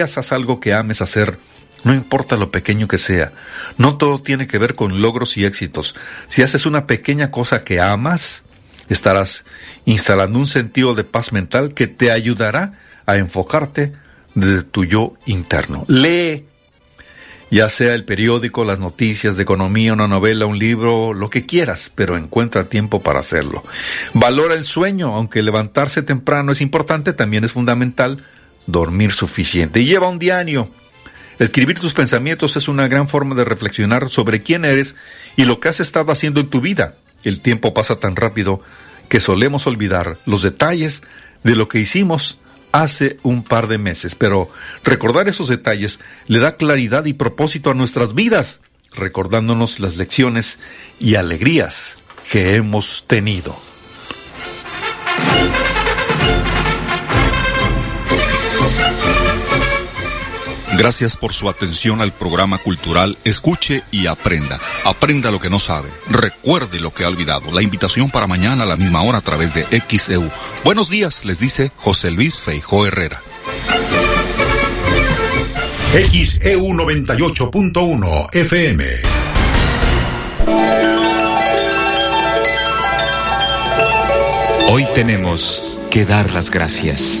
haz algo que ames hacer, no importa lo pequeño que sea. No todo tiene que ver con logros y éxitos. Si haces una pequeña cosa que amas, estarás instalando un sentido de paz mental que te ayudará a enfocarte desde tu yo interno. Lee, ya sea el periódico, las noticias de economía, una novela, un libro, lo que quieras, pero encuentra tiempo para hacerlo. Valora el sueño, aunque levantarse temprano es importante, también es fundamental dormir suficiente. Y lleva un diario. Escribir tus pensamientos es una gran forma de reflexionar sobre quién eres y lo que has estado haciendo en tu vida. El tiempo pasa tan rápido que solemos olvidar los detalles de lo que hicimos hace un par de meses, pero recordar esos detalles le da claridad y propósito a nuestras vidas, recordándonos las lecciones y alegrías que hemos tenido. Gracias por su atención al programa cultural Escuche y Aprenda. Aprenda lo que no sabe. Recuerde lo que ha olvidado. La invitación para mañana a la misma hora a través de XEU. Buenos días, les dice José Luis Feijó Herrera. XEU 98.1 FM. Hoy tenemos que dar las gracias.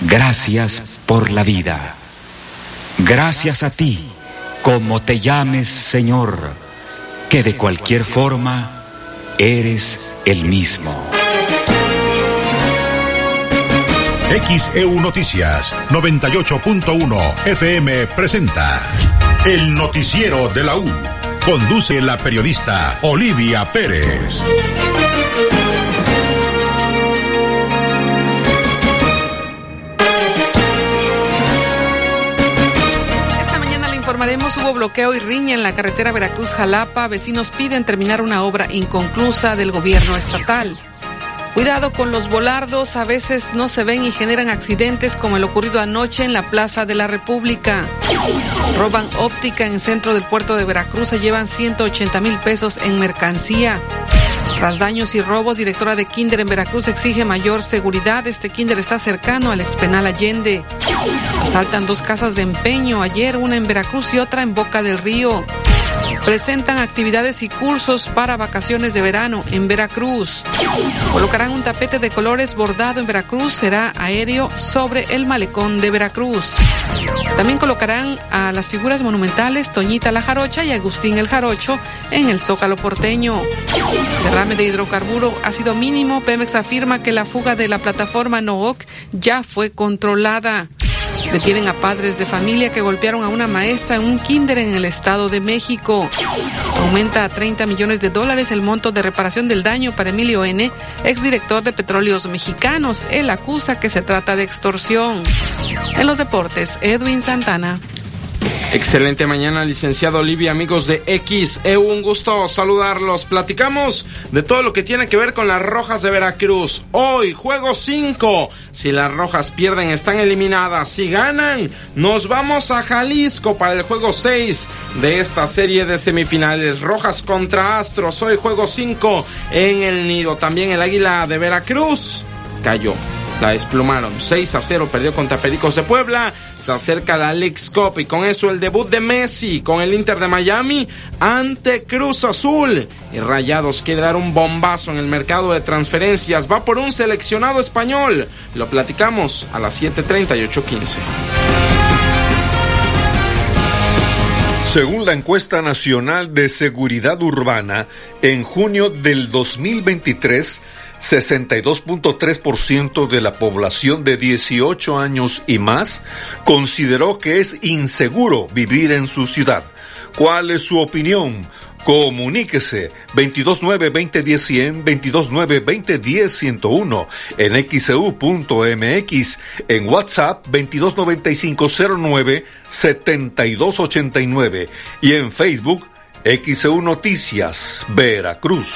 Gracias por la vida. Gracias a ti, como te llames Señor, que de cualquier forma eres el mismo. XEU Noticias 98.1 FM presenta El Noticiero de la U. Conduce la periodista Olivia Pérez. Hubo bloqueo y riña en la carretera Veracruz-Jalapa. Vecinos piden terminar una obra inconclusa del gobierno estatal. Cuidado con los volardos, a veces no se ven y generan accidentes como el ocurrido anoche en la Plaza de la República. Roban óptica en el centro del puerto de Veracruz, se llevan 180 mil pesos en mercancía. Tras daños y robos, directora de Kinder en Veracruz exige mayor seguridad. Este Kinder está cercano al expenal Allende. Asaltan dos casas de empeño ayer, una en Veracruz y otra en Boca del Río. Presentan actividades y cursos para vacaciones de verano en Veracruz. Colocarán un tapete de colores bordado en Veracruz, será aéreo sobre el malecón de Veracruz. También colocarán a las figuras monumentales Toñita la Jarocha y Agustín el Jarocho en el Zócalo porteño. Derrame de hidrocarburo ha sido mínimo. Pemex afirma que la fuga de la plataforma NOOC ya fue controlada. Detienen a padres de familia que golpearon a una maestra en un kinder en el Estado de México. Aumenta a 30 millones de dólares el monto de reparación del daño para Emilio N., exdirector de Petróleos Mexicanos. Él acusa que se trata de extorsión. En los deportes, Edwin Santana. Excelente mañana, licenciado Olivia, amigos de X. Eh, un gusto saludarlos. Platicamos de todo lo que tiene que ver con las Rojas de Veracruz. Hoy, juego 5. Si las Rojas pierden, están eliminadas. Si ganan, nos vamos a Jalisco para el juego 6 de esta serie de semifinales. Rojas contra Astros. Hoy, juego 5 en el nido. También el Águila de Veracruz cayó la desplumaron. 6 a 0 perdió contra Pericos de Puebla. Se acerca la Alex Cup y con eso el debut de Messi con el Inter de Miami ante Cruz Azul. Y Rayados quiere dar un bombazo en el mercado de transferencias. Va por un seleccionado español. Lo platicamos a las 7.38.15. Según la encuesta nacional de seguridad urbana, en junio del 2023, 62.3% de la población de 18 años y más consideró que es inseguro vivir en su ciudad. ¿Cuál es su opinión? Comuníquese 229-2010-100, 229-2010-101 en xeu.mx, e en WhatsApp 229509-7289 y en Facebook XEU Noticias, Veracruz.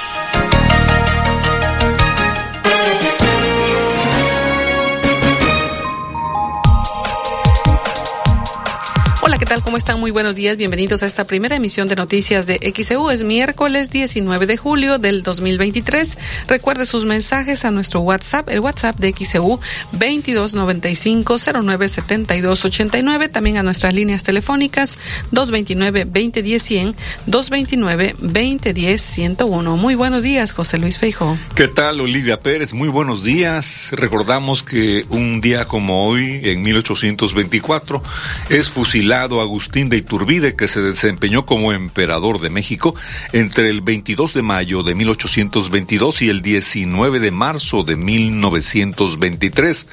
¿Cómo están? Muy buenos días. Bienvenidos a esta primera emisión de noticias de XEU. Es miércoles 19 de julio del 2023. Recuerde sus mensajes a nuestro WhatsApp, el WhatsApp de XEU 2295-097289. También a nuestras líneas telefónicas 229-2010-100, 229-2010-101. Muy buenos días, José Luis Feijo. ¿Qué tal, Olivia Pérez? Muy buenos días. Recordamos que un día como hoy, en 1824, es fusilado Agustín de Iturbide, que se desempeñó como emperador de México entre el 22 de mayo de 1822 y el 19 de marzo de 1923.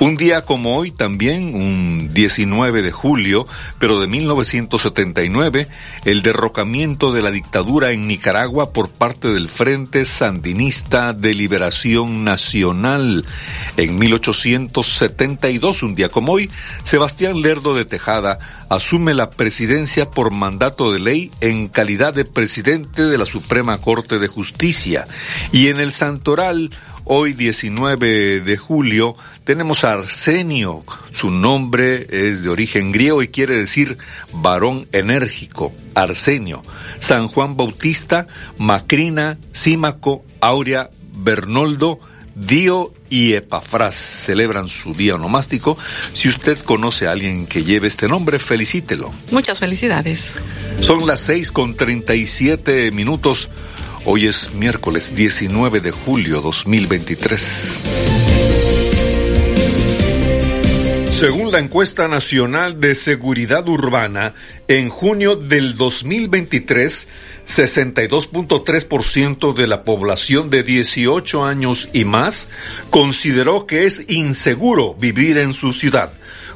Un día como hoy también, un 19 de julio, pero de 1979, el derrocamiento de la dictadura en Nicaragua por parte del Frente Sandinista de Liberación Nacional. En 1872, un día como hoy, Sebastián Lerdo de Tejada asume la presidencia por mandato de ley en calidad de presidente de la Suprema Corte de Justicia. Y en el Santoral, Hoy 19 de julio tenemos a Arsenio. Su nombre es de origen griego y quiere decir varón enérgico, Arsenio. San Juan Bautista, Macrina, Símaco, Aurea, Bernoldo, Dio y Epafras celebran su día onomástico. Si usted conoce a alguien que lleve este nombre, felicítelo. Muchas felicidades. Son las seis con treinta y siete minutos. Hoy es miércoles 19 de julio 2023. Según la encuesta nacional de seguridad urbana, en junio del 2023, 62.3% de la población de 18 años y más consideró que es inseguro vivir en su ciudad.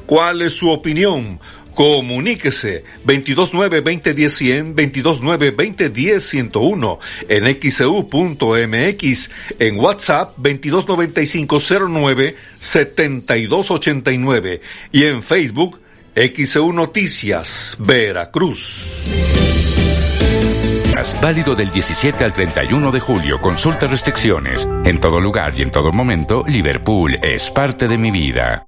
¿Cuál es su opinión? Comuníquese 229-2010-100, 229-2010-101 en xeu.mx, e en WhatsApp 229509-7289 y en Facebook XEU Noticias, Veracruz. Válido del 17 al 31 de julio. Consulta restricciones. En todo lugar y en todo momento, Liverpool es parte de mi vida.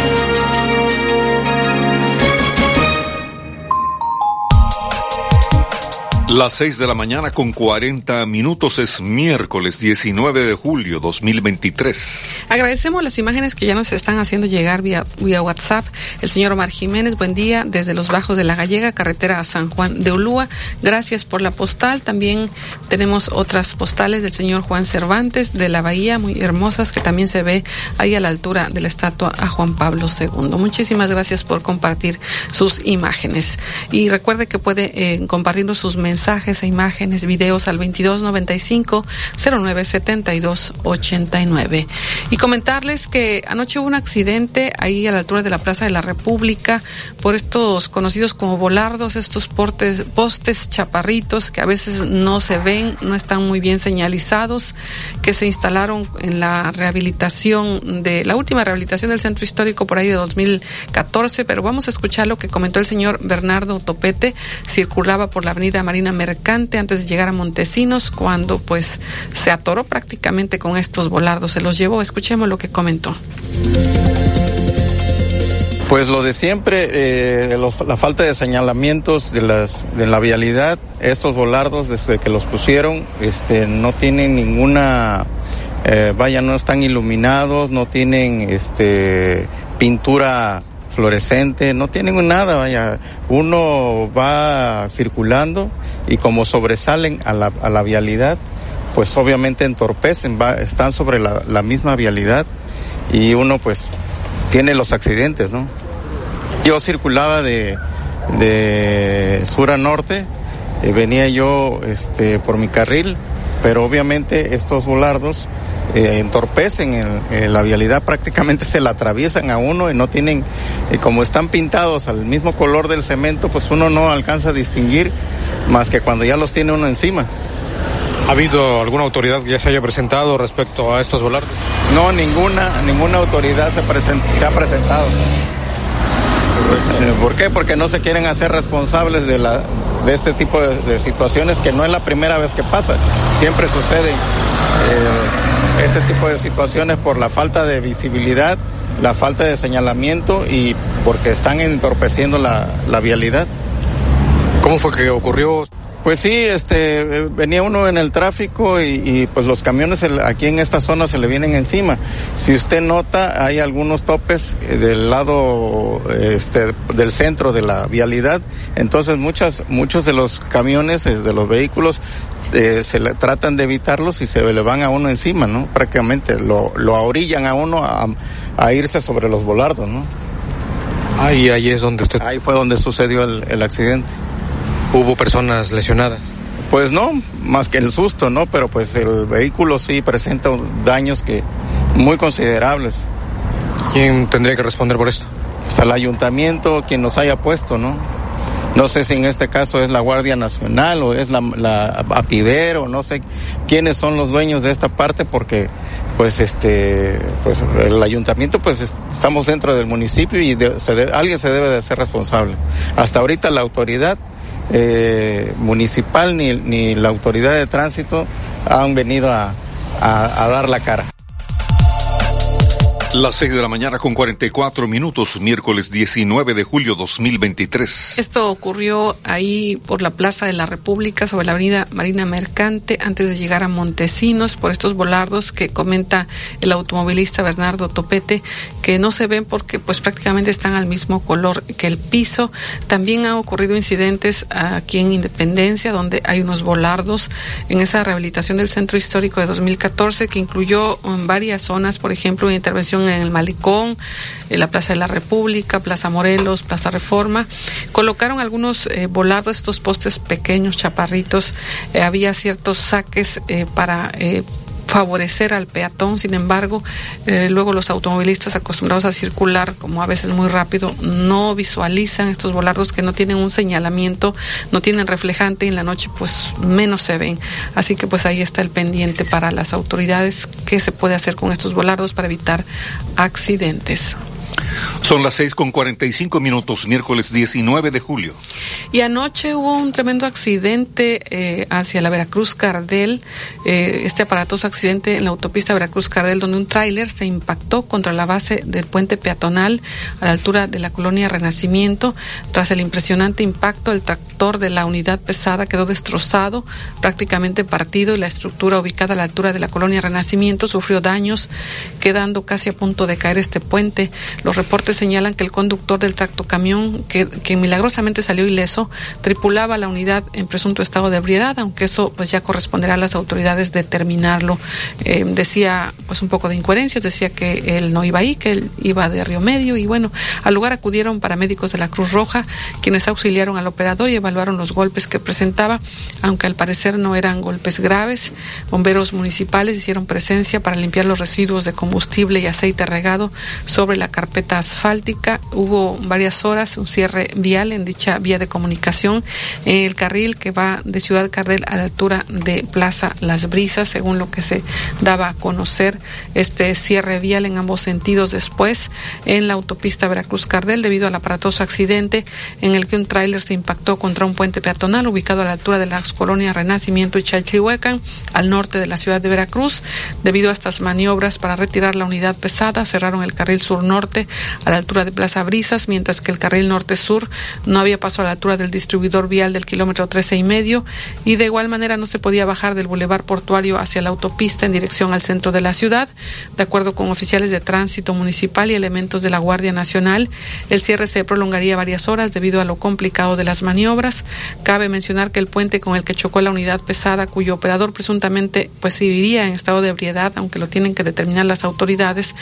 Las seis de la mañana con 40 minutos es miércoles 19 de julio 2023. Agradecemos las imágenes que ya nos están haciendo llegar vía, vía WhatsApp. El señor Omar Jiménez, buen día, desde los Bajos de la Gallega, carretera a San Juan de Ulúa. Gracias por la postal. También tenemos otras postales del señor Juan Cervantes de la Bahía, muy hermosas, que también se ve ahí a la altura de la estatua a Juan Pablo II. Muchísimas gracias por compartir sus imágenes. Y recuerde que puede eh, compartirnos sus mensajes mensajes e imágenes, videos al 2295 0972 89. Y comentarles que anoche hubo un accidente ahí a la altura de la Plaza de la República por estos conocidos como volardos, estos portes, postes chaparritos que a veces no se ven, no están muy bien señalizados, que se instalaron en la rehabilitación de la última rehabilitación del centro histórico por ahí de 2014, pero vamos a escuchar lo que comentó el señor Bernardo Topete, circulaba por la avenida Marina mercante antes de llegar a Montesinos cuando pues se atoró prácticamente con estos volardos, se los llevó. Escuchemos lo que comentó. Pues lo de siempre, eh, la falta de señalamientos de, las, de la vialidad, estos volardos desde que los pusieron, este, no tienen ninguna eh, vaya, no están iluminados, no tienen este pintura fluorescente, no tienen nada, vaya, uno va circulando y como sobresalen a la, a la vialidad, pues obviamente entorpecen, va, están sobre la, la misma vialidad y uno pues tiene los accidentes, ¿no? Yo circulaba de, de sur a norte, eh, venía yo este, por mi carril, pero obviamente estos volardos eh, entorpecen el- eh, la vialidad, prácticamente se la atraviesan a uno y no tienen, eh, como están pintados al mismo color del cemento, pues uno no alcanza a distinguir más que cuando ya los tiene uno encima. ¿Ha habido alguna autoridad que ya se haya presentado respecto a estos volardos? No, ninguna, ninguna autoridad se, presen- se ha presentado. ¿Por qué? Porque no se quieren hacer responsables de, la, de este tipo de, situaciones que no es la primera vez que pasa. Siempre suceden eh, este tipo de situaciones por la falta de visibilidad, la falta de señalamiento y porque están entorpeciendo la, la vialidad. ¿Cómo fue que ocurrió? Pues sí, este, eh, venía uno en el tráfico y, y, pues los camiones aquí en esta zona se le vienen encima. Si usted nota, hay algunos topes eh, del lado este, del centro de la vialidad, entonces muchas, muchos de los camiones, eh, de los vehículos, eh, se le tratan de evitarlos y se le van a uno encima, ¿no? Prácticamente lo, lo ahorillan a uno a, a irse sobre los volardos, ¿no? Ahí, ahí es donde usted... Ahí fue donde sucedió el, el accidente. ¿Hubo personas lesionadas? Pues no, más que el susto, ¿no? Pero pues el vehículo sí presenta daños que muy considerables. ¿Quién tendría que responder por esto? Pues al ayuntamiento, quien nos haya puesto, ¿no? No sé si en este caso es la Guardia Nacional o es la, la APIDER o no sé quiénes son los dueños de esta parte porque pues este pues el ayuntamiento pues est- estamos dentro del municipio y de- se de- alguien se debe de hacer responsable. Hasta ahorita la autoridad eh, municipal ni, ni la autoridad de tránsito han venido a, a- a dar la cara. Las 6 de la mañana con 44 minutos, miércoles 19 de julio 2023. Esto ocurrió ahí por la Plaza de la República, sobre la avenida Marina Mercante, antes de llegar a Montesinos, por estos volardos que comenta el automovilista Bernardo Topete, que no se ven porque pues prácticamente están al mismo color que el piso. También ha ocurrido incidentes aquí en Independencia, donde hay unos volardos en esa rehabilitación del centro histórico de 2014, que incluyó um, varias zonas, por ejemplo, una intervención en el Malecón, en la Plaza de la República, Plaza Morelos, Plaza Reforma. Colocaron algunos eh, volardos, estos postes pequeños, chaparritos. Eh, había ciertos saques eh, para eh, favorecer al peatón, sin embargo, eh, luego los automovilistas acostumbrados a circular como a veces muy rápido no visualizan estos volardos que no tienen un señalamiento, no tienen reflejante y en la noche pues menos se ven. Así que pues ahí está el pendiente para las autoridades qué se puede hacer con estos volardos para evitar accidentes. Son las 6 con 45 minutos, miércoles 19 de julio. Y anoche hubo un tremendo accidente eh, hacia la Veracruz Cardel, eh, este aparatoso accidente en la autopista Veracruz Cardel, donde un tráiler se impactó contra la base del puente peatonal a la altura de la colonia Renacimiento. Tras el impresionante impacto, el tractor de la unidad pesada quedó destrozado, prácticamente partido, y la estructura ubicada a la altura de la colonia Renacimiento sufrió daños, quedando casi a punto de caer este puente. Los reportes señalan que el conductor del tractocamión, que, que milagrosamente salió ileso, tripulaba la unidad en presunto estado de ebriedad, aunque eso pues ya corresponderá a las autoridades determinarlo. Eh, decía pues un poco de incoherencias, decía que él no iba ahí, que él iba de Río Medio y bueno, al lugar acudieron paramédicos de la Cruz Roja, quienes auxiliaron al operador y evaluaron los golpes que presentaba, aunque al parecer no eran golpes graves. Bomberos municipales hicieron presencia para limpiar los residuos de combustible y aceite regado sobre la carpeta asfáltica. Hubo varias horas un cierre vial en dicha vía de comunicación el carril que va de Ciudad Cardel a la altura de Plaza Las Brisas, según lo que se daba a conocer este cierre vial en ambos sentidos después en la autopista Veracruz Cardel debido al aparatoso accidente en el que un tráiler se impactó contra un puente peatonal ubicado a la altura de las colonias Renacimiento y Chalchihuecan, al norte de la ciudad de Veracruz. Debido a estas maniobras para retirar la unidad pesada, cerraron el carril sur-norte a la altura de Plaza Brisas, mientras que el carril norte-sur no había paso a la altura del distribuidor vial del kilómetro 13 y medio y de igual manera no se podía bajar del bulevar portuario hacia la autopista en dirección al centro de la ciudad. De acuerdo con oficiales de tránsito municipal y elementos de la Guardia Nacional, el cierre se prolongaría varias horas debido a lo complicado de las maniobras. Cabe mencionar que el puente con el que chocó la unidad pesada, cuyo operador presuntamente pues viviría en estado de ebriedad, aunque lo tienen que determinar las autoridades,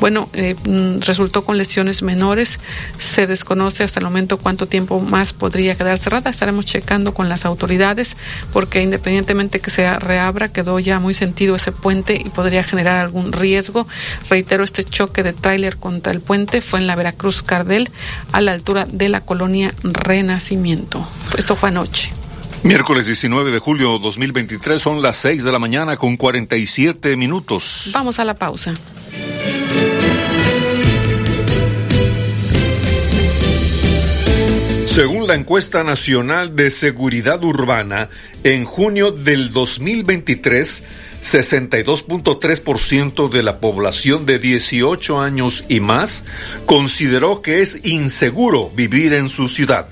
bueno, eh, mm, resultó con lesiones menores. Se desconoce hasta el momento cuánto tiempo más podría quedar cerrada. Estaremos checando con las autoridades porque independientemente que se reabra, quedó ya muy sentido ese puente y podría generar algún riesgo. Reitero, este choque de tráiler contra el puente fue en la Veracruz Cardel a la altura de la colonia Renacimiento. Esto fue anoche. Miércoles 19 de julio 2023 son las 6 de la mañana con 47 minutos. Vamos a la pausa. Según la encuesta nacional de seguridad urbana, en junio del 2023, 62.3% de la población de 18 años y más consideró que es inseguro vivir en su ciudad.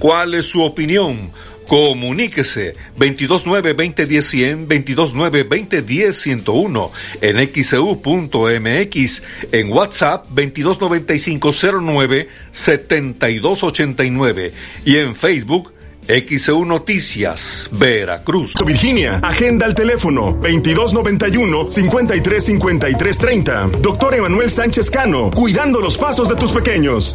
¿Cuál es su opinión? Comuníquese 229-2010-100, 229-2010-101, en xeu.mx, e en WhatsApp 229509-7289 y en Facebook XEU Noticias, Veracruz. Virginia, agenda al teléfono 2291-535330. Doctor Emanuel Sánchez Cano, cuidando los pasos de tus pequeños.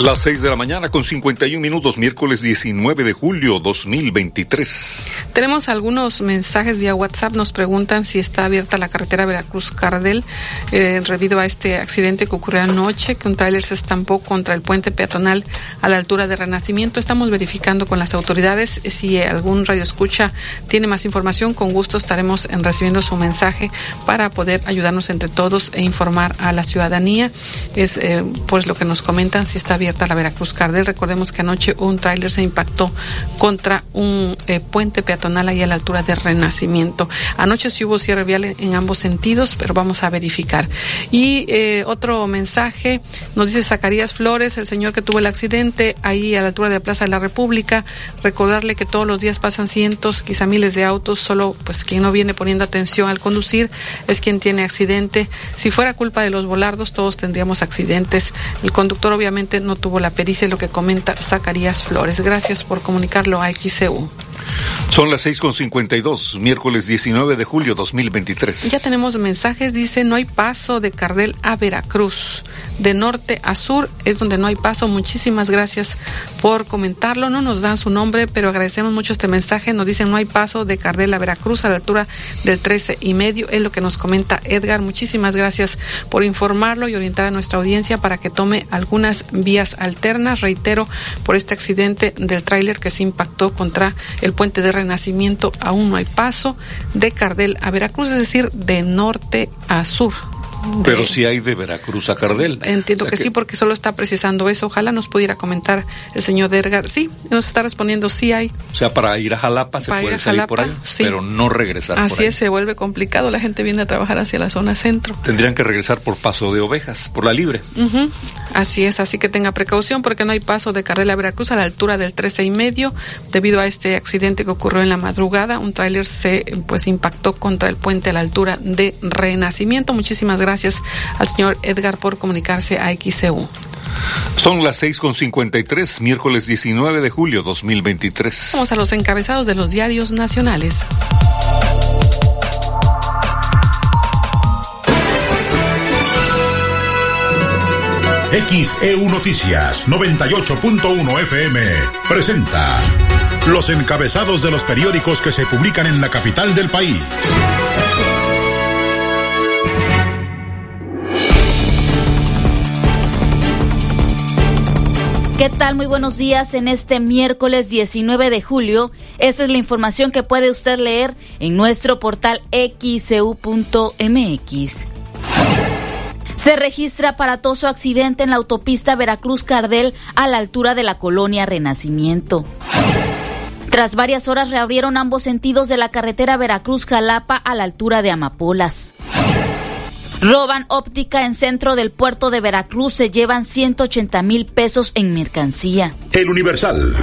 Las 6 de la mañana con 51 minutos, miércoles 19 de julio 2023. Tenemos algunos mensajes vía WhatsApp. Nos preguntan si está abierta la carretera Veracruz-Cardel eh, debido a este accidente que ocurrió anoche, que un tráiler se estampó contra el puente peatonal a la altura de Renacimiento. Estamos verificando con las autoridades si algún radio escucha tiene más información. Con gusto estaremos recibiendo su mensaje para poder ayudarnos entre todos e informar a la ciudadanía. Es eh, pues lo que nos comentan si está abierta la Veracruz Cardel. Recordemos que anoche un tráiler se impactó contra un eh, puente peatonal ahí a la altura de Renacimiento. Anoche sí hubo cierre vial en, ambos sentidos, pero vamos a verificar. Y eh, otro mensaje nos dice Zacarías Flores, el señor que tuvo el accidente ahí a la altura de la Plaza de la República. Recordarle que todos los días pasan cientos, quizá miles de autos, solo pues quien no viene poniendo atención al conducir es quien tiene accidente. Si fuera culpa de los volardos, todos tendríamos accidentes. El conductor obviamente no tuvo la pericia, lo que comenta Zacarías Flores. Gracias por comunicarlo a XCU. Son las 6.52, miércoles 19 de julio 2023. Ya tenemos mensajes, dice, no hay paso de Cardel a Veracruz. De norte a sur es donde no hay paso. Muchísimas gracias por comentarlo. No nos dan su nombre, pero agradecemos mucho este mensaje. Nos dicen, no hay paso de Cardel a Veracruz a la altura del 13 y medio. Es lo que nos comenta Edgar. Muchísimas gracias por informarlo y orientar a nuestra audiencia para que tome algunas vías alternas. Reitero, por este accidente del tráiler que se impactó contra el puente de Renacimiento aún no hay paso de Cardel a Veracruz, es decir, de norte a sur. Pero si hay de Veracruz a Cardel. Entiendo que, sí, porque solo está precisando eso. Ojalá nos pudiera comentar el señor Dergar. Sí, nos está respondiendo, sí hay. O sea, para ir a Jalapa se puede salir por ahí, pero no regresar Así por ahí. es, se vuelve complicado. La gente viene a trabajar hacia la zona centro. Tendrían que regresar por Paso de Ovejas, por la libre. Así es, así que tenga precaución porque no hay paso de Cardel a Veracruz a la altura del 13 y medio. Debido a este accidente que ocurrió en la madrugada, un tráiler se pues impactó contra el puente a la altura de Renacimiento. Muchísimas gracias gracias al señor Edgar por comunicarse a XCU. Son las 6.53, miércoles 19 de julio 2023. Vamos a los encabezados de los diarios nacionales. XEU Noticias 98.1 FM presenta los encabezados de los periódicos que se publican en la capital del país. ¿Qué tal? Muy buenos días en este miércoles 19 de julio. Esta es la información que puede usted leer en nuestro portal xcu.mx. Se registra aparatoso accidente en la autopista Veracruz-Cardel a la altura de la colonia Renacimiento. Tras varias horas reabrieron ambos sentidos de la carretera Veracruz-Jalapa a la altura de Amapolas. Roban óptica en centro del puerto de Veracruz, se llevan 180 mil pesos en mercancía. El Universal.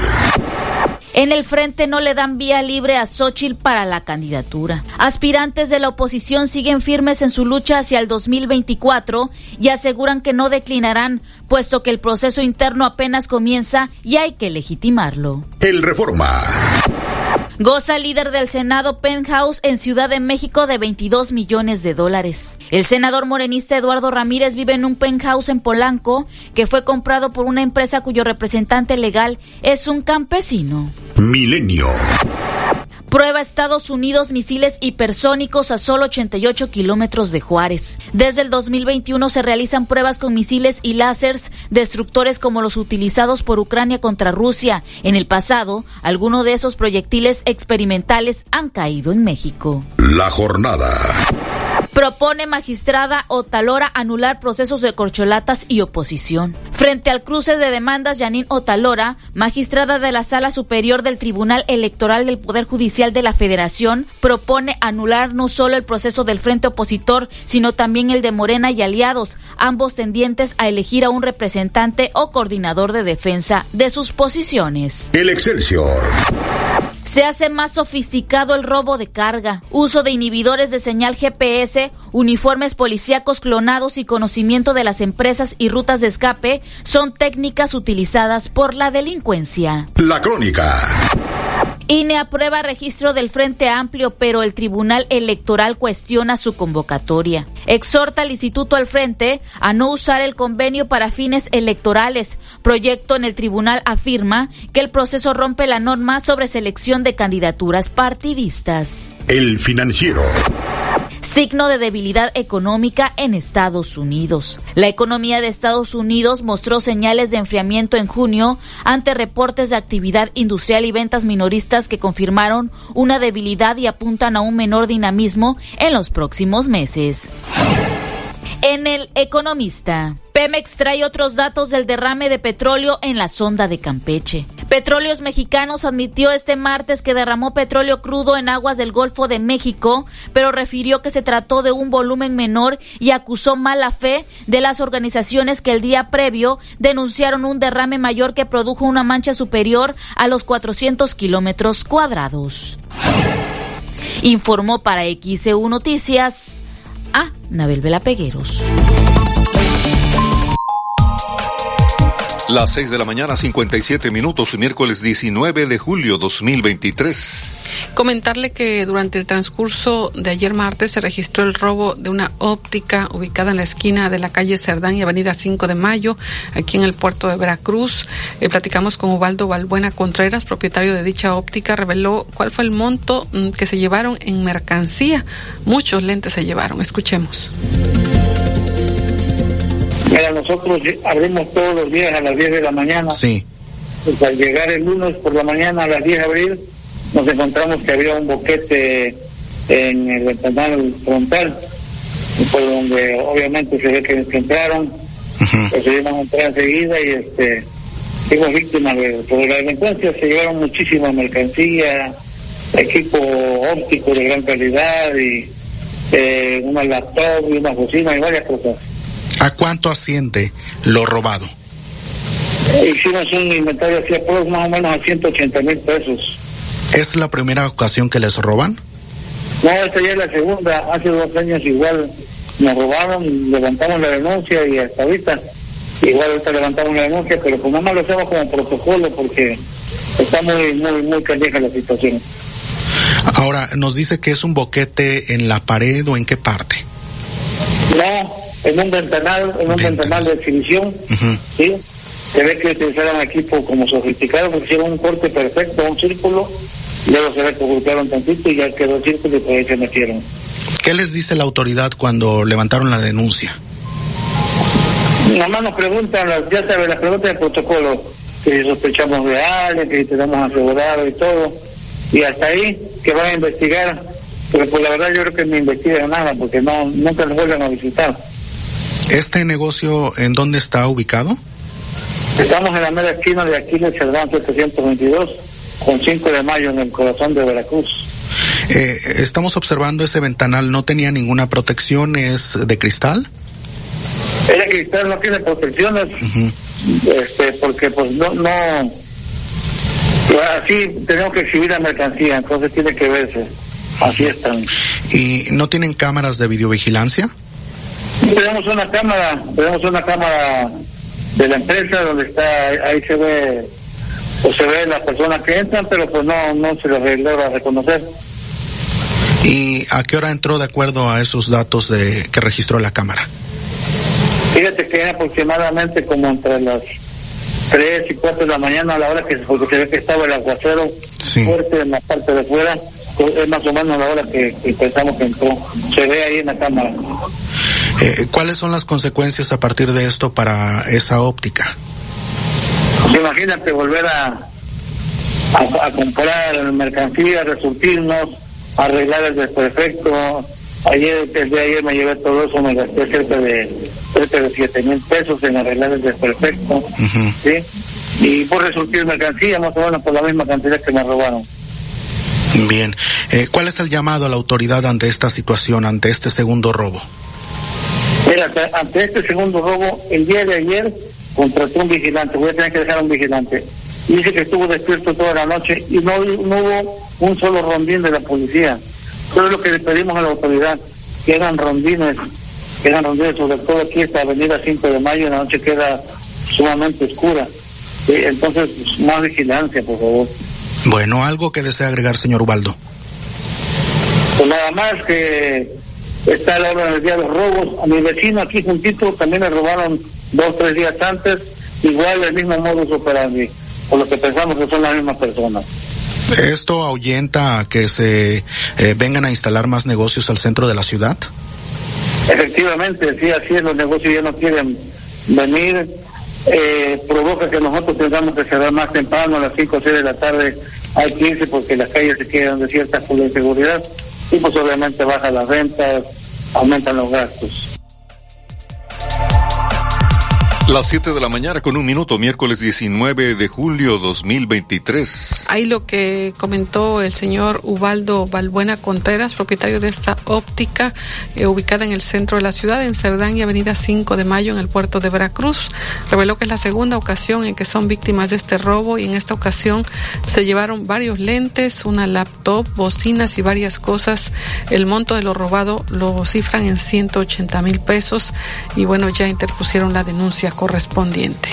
En el frente no le dan vía libre a Xochitl para la candidatura. Aspirantes de la oposición siguen firmes en su lucha hacia el 2024 y aseguran que no declinarán, puesto que el proceso interno apenas comienza y hay que legitimarlo. El Reforma. Goza líder del Senado Penthouse en Ciudad de México de 22 millones de dólares. El senador morenista Eduardo Ramírez vive en un penthouse en Polanco que fue comprado por una empresa cuyo representante legal es un campesino. Milenio. Prueba Estados Unidos misiles hipersónicos a solo 88 kilómetros de Juárez. Desde el 2021 se realizan pruebas con misiles y láseres destructores como los utilizados por Ucrania contra Rusia. En el pasado, algunos de esos proyectiles experimentales han caído en México. La jornada. Propone magistrada Otalora anular procesos de corcholatas y oposición. Frente al cruce de demandas, Yanín Otalora, magistrada de la Sala Superior del Tribunal Electoral del Poder Judicial de la Federación, propone anular no solo el proceso del frente opositor, sino también el de Morena y aliados, ambos tendientes a elegir a un representante o coordinador de defensa de sus posiciones. El Excelsior. Se hace más sofisticado el robo de carga, uso de inhibidores de señal GPS, uniformes policíacos clonados y conocimiento de las empresas y rutas de escape son técnicas utilizadas por la delincuencia. La crónica. INE aprueba registro del Frente Amplio, pero el Tribunal Electoral cuestiona su convocatoria. Exhorta al Instituto al Frente a no usar el convenio para fines electorales. Proyecto en el tribunal afirma que el proceso rompe la norma sobre selección de candidaturas partidistas. El financiero. Signo de debilidad económica en Estados Unidos. La economía de Estados Unidos mostró señales de enfriamiento en junio ante reportes de actividad industrial y ventas minoristas que confirmaron una debilidad y apuntan a un menor dinamismo en los próximos meses. En el Economista, Pemex trae otros datos del derrame de petróleo en la sonda de Campeche. Petróleos Mexicanos admitió este martes que derramó petróleo crudo en aguas del Golfo de México, pero refirió que se trató de un volumen menor y acusó mala fe de las organizaciones que el día previo denunciaron un derrame mayor que produjo una mancha superior a los 400 kilómetros cuadrados. Informó para XEU Noticias a Nabel Velapegueros. Las 6 de la mañana, 57 minutos, miércoles 19 de julio 2023. Comentarle que durante el transcurso de ayer martes se registró el robo de una óptica ubicada en la esquina de la calle Cerdán y Avenida 5 de Mayo, aquí en el puerto de Veracruz. Eh, platicamos con Ubaldo Balbuena Contreras, propietario de dicha óptica, reveló cuál fue el monto mm, que se llevaron en mercancía. Muchos lentes se llevaron. Escuchemos. Mira, nosotros abrimos todos los días a las 10 de la mañana. Sí. Pues al llegar el lunes por la mañana a las 10 de abril, nos encontramos que había un boquete en el ventanal frontal, por donde obviamente se ve que entraron, decidimos entrar enseguida y este fuimos víctimas de, de la delincuencia, se llevaron muchísima mercancía, equipo óptico de gran calidad y eh, una laptop y una bocina y varias cosas. ¿A cuánto asciende lo robado? Hicimos un inventario así por más o menos a 180 mil pesos. ¿Es la primera ocasión que les roban? No, esta ya es la segunda. Hace dos años igual nos robaron, levantamos la denuncia y hasta ahorita igual ahorita levantamos la denuncia, pero pues nada más lo hacemos como protocolo porque está muy, muy, muy callejera la situación. Ahora, nos dice que es un boquete en la pared o en qué parte. No, en un ventanal, en un ventanal de exhibición, ¿sí? Se ve que utilizaron equipo como sofisticado porque hicieron un corte perfecto, un círculo, luego se ocultaron tantito y ya quedó el círculo y por ahí se metieron. ¿Qué les dice la autoridad cuando levantaron la denuncia? Nada más nos preguntan, ya sabes, las preguntas de protocolo. que si sospechamos de alguien, que si tenemos asegurado y todo. Y hasta ahí que van a investigar. Pero pues la verdad yo creo que no investigan nada porque no nunca nos vuelven a visitar. ¿Este negocio en dónde está ubicado? Estamos en la mera esquina de Aquiles Cerdán 722 con 5 de mayo en el corazón de Veracruz. Eh, estamos observando ese ventanal, ¿no tenía ninguna protección? ¿Es de cristal? El cristal no tiene protecciones, este, porque pues no, no, así tenemos que exhibir la mercancía, entonces tiene que verse. Así están. ¿Y no tienen cámaras de videovigilancia? Tenemos una cámara, tenemos una cámara de la empresa donde está, ahí se ve, o se ve las personas que entran, pero pues no, no se les logra reconocer. ¿Y a qué hora entró de acuerdo a esos datos de que registró la cámara? Fíjate que aproximadamente como entre las 3 y 4 de la mañana a la hora que porque se ve que estaba el aguacero fuerte en la parte de afuera, es más o menos la hora que, pensamos que entró. Se ve ahí en la cámara. Eh, ¿Cuáles son las consecuencias a partir de esto para esa óptica? Imagínate volver a, a, a comprar mercancía, resurtirnos, arreglar el desperfecto. Ayer, el de ayer me llevé todo eso, me gasté cerca de cerca de 7 mil pesos en arreglar el desperfecto. ¿sí? Y por resurtir mercancía, más o menos por la misma cantidad que me robaron. Bien. Eh, ¿Cuál es el llamado a la autoridad ante esta situación, ante este segundo robo? Ante este segundo robo, el día de ayer contrató un vigilante, voy a tener que dejar un vigilante. Dice que estuvo despierto toda la noche y no, no hubo un solo rondín de la policía. Eso es lo que le pedimos a la autoridad, que hagan rondines, que hagan rondines, sobre todo aquí esta avenida 5 de mayo, la noche queda sumamente oscura. Entonces, más vigilancia, por favor. Bueno, algo que desea agregar, señor Ubaldo. Pues nada más que está la hora del día de los robos. A mi vecino aquí juntito también le robaron dos, tres días antes, igual el mismo modus operandi, por lo que pensamos que son las mismas personas. ¿Esto ahuyenta a que se eh, vengan a instalar más negocios al centro de la ciudad? Efectivamente, sí, así es, los negocios ya no quieren venir, eh, provoca que nosotros tengamos que cerrar más temprano, a las 5 o 6 de la tarde hay que irse porque las calles se quedan desiertas por la inseguridad y pues obviamente bajan las ventas, aumentan los gastos. Las 7 de la mañana con un minuto, miércoles 19 de julio 2023. Ahí lo que comentó el señor Ubaldo Balbuena Contreras, propietario de esta óptica eh, ubicada en el centro de la ciudad, en Cerdán y Avenida 5 de Mayo, en el puerto de Veracruz. Reveló que es la segunda ocasión en que son víctimas de este robo y en esta ocasión se llevaron varios lentes, una laptop, bocinas y varias cosas. El monto de lo robado lo cifran en 180 mil pesos y bueno, ya interpusieron la denuncia correspondiente.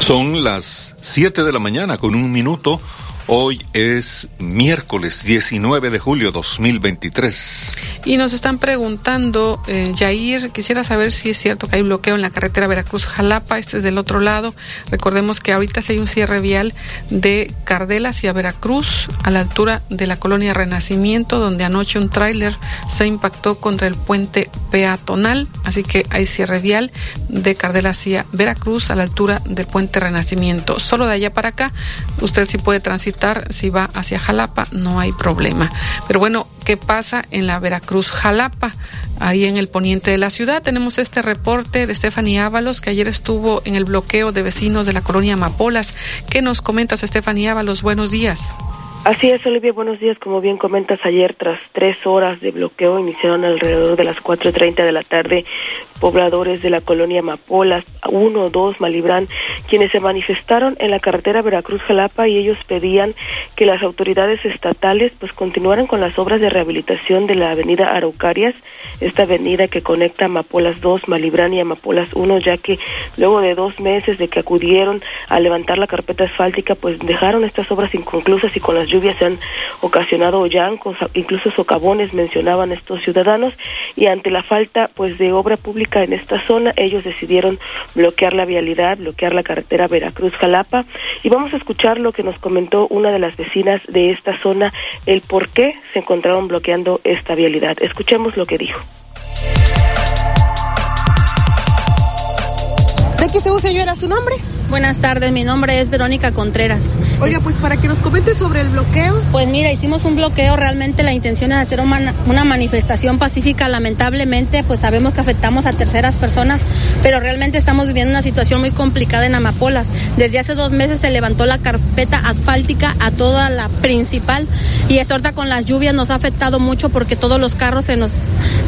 Son las 7 de la mañana con un minuto. Hoy es miércoles 19 de julio 2023. Y nos están preguntando, eh, Yair, quisiera saber si es cierto que hay bloqueo en la carretera Veracruz-Jalapa, este es del otro lado. Recordemos que ahorita se hay un cierre vial de Cardela hacia Veracruz, a la altura de la colonia Renacimiento, donde anoche un tráiler se impactó contra el puente peatonal, así que hay cierre vial de Cardela hacia Veracruz, a la altura del puente Renacimiento. Solo de allá para acá, usted sí puede transitar, si va hacia Jalapa, no hay problema. Pero bueno, ¿qué pasa en la Veracruz? Cruz Jalapa, ahí en el poniente de la ciudad. Tenemos este reporte de Stephanie Ábalos, que ayer estuvo en el bloqueo de vecinos de la colonia Amapolas. ¿Qué nos comentas, Stephanie Ábalos? Buenos días. Así es, Olivia, buenos días. Como bien comentas, ayer tras tres horas de bloqueo iniciaron alrededor de las 4.30 de la tarde pobladores de la colonia Amapolas, 1, 2, Malibrán, quienes se manifestaron en la carretera Veracruz-Jalapa y ellos pedían que las autoridades estatales pues continuaran con las obras de rehabilitación de la avenida Araucarias, esta avenida que conecta Amapolas 2, Malibrán y Amapolas 1, ya que luego de dos meses de que acudieron a levantar la carpeta asfáltica, pues dejaron estas obras inconclusas y con las lluvias se han ocasionado llancos, incluso socavones mencionaban estos ciudadanos y ante la falta pues de obra pública en esta zona, ellos decidieron bloquear la vialidad, bloquear la carretera Veracruz-Jalapa y vamos a escuchar lo que nos comentó una de las vecinas de esta zona, el por qué se encontraron bloqueando esta vialidad. Escuchemos lo que dijo. ¿De qué se señora, su nombre? Buenas tardes, mi nombre es Verónica Contreras. Oiga, pues para que nos comente sobre el bloqueo. Pues mira, hicimos un bloqueo, realmente la intención es hacer una, una manifestación pacífica, lamentablemente pues sabemos que afectamos a terceras personas, pero realmente estamos viviendo una situación muy complicada en Amapolas. Desde hace dos meses se levantó la carpeta asfáltica a toda la principal y es ahorita con las lluvias nos ha afectado mucho porque todos los carros se nos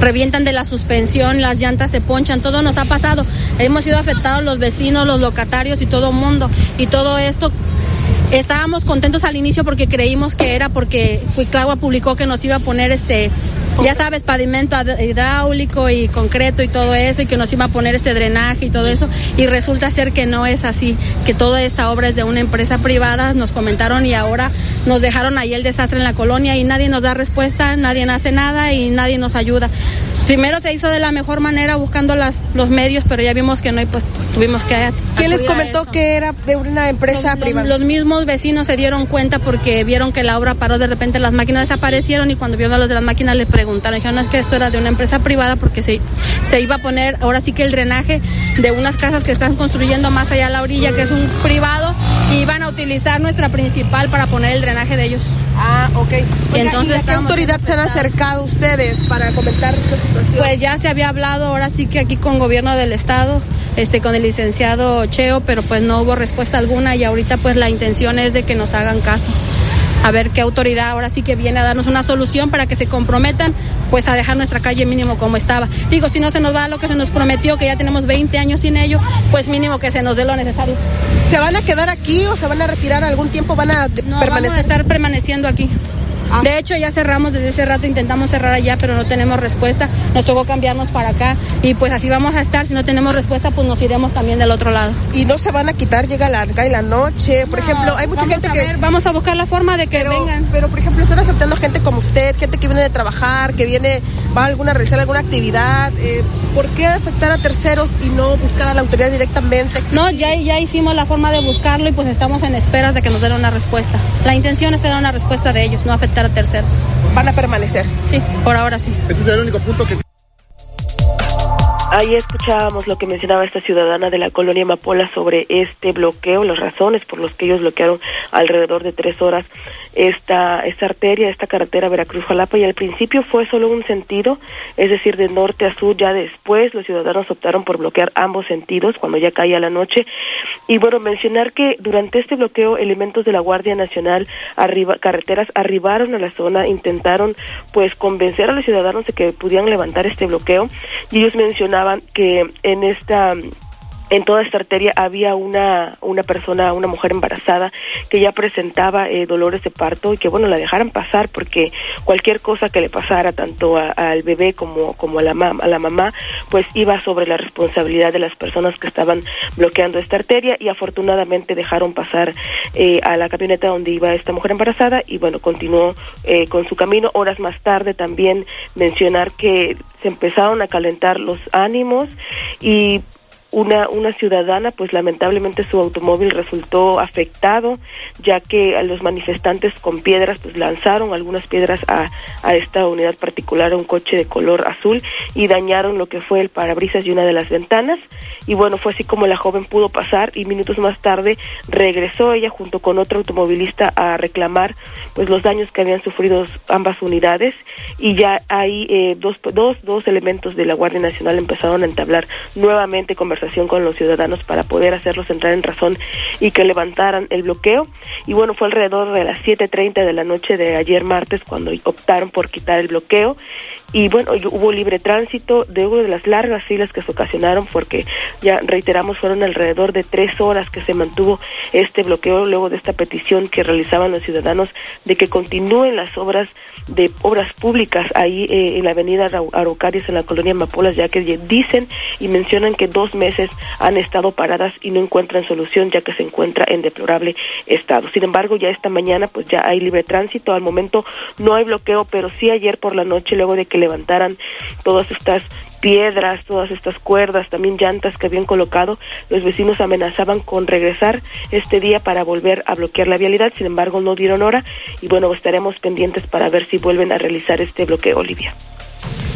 revientan de la suspensión, las llantas se ponchan, todo nos ha pasado. Hemos sido afectados los vecinos, los locatarios y todo mundo. Y todo esto estábamos contentos al inicio porque creímos que era porque Cuiclagua publicó que nos iba a poner este ya sabes, pavimento hidráulico y concreto y todo eso, y que nos iba a poner este drenaje y todo eso, y resulta ser que no es así, que toda esta obra es de una empresa privada, nos comentaron y ahora nos dejaron ahí el desastre en la colonia y nadie nos da respuesta, nadie hace nada y nadie nos ayuda. Primero se hizo de la mejor manera buscando las, los medios, pero ya vimos que no y pues tuvimos que... ¿Quién les comentó que era de una empresa privada? Los, mismos vecinos se dieron cuenta porque vieron que la obra paró, de repente las máquinas desaparecieron y cuando vieron a los de las máquinas le preguntaron, dijeron, no es que esto era de una empresa privada porque se, se iba a poner ahora sí que el drenaje de unas casas que están construyendo más allá a la orilla, que es un privado, y iban a utilizar nuestra principal para poner el drenaje de ellos. Ah, ok. y entonces, ¿a qué autoridad se han acercado ustedes para comentar esta situación? Pues ya se había hablado ahora sí que aquí con gobierno del estado, este con el licenciado Cheo, pero pues no hubo respuesta alguna y ahorita pues la intención es de que nos hagan caso a ver qué autoridad ahora sí que viene a darnos una solución para que se comprometan pues a dejar nuestra calle mínimo como estaba. Digo, si no se nos va lo que se nos prometió, que ya tenemos 20 años sin ello, pues mínimo que se nos dé lo necesario. ¿Se van a quedar aquí o se van a retirar algún tiempo? ¿Van a no, permanecer? Vamos a estar permaneciendo aquí. Ah. De hecho, ya cerramos desde ese rato, intentamos cerrar allá, pero no tenemos respuesta. Nos tocó cambiarnos para acá y pues así vamos a estar. Si no tenemos respuesta, pues nos iremos también del otro lado. Y no se van a quitar, llega larga y la noche. Por ejemplo, hay mucha gente que. vamos a buscar la forma de que vengan. Pero, por ejemplo, están aceptando gente como usted, gente que viene de trabajar, que viene, va a alguna realizar alguna actividad. Eh, ¿Por qué afectar a terceros y no buscar a la autoridad directamente? No, ya, ya hicimos la forma de buscarlo y pues estamos en esperas de que nos den una respuesta. La intención es tener una respuesta de ellos, no afectar a terceros. ¿Van a permanecer? Sí, por ahora sí. Ese es el único punto que... Ahí escuchábamos lo que mencionaba esta ciudadana de la colonia Mapola sobre este bloqueo, las razones por las que ellos bloquearon alrededor de tres horas esta, arteria, esta carretera Veracruz-Jalapa y al principio fue solo un sentido, es decir, de norte a sur, ya después los ciudadanos optaron por bloquear ambos sentidos cuando ya caía la noche. Y bueno, mencionar que durante este bloqueo elementos de la Guardia Nacional, arriba, carreteras arribaron a la zona, intentaron pues convencer a los ciudadanos de que pudieran levantar este bloqueo y ellos mencionaban que en esta en toda esta arteria había una, una persona, una mujer embarazada que ya presentaba eh, dolores de parto y que bueno, la dejaran pasar porque cualquier cosa que le pasara tanto al bebé como, como a, la a la mamá, pues iba sobre la responsabilidad de las personas que estaban bloqueando esta arteria y afortunadamente dejaron pasar eh, a la camioneta donde iba esta mujer embarazada y bueno, continuó eh, con su camino. Horas más tarde también mencionar que se empezaron a calentar los ánimos y una, una ciudadana, pues lamentablemente su automóvil resultó afectado, ya que a los manifestantes con piedras, pues lanzaron algunas piedras a, a esta unidad particular, a un coche de color azul, y dañaron lo que fue el parabrisas y una de las ventanas. Y bueno, fue así como la joven pudo pasar y minutos más tarde regresó ella junto con otro automovilista a reclamar pues los daños que habían sufrido ambas unidades y ya ahí eh, dos, dos, dos elementos de la Guardia Nacional empezaron a entablar nuevamente conversaciones con los ciudadanos para poder hacerlos entrar en razón y que levantaran el bloqueo. Y bueno, fue alrededor de las 7.30 de la noche de ayer martes cuando optaron por quitar el bloqueo y bueno, hubo libre tránsito de una de las largas filas que se ocasionaron porque ya reiteramos fueron alrededor de tres horas que se mantuvo este bloqueo luego de esta petición que realizaban los ciudadanos de que continúen las obras de obras públicas ahí eh, en la avenida Araucarias en la colonia Mapolas ya que dicen y mencionan que dos meses han estado paradas y no encuentran solución ya que se encuentra en deplorable estado. Sin embargo, ya esta mañana pues ya hay libre tránsito, al momento no hay bloqueo, pero sí ayer por la noche luego de que levantaran todas estas piedras, todas estas cuerdas, también llantas que habían colocado, los vecinos amenazaban con regresar este día para volver a bloquear la vialidad, sin embargo no dieron hora y bueno, estaremos pendientes para ver si vuelven a realizar este bloqueo, Olivia.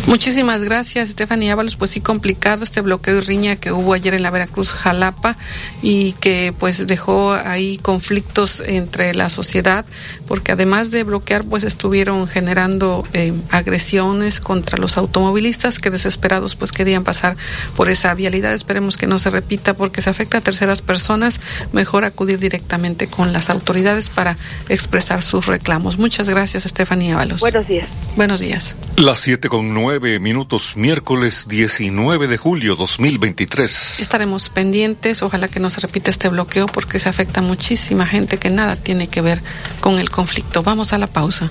Muchísimas gracias, Stephanie Ábalos. Pues sí, complicado este bloqueo y riña que hubo ayer en la Veracruz Jalapa y que pues dejó ahí conflictos entre la sociedad, porque además de bloquear, pues estuvieron generando eh, agresiones contra los automovilistas que desesperados pues querían pasar por esa vialidad. Esperemos que no se repita porque se afecta a terceras personas. Mejor acudir directamente con las autoridades para expresar sus reclamos. Muchas gracias, Stephanie Ábalos. Buenos días. Buenos días. Las siete con nueve minutos, miércoles 19 de julio 2023. Estaremos pendientes, ojalá que no se repita este bloqueo porque se afecta a muchísima gente que nada tiene que ver con el conflicto. Vamos a la pausa.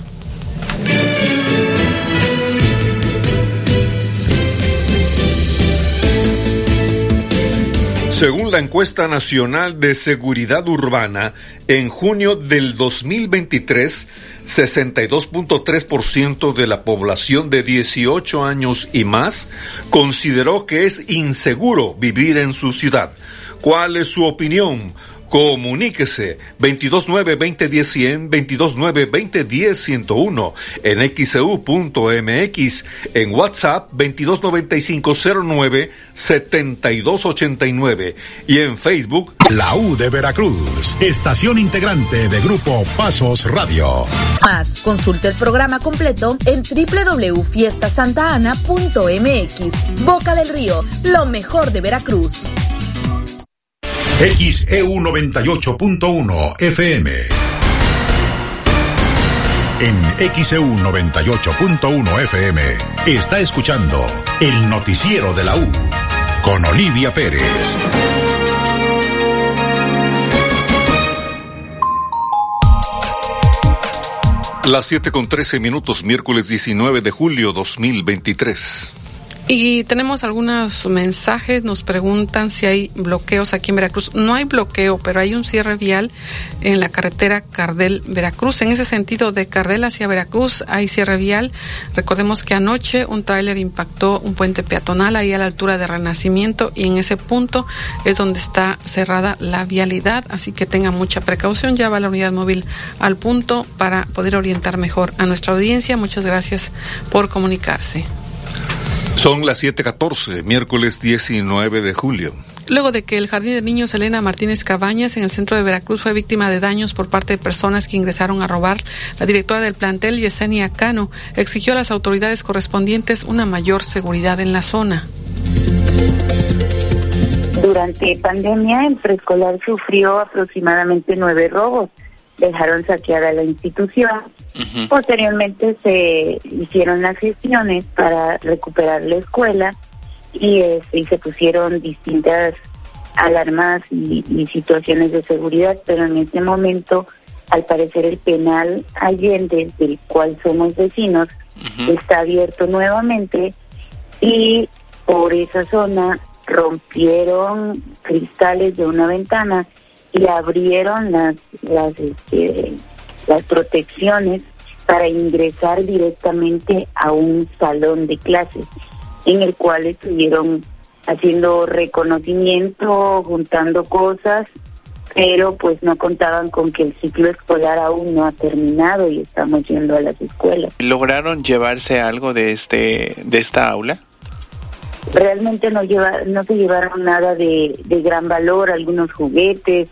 Según la encuesta nacional de seguridad urbana, en junio del 2023, 62.3% de la población de 18 años y más consideró que es inseguro vivir en su ciudad. ¿Cuál es su opinión? Comuníquese 229-2010-100, 229-2010-101, en xeu.mx, e en WhatsApp 229509-7289 y en Facebook La U de Veracruz, estación integrante de Grupo Pasos Radio. Más, consulte el programa completo en www.fiestasantana.mx. Boca del Río, lo mejor de Veracruz. XEU 98.1 FM. En XEU 98.1 FM está escuchando el noticiero de la U con Olivia Pérez. Las 7 con 13 minutos, miércoles 19 de julio 2023. Y tenemos algunos mensajes, nos preguntan si hay bloqueos aquí en Veracruz. No hay bloqueo, pero hay un cierre vial en la carretera Cardel-Veracruz. En ese sentido, de Cardel hacia Veracruz hay cierre vial. Recordemos que anoche un tráiler impactó un puente peatonal ahí a la altura de Renacimiento y en ese punto es donde está cerrada la vialidad. Así que tenga mucha precaución. Ya va la unidad móvil al punto para poder orientar mejor a nuestra audiencia. Muchas gracias por comunicarse. Son las 7:14, miércoles 19 de julio. Luego de que el Jardín de Niños Elena Martínez Cabañas en el centro de Veracruz fue víctima de daños por parte de personas que ingresaron a robar, la directora del plantel, Yesenia Cano, exigió a las autoridades correspondientes una mayor seguridad en la zona. Durante pandemia, el preescolar sufrió aproximadamente nueve robos. Dejaron saqueada la institución. Posteriormente se hicieron las gestiones para recuperar la escuela y, este, se pusieron distintas alarmas y, situaciones de seguridad, pero en este momento, al parecer, el penal Allende, del cual somos vecinos, está abierto nuevamente y por esa zona rompieron cristales de una ventana y abrieron las las este, las protecciones para ingresar directamente a un salón de clases en el cual estuvieron haciendo reconocimiento, juntando cosas, pero pues no contaban con que el ciclo escolar aún no ha terminado y estamos yendo a las escuelas. ¿Lograron llevarse algo de este de esta aula? Realmente no lleva, no se llevaron nada de, de gran valor, algunos juguetes,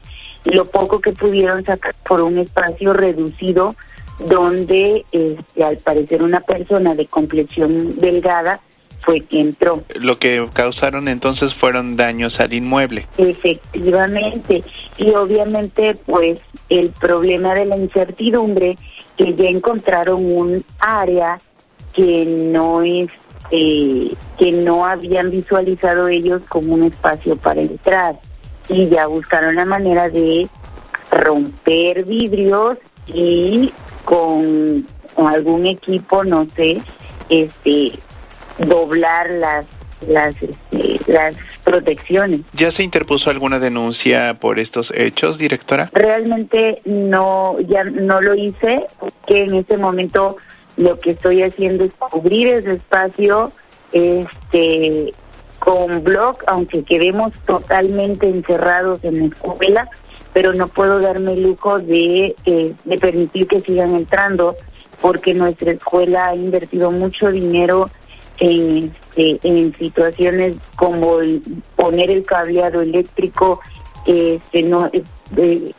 lo poco que pudieron sacar por un espacio reducido donde este, al parecer una persona de complexión delgada fue que entró. Lo que causaron entonces fueron daños al inmueble. Efectivamente, y obviamente pues el problema de la incertidumbre que ya encontraron un área que no es eh, que no habían visualizado ellos como un espacio para entrar y ya buscaron la manera de romper vidrios y con, algún equipo, no sé, este doblar las las este, las protecciones. ¿Ya se interpuso alguna denuncia por estos hechos, directora? Realmente no, ya no lo hice, que en este momento lo que estoy haciendo es cubrir ese espacio, este con blog, aunque quedemos totalmente encerrados en la escuela, pero no puedo darme el lujo de, eh, de permitir que sigan entrando, porque nuestra escuela ha invertido mucho dinero en, este, en situaciones como poner el cableado eléctrico, este, no, eh,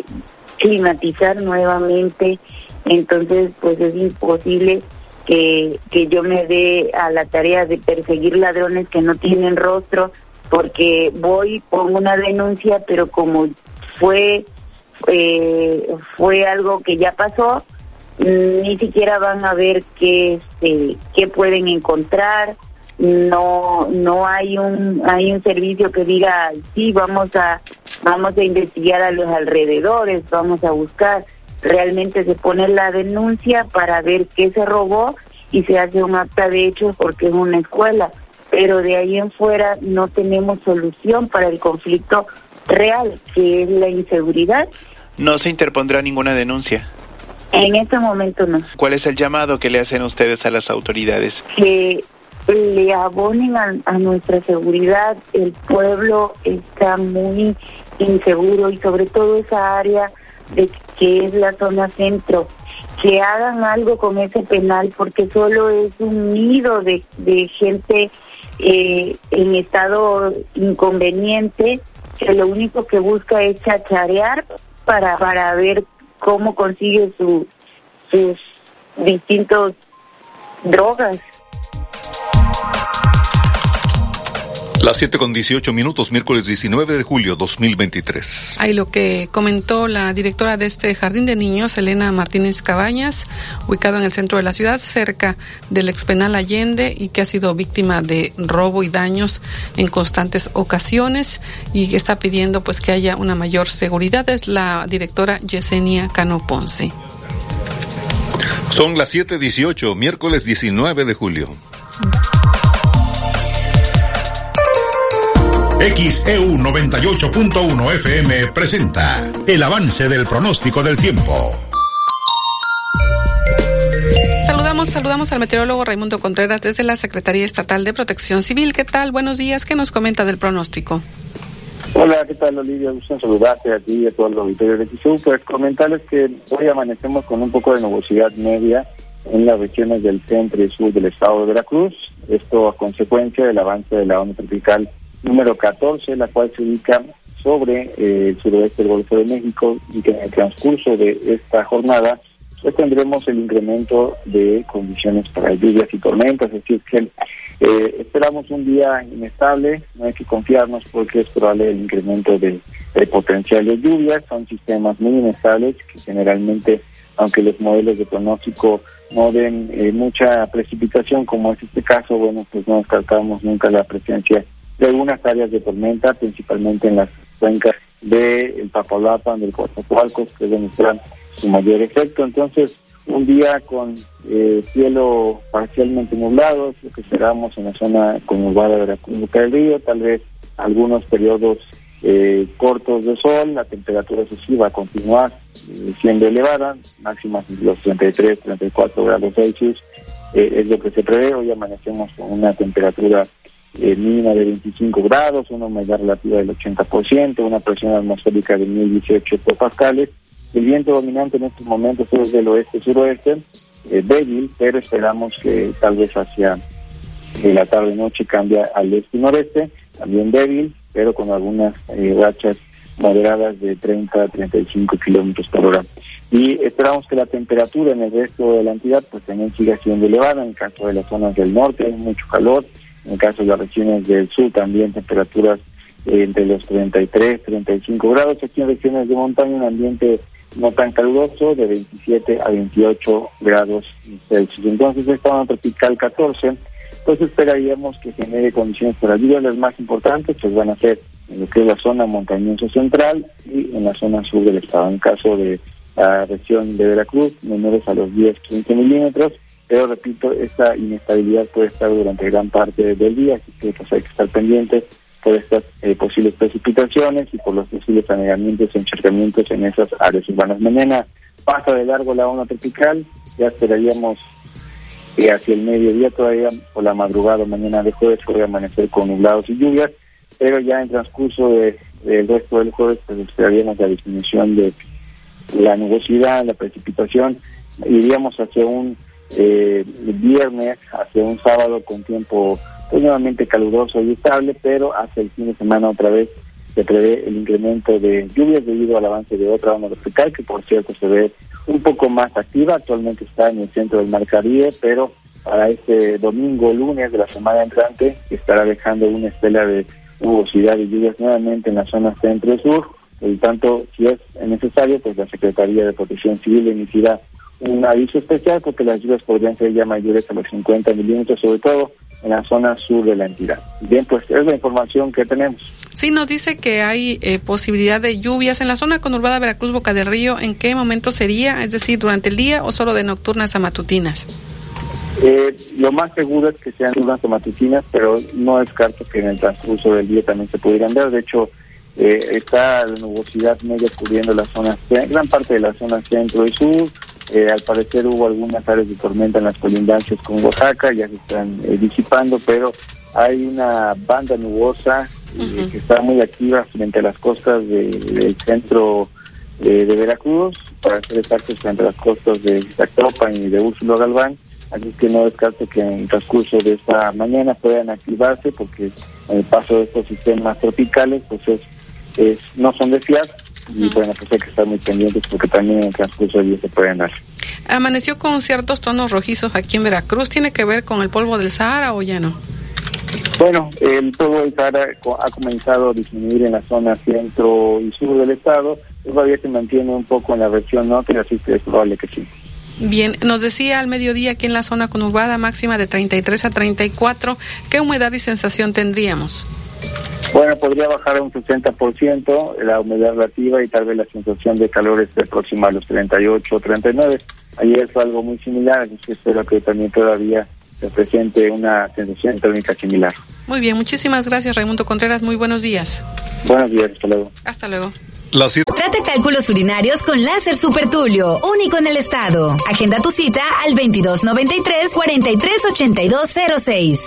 climatizar nuevamente, entonces pues es imposible que, que yo me dé a la tarea de perseguir ladrones que no tienen rostro, porque voy, pongo una denuncia, pero como fue, eh, fue algo que ya pasó, ni siquiera van a ver qué, este, qué pueden encontrar, no no hay un hay un servicio que diga sí vamos a vamos a investigar a los alrededores vamos a buscar realmente se pone la denuncia para ver qué se robó y se hace un acta de hecho porque es una escuela. Pero de ahí en fuera no tenemos solución para el conflicto real que es la inseguridad. No se interpondrá ninguna denuncia. En este momento no. ¿cuál es el llamado que le hacen ustedes a las autoridades que le abonen a, nuestra seguridad. El pueblo está muy inseguro y sobre todo esa área de que es la zona centro. Que hagan algo con ese penal porque solo es un nido de, de gente eh, en estado inconveniente que lo único que busca es chacharear para, para ver cómo consigue su, sus distintos drogas. Las 7 con 18 minutos, miércoles 19 de julio 2023. Ahí lo que comentó la directora de este jardín de niños, Elena Martínez Cabañas, ubicado en el centro de la ciudad, cerca del expenal Allende, y que ha sido víctima de robo y daños en constantes ocasiones, y que está pidiendo pues que haya una mayor seguridad. Es la directora Yesenia Cano Ponce. Son las 7:18, miércoles 19 de julio. XEU 98.1 FM presenta el avance del pronóstico del tiempo. Saludamos, saludamos al meteorólogo Raimundo Contreras desde la Secretaría Estatal de Protección Civil. ¿Qué tal? Buenos días. ¿Qué nos comenta del pronóstico? Hola, ¿qué tal Olivia? Gusto saludarte a ti y a todos los auditores de XEU. Pues comentarles que hoy amanecemos con un poco de nubosidad media en las regiones del centro y sur del estado de Veracruz. Esto a consecuencia del avance de la onda tropical número 14, la cual se ubica sobre eh, el suroeste del Golfo de México y que en el transcurso de esta jornada pues tendremos el incremento de condiciones para lluvias y tormentas, es decir, que eh, esperamos un día inestable, no hay que confiarnos porque es probable el incremento de, potencial de lluvias, son sistemas muy inestables que generalmente, aunque los modelos de pronóstico no den eh, mucha precipitación como es este caso, bueno, pues no descartamos nunca la presencia de algunas áreas de tormenta, principalmente en las cuencas de Papalapan, del Coatzacoalcos, que demostrar su mayor efecto. Entonces, un día con eh, cielo parcialmente nublado, lo que esperamos en la zona conurbada de la Comunidad del Río, tal vez algunos periodos eh, cortos de sol, la temperatura sí va a continuar eh, siendo elevada, máximas los 33, 34 grados Celsius, es lo que se prevé, hoy amanecemos con una temperatura eh, mínima de 25 grados, una humedad relativa del 80%, una presión atmosférica de 1018 hectopascales. El viento dominante en estos momentos es del oeste-suroeste, eh, débil, pero esperamos que tal vez hacia eh, la tarde-noche cambie al este y noreste, también débil, pero con algunas eh, rachas moderadas de 30 a 35 kilómetros por hora. Y esperamos que la temperatura en el resto de la entidad pues también siga siendo elevada. En el caso de las zonas del norte hay mucho calor, en el caso de las regiones del sur también temperaturas eh, entre los 33, 35 grados. Aquí en regiones de montaña un ambiente no tan caluroso, de 27 a 28 grados Celsius. Entonces, esta onda tropical 14, pues esperaríamos que genere condiciones para lluvia. Las más importantes pues van a ser en lo que es la zona montañosa central y en la zona sur del estado. En caso de la región de Veracruz, menores a los 10-15 milímetros, pero repito, esta inestabilidad puede estar durante gran parte del día, así que pues, hay que estar pendientes por estas eh, posibles precipitaciones y por los posibles anegamientos encharcamientos en esas áreas urbanas. Mañana pasa de largo la onda tropical, ya esperaríamos que hacia el mediodía todavía por la madrugada mañana de jueves puede amanecer con nublados y lluvias, pero ya en transcurso del resto del jueves pues esperaríamos la disminución de la nubosidad, la precipitación, iríamos hacia un eh, viernes hacia un sábado con tiempo pues, nuevamente caluroso y estable, pero hacia el fin de semana otra vez se prevé el incremento de lluvias debido al avance de otra onda tropical que por cierto se ve un poco más activa, actualmente está en el centro del Mar Caribe, pero para este domingo, lunes de la semana entrante, estará dejando una estela de nubosidad y lluvias nuevamente en la zona centro y sur. Por tanto, si es necesario, pues la Secretaría de Protección Civil emitirá un aviso especial porque las lluvias podrían ser ya mayores a los 50 milímetros, sobre todo en la zona sur de la entidad. Bien, pues es la información que tenemos. Sí, nos dice que hay eh, posibilidad de lluvias en la zona conurbada Veracruz Boca del Río. ¿En qué momento sería? Es decir, durante el día o solo de nocturnas a matutinas. Eh, lo más seguro es que sean unas matutinas, pero no descarto que en el transcurso del día también se pudieran ver. De hecho, eh, está la nubosidad media cubriendo la zona, gran parte de la zona centro y sur. Eh, al parecer hubo algunas áreas de tormenta en las colindancias con Oaxaca, ya se están eh, disipando, pero hay una banda nubosa que está muy activa frente a las costas del centro de Veracruz, para ser exactos, frente a las costas de Zacopan y de Úrsulo Galván. Así que no descarto que en el transcurso de esta mañana puedan activarse porque en el paso de estos sistemas tropicales pues es, no son de fiar y bueno pues hay que estar muy pendientes porque también en el transcurso del día se pueden dar. Amaneció con ciertos tonos rojizos aquí en Veracruz. ¿Tiene que ver con el polvo del Sahara o ya no? Bueno, el polvo del Sahara ha comenzado a disminuir en la zona centro y sur del estado. Todavía se mantiene un poco en la región norte, así que es probable que sí. Bien, nos decía al mediodía aquí en la zona conurbada máxima de 33 a 34, ¿qué humedad y sensación tendríamos? Bueno, podría bajar a un 60% la humedad relativa y tal vez la sensación de calor esté próxima a los 38 o 39. Ayer fue algo muy similar, así que espero que también todavía se presente una sensación térmica similar. Muy bien, muchísimas gracias Raimundo Contreras, muy buenos días. Buenos días, hasta luego. Hasta luego. Trata cálculos urinarios con láser Super Tulio, único en el estado. Agenda tu cita al 2293 438206.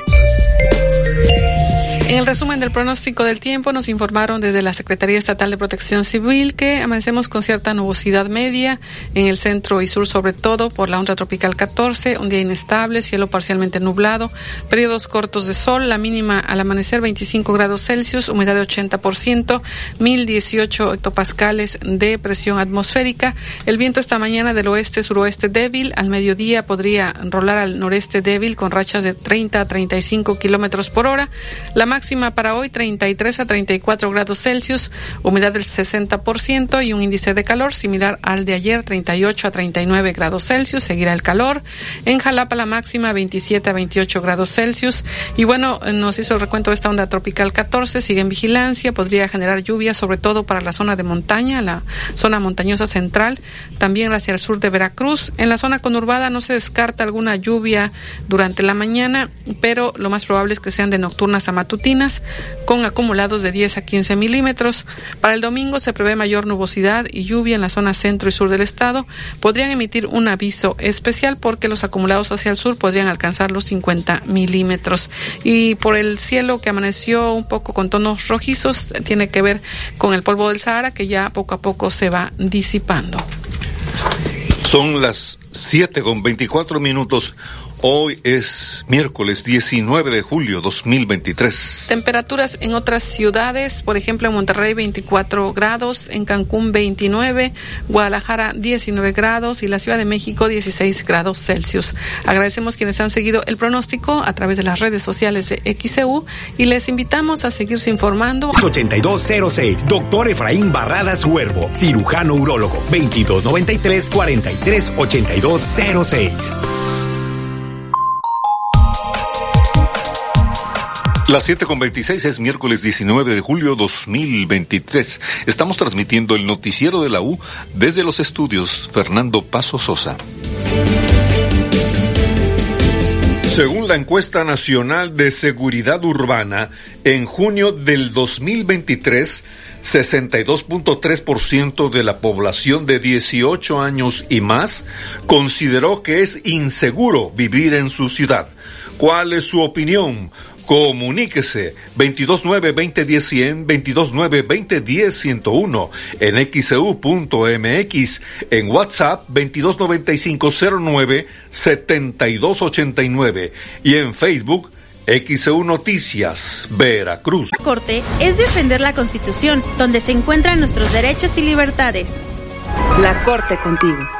En el resumen del pronóstico del tiempo nos informaron desde la Secretaría Estatal de Protección Civil que amanecemos con cierta nubosidad media en el centro y sur, sobre todo por la onda tropical 14, un día inestable, cielo parcialmente nublado, periodos cortos de sol, la mínima al amanecer 25 grados Celsius, humedad de 80%, 1018 hectopascales de presión atmosférica. El viento esta mañana del oeste-suroeste débil, al mediodía podría rolar al noreste débil con rachas de 30 a 35 kilómetros por hora. La para hoy 33 a 34 grados Celsius, humedad del 60% y un índice de calor similar al de ayer 38 a 39 grados Celsius. Seguirá el calor. En Jalapa la máxima 27 a 28 grados Celsius. Y bueno, nos hizo el recuento de esta onda tropical 14. Sigue en vigilancia. Podría generar lluvia sobre todo para la zona de montaña, la zona montañosa central. También hacia el sur de Veracruz. En la zona conurbada no se descarta alguna lluvia durante la mañana, pero lo más probable es que sean de nocturnas a matutinas con acumulados de 10 a 15 milímetros. Para el domingo se prevé mayor nubosidad y lluvia en la zona centro y sur del estado. Podrían emitir un aviso especial porque los acumulados hacia el sur podrían alcanzar los 50 milímetros. Y por el cielo que amaneció un poco con tonos rojizos, tiene que ver con el polvo del Sahara que ya poco a poco se va disipando. Son las 7 con 24 minutos. Hoy es miércoles 19 de julio 2023. Temperaturas en otras ciudades, por ejemplo en Monterrey 24 grados, en Cancún 29, Guadalajara 19 grados y la Ciudad de México 16 grados Celsius. Agradecemos quienes han seguido el pronóstico a través de las redes sociales de XEU y les invitamos a seguirse informando. 8206, doctor Efraín Barradas Huervo, cirujano urólogo, 2293 438206. Las 7 con 26 es miércoles 19 de julio 2023. Estamos transmitiendo el noticiero de la U desde los estudios Fernando Paso Sosa. Según la encuesta nacional de seguridad urbana, en junio del 2023, 62.3% de la población de 18 años y más consideró que es inseguro vivir en su ciudad. ¿Cuál es su opinión? Comuníquese 229-2010-100, 229-2010-101 en xeu.mx, en WhatsApp 229509-7289 y en Facebook XEU Noticias, Veracruz. La Corte es defender la Constitución, donde se encuentran nuestros derechos y libertades. La Corte contigo.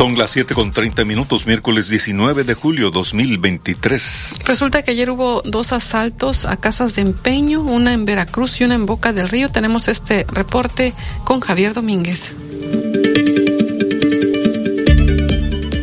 Son las 7 con 30 minutos, miércoles 19 de julio 2023. Resulta que ayer hubo dos asaltos a casas de empeño, una en Veracruz y una en Boca del Río. Tenemos este reporte con Javier Domínguez.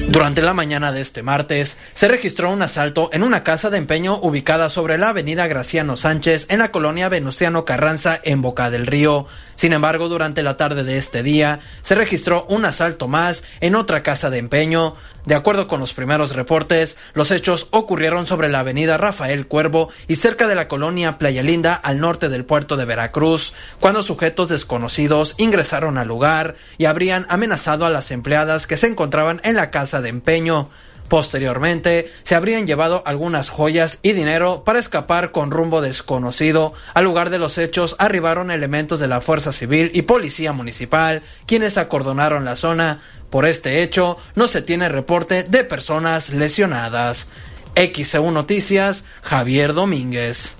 Durante la mañana de este martes, se registró un asalto en una casa de empeño ubicada sobre la avenida Graciano Sánchez en la colonia Venustiano Carranza en Boca del Río. Sin embargo, durante la tarde de este día, se registró un asalto más en otra casa de empeño. De acuerdo con los primeros reportes, los hechos ocurrieron sobre la avenida Rafael Cuervo y cerca de la colonia Playa Linda al norte del puerto de Veracruz, cuando sujetos desconocidos ingresaron al lugar y habrían amenazado a las empleadas que se encontraban en la casa de empeño. Posteriormente, se habrían llevado algunas joyas y dinero para escapar con rumbo desconocido. Al lugar de los hechos arribaron elementos de la Fuerza Civil y Policía Municipal, quienes acordonaron la zona. Por este hecho, no se tiene reporte de personas lesionadas. XEU Noticias, Javier Domínguez.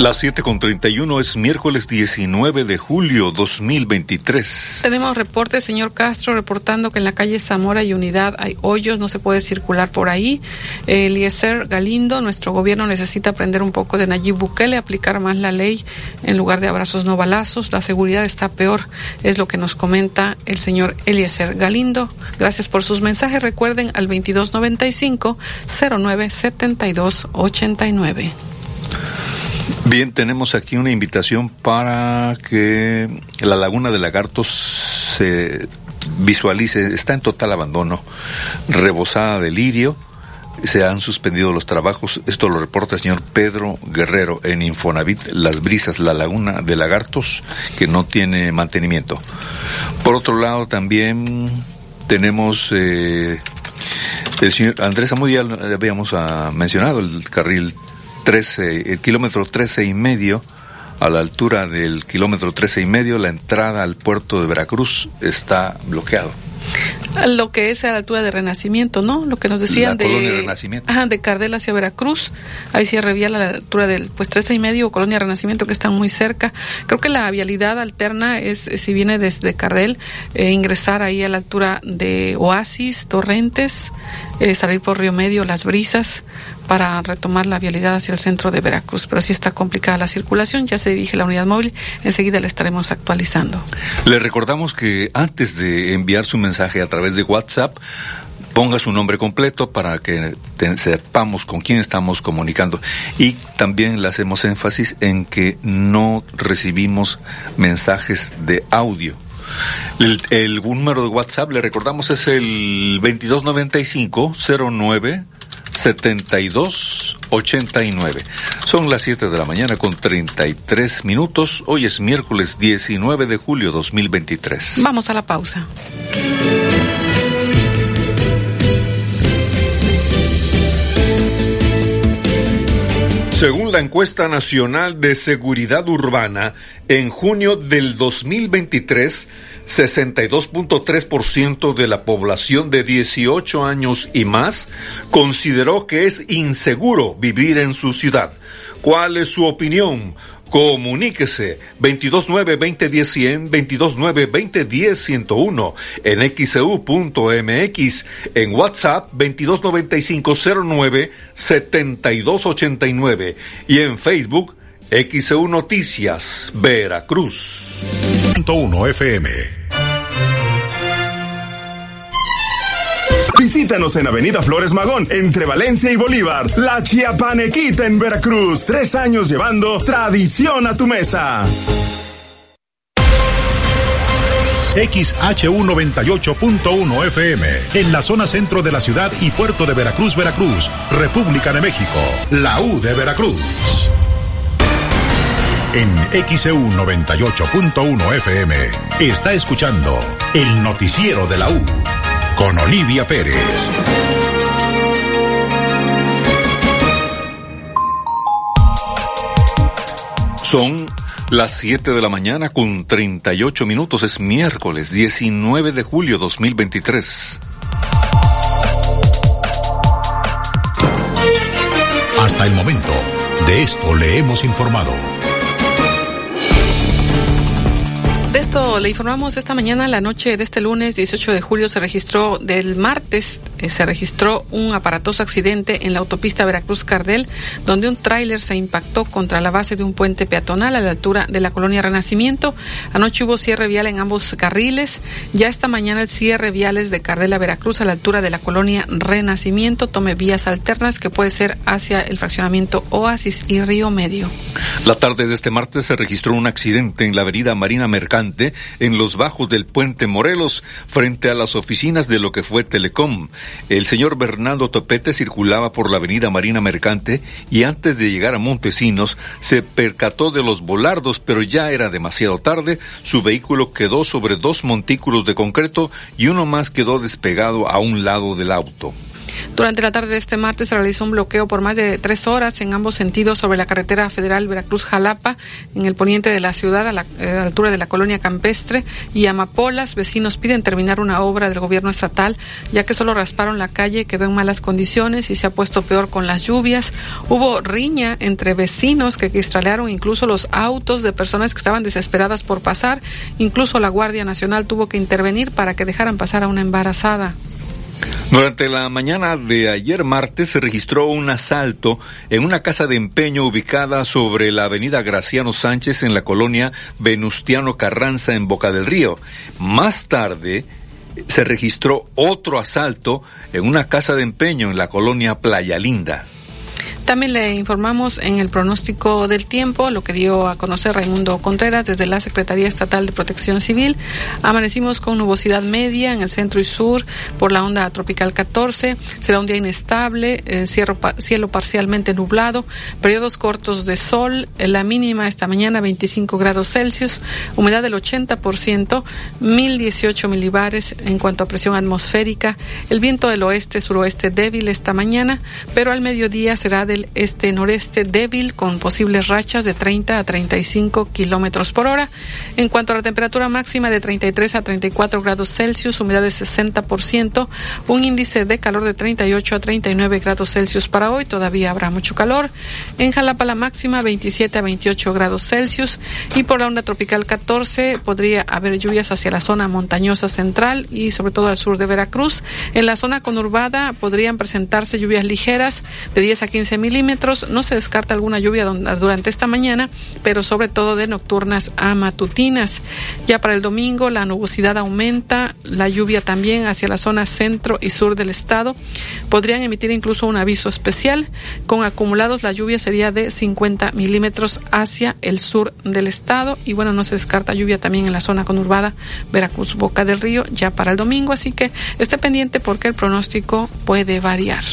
Las 7 con 31 es miércoles 19 de julio 2023. Tenemos reporte, señor Castro, reportando que en la calle Zamora y Unidad hay hoyos, no se puede circular por ahí. Eliezer Galindo, nuestro gobierno necesita aprender un poco de Nayib Bukele, aplicar más la ley en lugar de abrazos no balazos. La seguridad está peor, es lo que nos comenta el señor Eliezer Galindo. Gracias por sus mensajes. Recuerden al 2295 097289. Bien, tenemos aquí una invitación para que la laguna de Lagartos se visualice, está en total abandono, rebosada de lirio, se han suspendido los trabajos, esto lo reporta el señor Pedro Guerrero en Infonavit Las Brisas, la laguna de Lagartos, que no tiene mantenimiento. Por otro lado, también tenemos eh, el señor Andrés Amudia, habíamos ah, mencionado el carril 13, el kilómetro 13 y medio, a la altura del kilómetro 13 y medio, la entrada al puerto de Veracruz está bloqueado. Lo que es a la altura de Renacimiento, ¿no? Lo que nos decían La colonia de Renacimiento. Ajá, de Cardel hacia Veracruz, ahí cierre vial a la altura del pues 13 y medio, Colonia Renacimiento que están muy cerca. Creo que la vialidad alterna es eh, si viene desde Cardel, eh, ingresar ahí a la altura de Oasis, Torrentes, eh, salir por Río Medio, Las Brisas, para retomar la vialidad hacia el centro de Veracruz. Pero sí está complicada la circulación, ya se dirige la unidad móvil, enseguida la estaremos actualizando. Le recordamos que antes de enviar su mensaje a través de WhatsApp, ponga su nombre completo para que sepamos con quién estamos comunicando. Y también le hacemos énfasis en que no recibimos mensajes de audio. El, el número de WhatsApp, le recordamos, es el 2295-09. 7289. Son las 7 de la mañana con 33 minutos. Hoy es miércoles 19 de julio 2023. Vamos a la pausa. Según la encuesta nacional de seguridad urbana, en junio del 2023, 62.3% de la población de 18 años y más consideró que es inseguro vivir en su ciudad. ¿Cuál es su opinión? Comuníquese 229-2010-100, 229-2010-101, en xeu.mx, en WhatsApp 229509-7289 y en Facebook XEU Noticias, Veracruz. 101 FM. Visítanos en Avenida Flores Magón, entre Valencia y Bolívar. La Chiapanequita en Veracruz. Tres años llevando tradición a tu mesa. XHU98.1 FM, en la zona centro de la ciudad y puerto de Veracruz, Veracruz, República de México, la U de Veracruz. En XEU 98.1 FM está escuchando el noticiero de la U con Olivia Pérez. Son las 7 de la mañana con 38 minutos. Es miércoles 19 de julio 2023. Hasta el momento, de esto le hemos informado. De esto le informamos esta mañana, la noche de este lunes 18 de julio se registró, del martes eh, se registró un aparatoso accidente en la autopista Veracruz-Cardel, donde un tráiler se impactó contra la base de un puente peatonal a la altura de la colonia Renacimiento. Anoche hubo cierre vial en ambos carriles. Ya esta mañana el cierre viales de Cardel a Veracruz a la altura de la colonia Renacimiento tome vías alternas que puede ser hacia el fraccionamiento Oasis y Río Medio. La tarde de este martes se registró un accidente en la avenida Marina Mercante en los bajos del puente Morelos, frente a las oficinas de lo que fue Telecom. El señor Bernardo Topete circulaba por la avenida Marina Mercante y antes de llegar a Montesinos se percató de los volardos, pero ya era demasiado tarde. Su vehículo quedó sobre dos montículos de concreto y uno más quedó despegado a un lado del auto. Durante la tarde de este martes se realizó un bloqueo por más de tres horas en ambos sentidos sobre la carretera federal Veracruz-Jalapa, en el poniente de la ciudad, a la, eh, altura de la colonia campestre y Amapolas. Vecinos piden terminar una obra del gobierno estatal, ya que solo rasparon la calle, quedó en malas condiciones y se ha puesto peor con las lluvias. Hubo riña entre vecinos que extrañaron incluso los autos de personas que estaban desesperadas por pasar. Incluso la Guardia Nacional tuvo que intervenir para que dejaran pasar a una embarazada. Durante la mañana de ayer martes se registró un asalto en una casa de empeño ubicada sobre la avenida Graciano Sánchez en la colonia Venustiano Carranza en Boca del Río. Más tarde se registró otro asalto en una casa de empeño en la colonia Playa Linda. También le informamos en el pronóstico del tiempo, lo que dio a conocer Raimundo Contreras desde la Secretaría Estatal de Protección Civil. Amanecimos con nubosidad media en el centro y sur por la onda tropical 14. Será un día inestable, eh, cielo, cielo, parcialmente nublado, periodos cortos de sol, la mínima esta mañana 25 grados Celsius, humedad del 80%, 1018 milibares en cuanto a presión atmosférica, el viento del oeste-suroeste débil esta mañana, pero al mediodía será de del este-noreste débil con posibles rachas de 30 a 35 kilómetros por hora. En cuanto a la temperatura máxima de 33 a 34 grados Celsius, humedad de 60%, un índice de calor de 38 a 39 grados Celsius para hoy. Todavía habrá mucho calor. En Jalapa la máxima 27 a 28 grados Celsius y por la onda tropical 14 podría haber lluvias hacia la zona montañosa central y sobre todo al sur de Veracruz. En la zona conurbada podrían presentarse lluvias ligeras de 10 a 15 milímetros. No se descarta alguna lluvia durante esta mañana, pero sobre todo de nocturnas a matutinas. Ya para el domingo la nubosidad aumenta, la lluvia también hacia la zona centro y sur del estado. Podrían emitir incluso un aviso especial. Con acumulados la lluvia sería de 50 milímetros hacia el sur del estado. Y bueno, no se descarta lluvia también en la zona conurbada Veracruz, Boca del Río, ya para el domingo. Así que esté pendiente porque el pronóstico puede variar.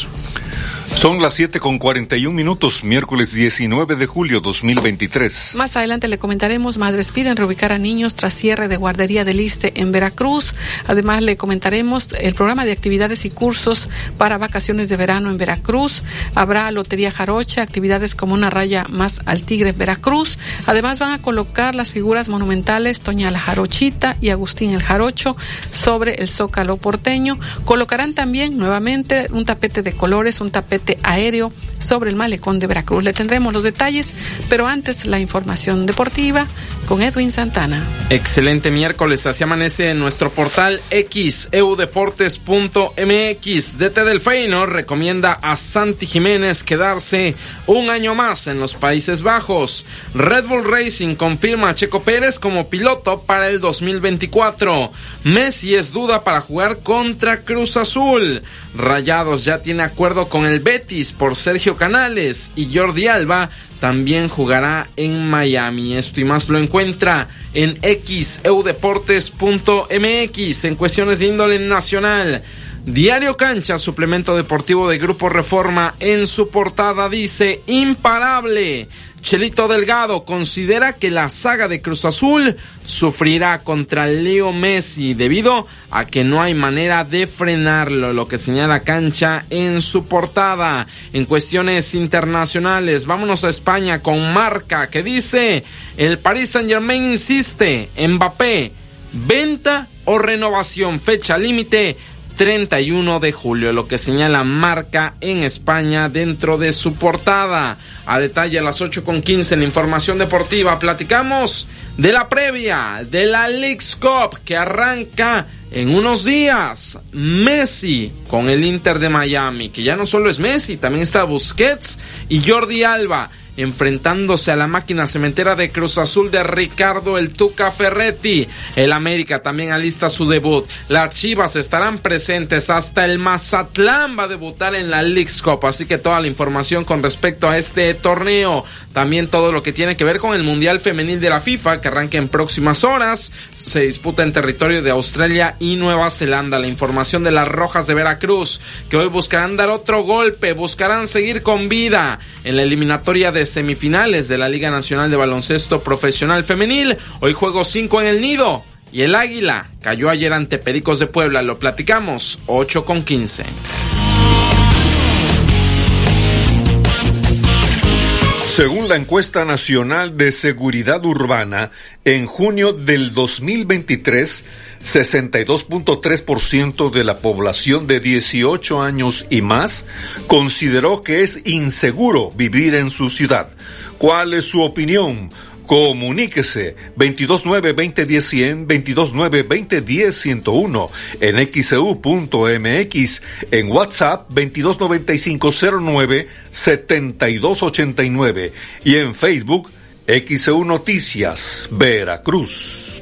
Son las 7 con 41 minutos, miércoles 19 de julio 2023. Más adelante le comentaremos, madres piden reubicar a niños tras cierre de guardería del Iste en Veracruz. Además le comentaremos el programa de actividades y cursos para vacaciones de verano en Veracruz. Habrá Lotería Jarocha, actividades como una raya más al Tigre en Veracruz. Además van a colocar las figuras monumentales Toña la Jarochita y Agustín el Jarocho sobre el Zócalo porteño. Colocarán también nuevamente un tapete de colores, un tapete aéreo sobre el malecón de Veracruz. Le tendremos los detalles, pero antes la información deportiva con Edwin Santana. Excelente miércoles, así amanece en nuestro portal X, eudeportes.mx. DT del Feyenoord recomienda a Santi Jiménez quedarse un año más en los Países Bajos. Red Bull Racing confirma a Checo Pérez como piloto para el 2024. Messi es duda para jugar contra Cruz Azul. Rayados ya tiene acuerdo con el Betis por Sergio Canales y Jordi Alba también jugará en Miami. Esto y más lo encuentra en xeudeportes.mx en cuestiones de índole nacional. Diario Cancha, suplemento deportivo de Grupo Reforma, en su portada dice imparable. Chelito Delgado considera que la saga de Cruz Azul sufrirá contra Leo Messi debido a que no hay manera de frenarlo, lo que señala Cancha en su portada. En cuestiones internacionales, vámonos a España con Marca que dice, el Paris Saint Germain insiste, Mbappé, venta o renovación, fecha límite 31 de julio, lo que señala marca en España dentro de su portada. A detalle a las 8 con 15 en la información deportiva platicamos de la previa de la League's Cup que arranca en unos días. Messi con el Inter de Miami, que ya no solo es Messi, también está Busquets y Jordi Alba enfrentándose a la máquina cementera de Cruz Azul de Ricardo El Tuca Ferretti. El América también alista su debut. Las Chivas estarán presentes hasta el Mazatlán va a debutar en la League's Cup, así que toda la información con respecto a este torneo, también todo lo que tiene que ver con el Mundial Femenil de la FIFA que arranca en próximas horas, se disputa en territorio de Australia y Nueva Zelanda. La información de las Rojas de Veracruz que hoy buscarán dar otro golpe, buscarán seguir con vida en la eliminatoria de semifinales de la Liga Nacional de Baloncesto Profesional Femenil. Hoy juego 5 en el nido. Y el Águila cayó ayer ante Pericos de Puebla. Lo platicamos 8 con 15. Según la encuesta nacional de seguridad urbana, en junio del 2023, 62.3% de la población de 18 años y más consideró que es inseguro vivir en su ciudad. ¿Cuál es su opinión? Comuníquese 229-2010-100, 229-2010-101 en xeu.mx, e en WhatsApp 229509-7289 y en Facebook XEU Noticias, Veracruz.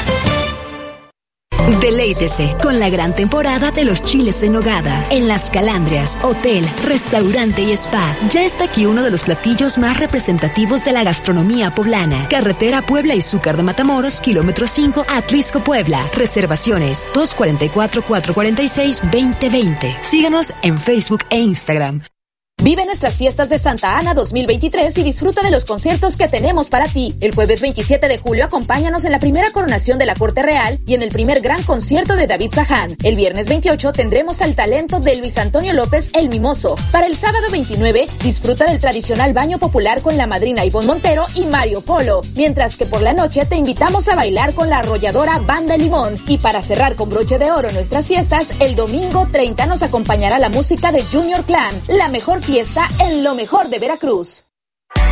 Deleítese con la gran temporada de los chiles en nogada. En Las Calandrias, hotel, restaurante y spa. Ya está aquí uno de los platillos más representativos de la gastronomía poblana. Carretera Puebla y Zúcar de Matamoros, kilómetro 5, Atlisco, Puebla. Reservaciones 244-446-2020. Síganos en Facebook e Instagram. Vive nuestras fiestas de Santa Ana 2023 y disfruta de los conciertos que tenemos para ti. El jueves 27 de julio acompáñanos en la primera coronación de la Corte Real y en el primer gran concierto de David Zahán. El viernes 28 tendremos al talento de Luis Antonio López El Mimoso. Para el sábado 29 disfruta del tradicional baño popular con la madrina Ivonne Montero y Mario Polo. Mientras que por la noche te invitamos a bailar con la arrolladora Banda Limón. Y para cerrar con broche de oro nuestras fiestas, el domingo 30 nos acompañará la música de Junior Clan, la mejor fiesta en lo mejor de Veracruz.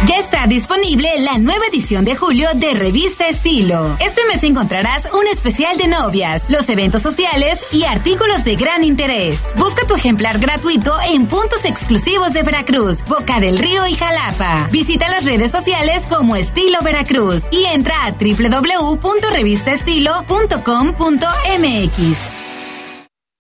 Ya está disponible la nueva edición de julio de Revista Estilo. Este mes encontrarás un especial de novias, los eventos sociales y artículos de gran interés. Busca tu ejemplar gratuito en puntos exclusivos de Veracruz, Boca del Río y Jalapa. Visita las redes sociales como Estilo Veracruz y entra a www.revistaestilo.com.mx.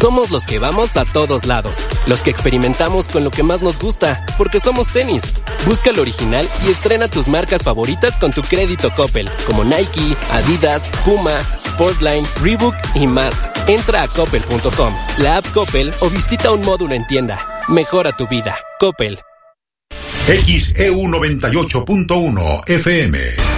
Somos los que vamos a todos lados, los que experimentamos con lo que más nos gusta, porque somos tenis. Busca lo original y estrena tus marcas favoritas con tu crédito Coppel, como Nike, Adidas, Puma, Sportline, Reebok y más. Entra a coppel.com, la app Coppel o visita un módulo en tienda. Mejora tu vida. Coppel. XEU 98.1 FM.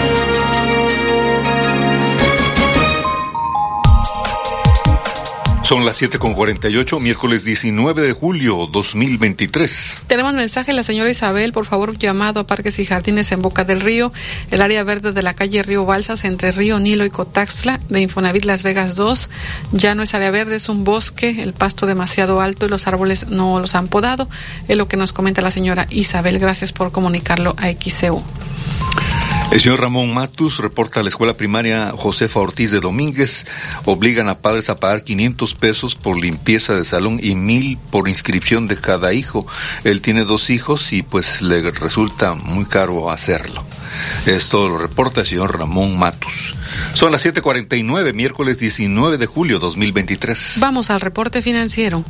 Son las 7.48, miércoles 19 de julio 2023. Tenemos mensaje la señora Isabel, por favor, llamado a Parques y Jardines en Boca del Río, el área verde de la calle Río Balsas entre Río Nilo y Cotaxla de Infonavit Las Vegas 2. Ya no es área verde, es un bosque, el pasto demasiado alto y los árboles no los han podado. Es lo que nos comenta la señora Isabel. Gracias por comunicarlo a XCU. El señor Ramón Matus reporta a la escuela primaria Josefa Ortiz de Domínguez. Obligan a padres a pagar 500 pesos por limpieza de salón y mil por inscripción de cada hijo. Él tiene dos hijos y pues le resulta muy caro hacerlo. Esto lo reporta el señor Ramón Matus. Son las 7:49, miércoles 19 de julio 2023. Vamos al reporte financiero.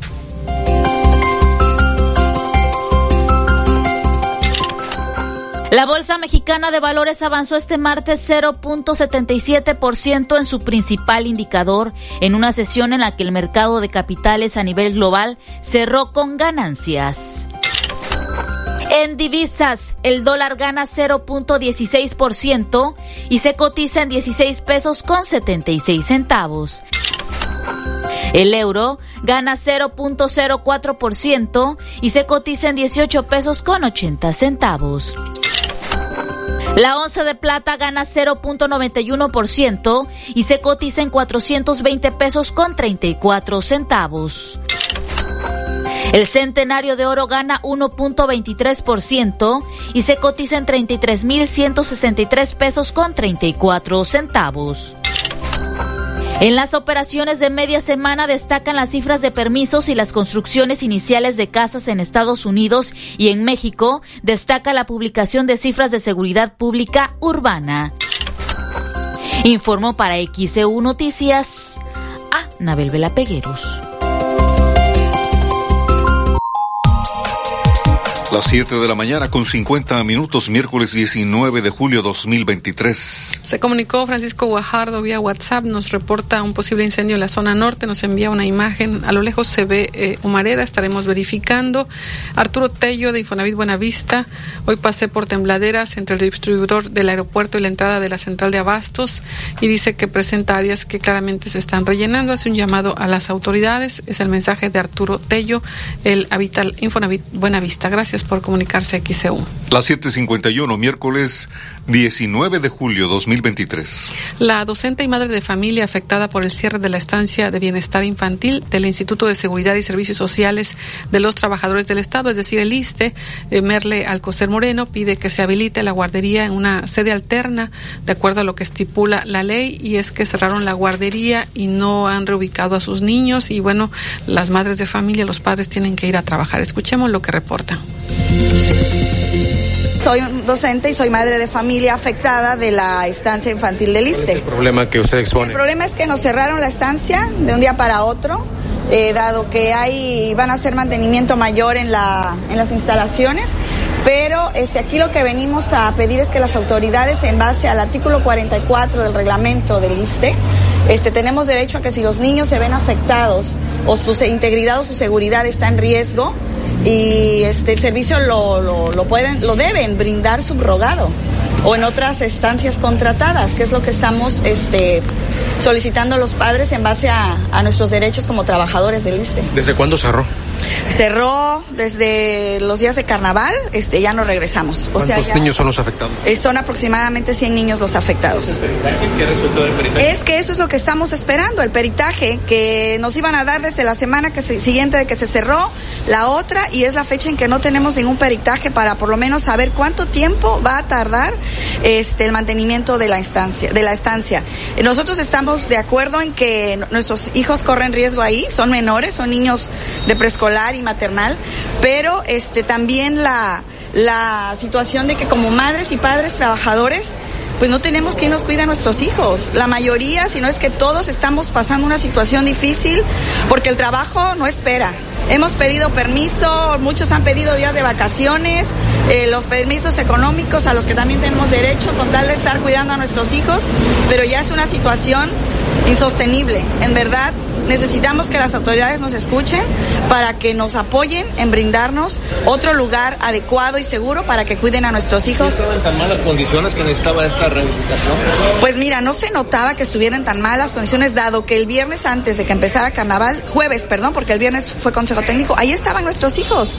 La Bolsa Mexicana de Valores avanzó este martes 0.77% en su principal indicador, en una sesión en la que el mercado de capitales a nivel global cerró con ganancias. En divisas, el dólar gana 0.16% y se cotiza en 16 pesos con 76 centavos. El euro gana 0.04% y se cotiza en 18 pesos con 80 centavos. La onza de plata gana 0.91% y se cotiza en 420 pesos con 34 centavos. El centenario de oro gana 1.23% y se cotiza en 33.163 pesos con 34 centavos. En las operaciones de media semana destacan las cifras de permisos y las construcciones iniciales de casas en Estados Unidos y en México destaca la publicación de cifras de seguridad pública urbana. Informó para XEU Noticias a Nabel Vela Pegueros. Las 7 de la mañana con 50 minutos, miércoles 19 de julio 2023. Se comunicó Francisco Guajardo vía WhatsApp, nos reporta un posible incendio en la zona norte, nos envía una imagen, a lo lejos se ve eh, Humareda, estaremos verificando. Arturo Tello de Infonavit Buenavista, hoy pasé por tembladeras entre el distribuidor del aeropuerto y la entrada de la central de abastos y dice que presenta áreas que claramente se están rellenando, hace un llamado a las autoridades, es el mensaje de Arturo Tello, el Habital Infonavit Buenavista. Gracias por comunicarse a XCU. Las 7:51, miércoles 19 de julio 2023. La docente y madre de familia afectada por el cierre de la estancia de bienestar infantil del Instituto de Seguridad y Servicios Sociales de los Trabajadores del Estado, es decir, el ISTE, eh, Merle Alcocer Moreno, pide que se habilite la guardería en una sede alterna, de acuerdo a lo que estipula la ley, y es que cerraron la guardería y no han reubicado a sus niños, y bueno, las madres de familia, los padres tienen que ir a trabajar. Escuchemos lo que reporta. Soy docente y soy madre de familia afectada de la estancia infantil del ISTE. el problema que usted expone? El problema es que nos cerraron la estancia de un día para otro, eh, dado que hay van a hacer mantenimiento mayor en, la, en las instalaciones. Pero este, aquí lo que venimos a pedir es que las autoridades, en base al artículo 44 del reglamento del ISTE, este, tenemos derecho a que si los niños se ven afectados o su integridad o su seguridad está en riesgo, y este el servicio lo, lo, lo pueden, lo deben brindar subrogado o en otras estancias contratadas, que es lo que estamos este, solicitando los padres en base a, a nuestros derechos como trabajadores del ISTE. ¿Desde cuándo cerró? Cerró desde los días de carnaval, este, ya no regresamos. O ¿Cuántos sea, ya- niños son los afectados? eh, son aproximadamente 100 niños los afectados. ¿Qué resultó del peritaje? Es que eso es lo que estamos esperando, el peritaje que nos iban a dar desde la semana que se- siguiente de que se cerró, la otra, y es la fecha en que no tenemos ningún peritaje para por lo menos saber cuánto tiempo va a tardar este el mantenimiento de la instancia, de la estancia. Nosotros estamos de acuerdo en que nuestros hijos corren riesgo ahí, son menores, son niños de preescolar y maternal, pero este también la la situación de que como madres y padres trabajadores pues no tenemos quien nos cuida a nuestros hijos. La mayoría, si no es que todos, estamos pasando una situación difícil porque el trabajo no espera. Hemos pedido permiso, muchos han pedido días de vacaciones, eh, los permisos económicos a los que también tenemos derecho con tal de estar cuidando a nuestros hijos, pero ya es una situación insostenible. En verdad, necesitamos que las autoridades nos escuchen para que nos apoyen en brindarnos otro lugar adecuado y seguro para que cuiden a nuestros hijos. ¿Estaban tan malas condiciones que necesitaba esta rehabilitación? Pues mira, no se notaba que estuvieran tan malas condiciones, dado que el viernes antes de que empezara carnaval, jueves, perdón, porque el viernes fue consejo técnico, ahí estaban nuestros hijos.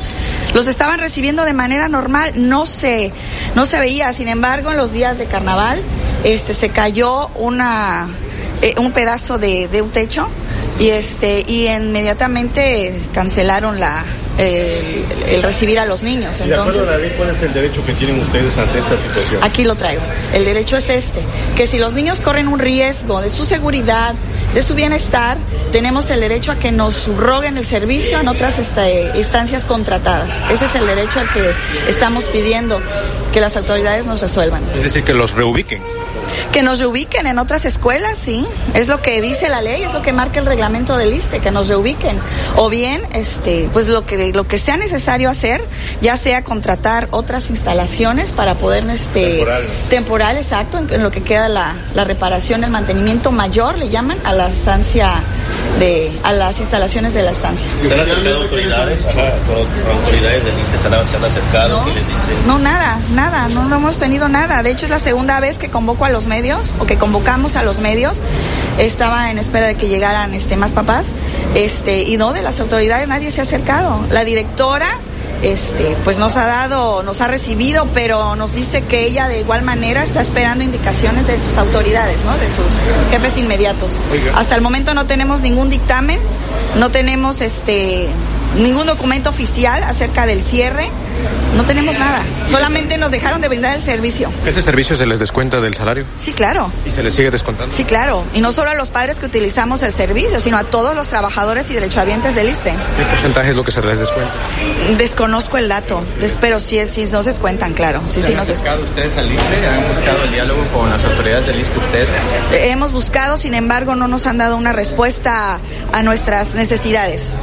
Los estaban recibiendo de manera normal, no se, no se veía. Sin embargo, en los días de carnaval, este, se cayó una, eh, un pedazo de, de un techo y este, y inmediatamente cancelaron la, el, el recibir a los niños. Y de acuerdo Entonces, a la ley, ¿cuál es el derecho que tienen ustedes ante esta situación? Aquí lo traigo. El derecho es este, que si los niños corren un riesgo de su seguridad, de su bienestar, tenemos el derecho a que nos subroguen el servicio en otras este, instancias contratadas. Ese es el derecho al que estamos pidiendo que las autoridades nos resuelvan. Es decir, que los reubiquen. Que nos reubiquen en otras escuelas, sí. Es lo que dice la ley, es lo que marca el reglamento del ISTE, que nos reubiquen. O bien, este, pues lo que, lo que sea necesario hacer, ya sea contratar otras instalaciones para poder, este, Temporal. temporal, exacto, en, en lo que queda la, la reparación, el mantenimiento mayor, le llaman, a la estancia de, a las instalaciones de la estancia. ¿Se han acercado autoridades? Ajá, con- autoridades del ICE se han, se han acercado, ¿qué les dicen? No, nada, nada, no, no hemos tenido nada. De hecho, es la segunda vez que convoco a los medios o que convocamos a los medios. Estaba en espera de que llegaran este, más papás. Este, y no, de las autoridades nadie se ha acercado. La directora este, pues nos ha dado, nos ha recibido, pero nos dice que ella de igual manera está esperando indicaciones de sus autoridades, ¿no? De sus jefes inmediatos. Oiga. Hasta el momento no tenemos ningún dictamen, no tenemos este ningún documento oficial acerca del cierre, no tenemos nada. Solamente nos dejaron de brindar el servicio. ¿Ese servicio se les descuenta del salario? Sí, claro. ¿Y se les sigue descontando? Sí, claro. Y no solo a los padres que utilizamos el servicio, sino a todos los trabajadores y derechohabientes del ISTE. ¿Qué porcentaje es lo que se les descuenta? Desconozco el dato, pero sí, sí nos descuentan, claro. Sí, sí, ¿Han nos acercado ustedes al ISTE? ¿Han buscado el diálogo con las autoridades del ISTE ustedes? Hemos buscado, sin embargo, no nos han dado una respuesta a nuestras necesidades.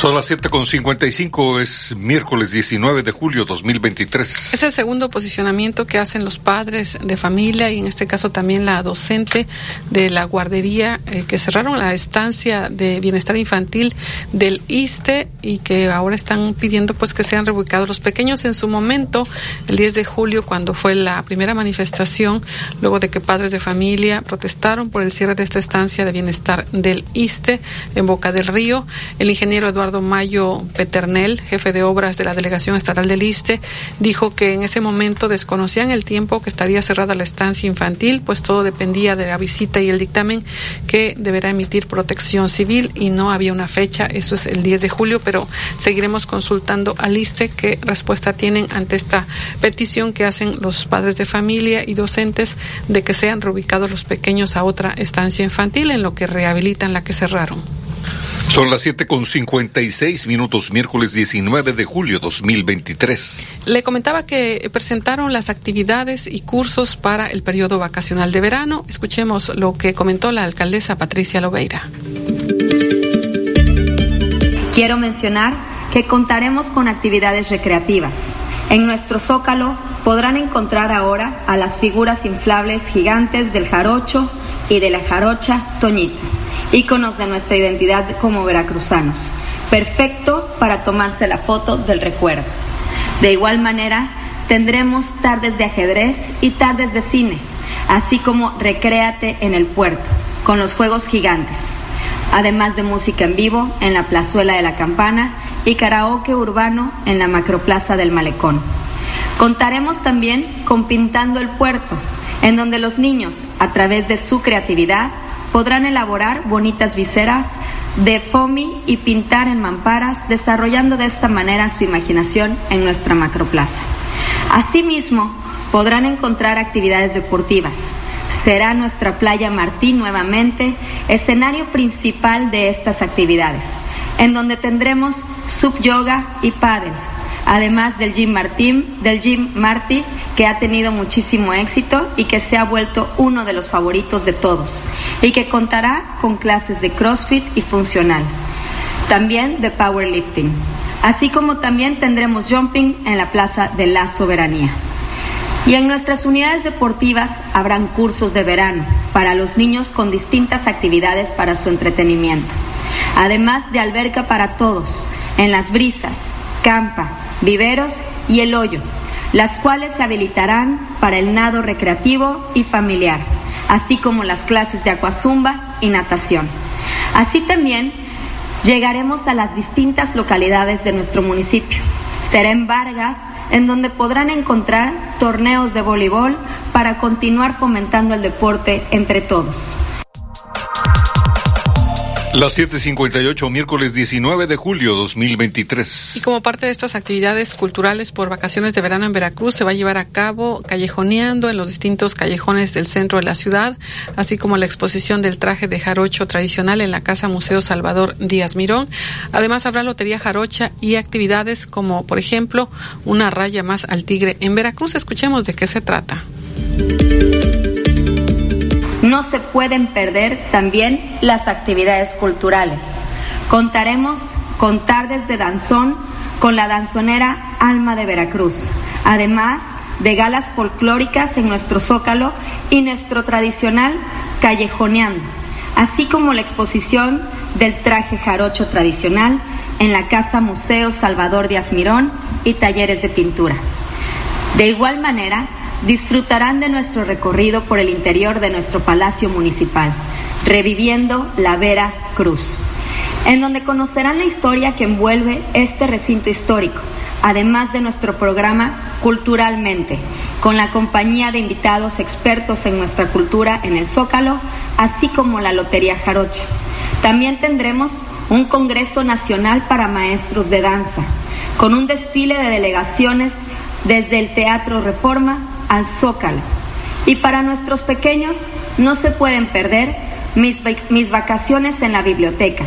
Son las 7.55, es miércoles 19 de julio 2023. Es el segundo posicionamiento que hacen los padres de familia y en este caso también la docente de la guardería eh, que cerraron la estancia de bienestar infantil del ISTE y que ahora están pidiendo pues que sean reubicados los pequeños en su momento el 10 de julio cuando fue la primera manifestación luego de que padres de familia protestaron por el cierre de esta estancia de bienestar del ISTE en Boca del Río el ingeniero Eduardo Mayo Peternel jefe de obras de la delegación estatal del ISTE dijo que en ese momento desconocían el tiempo que estaría cerrada la estancia infantil, pues todo dependía de la visita y el dictamen que deberá emitir protección civil y no había una fecha, eso es el 10 de julio, pero seguiremos consultando al ISTE qué respuesta tienen ante esta petición que hacen los padres de familia y docentes de que sean reubicados los pequeños a otra estancia infantil en lo que rehabilitan la que cerraron. Son las 7.56 minutos, miércoles 19 de julio 2023. Le comentaba que presentaron las actividades y cursos para el periodo vacacional de verano. Escuchemos lo que comentó la alcaldesa Patricia Lobeira. Quiero mencionar que contaremos con actividades recreativas. En nuestro zócalo podrán encontrar ahora a las figuras inflables gigantes del jarocho y de la jarocha Toñita, íconos de nuestra identidad como veracruzanos. perfecto para tomarse la foto del recuerdo. De igual manera, tendremos tardes de ajedrez y tardes de cine, así como Recréate en el Puerto, con los Juegos Gigantes, además de música en vivo en la Plazuela de la Campana y karaoke urbano en la Macroplaza del Malecón. Contaremos también con Pintando el Puerto, en donde los niños, a través de su creatividad, podrán elaborar bonitas viseras de FOMI y pintar en mamparas, desarrollando de esta manera su imaginación en nuestra macroplaza. Asimismo, podrán encontrar actividades deportivas. Será nuestra playa Martín nuevamente escenario principal de estas actividades, en donde tendremos sub yoga y paddle, además del Gym Martín, del Gym Marty, que ha tenido muchísimo éxito y que se ha vuelto uno de los favoritos de todos, y que contará con clases de CrossFit y funcional, también de powerlifting, así como también tendremos jumping en la Plaza de la Soberanía. Y en nuestras unidades deportivas habrán cursos de verano para los niños con distintas actividades para su entretenimiento, además de alberca para todos, en las brisas, campa, viveros y el hoyo, las cuales se habilitarán para el nado recreativo y familiar, así como las clases de acuazumba y natación. Así también llegaremos a las distintas localidades de nuestro municipio. Será en Vargas, en donde podrán encontrar torneos de voleibol para continuar fomentando el deporte entre todos. Las 7:58, miércoles 19 de julio 2023. Y como parte de estas actividades culturales por vacaciones de verano en Veracruz, se va a llevar a cabo callejoneando en los distintos callejones del centro de la ciudad, así como la exposición del traje de jarocho tradicional en la Casa Museo Salvador Díaz Mirón. Además, habrá lotería jarocha y actividades como, por ejemplo, una raya más al tigre en Veracruz. Escuchemos de qué se trata. No se pueden perder también las actividades culturales. Contaremos con tardes de danzón con la danzonera Alma de Veracruz, además de galas folclóricas en nuestro zócalo y nuestro tradicional callejoneando, así como la exposición del traje jarocho tradicional en la Casa Museo Salvador Díaz Mirón y talleres de pintura. De igual manera, disfrutarán de nuestro recorrido por el interior de nuestro Palacio Municipal, reviviendo la Vera Cruz, en donde conocerán la historia que envuelve este recinto histórico, además de nuestro programa Culturalmente, con la compañía de invitados expertos en nuestra cultura en el Zócalo, así como la Lotería Jarocha. También tendremos un Congreso Nacional para Maestros de Danza, con un desfile de delegaciones desde el Teatro Reforma al Zócalo. Y para nuestros pequeños no se pueden perder mis, mis vacaciones en la biblioteca,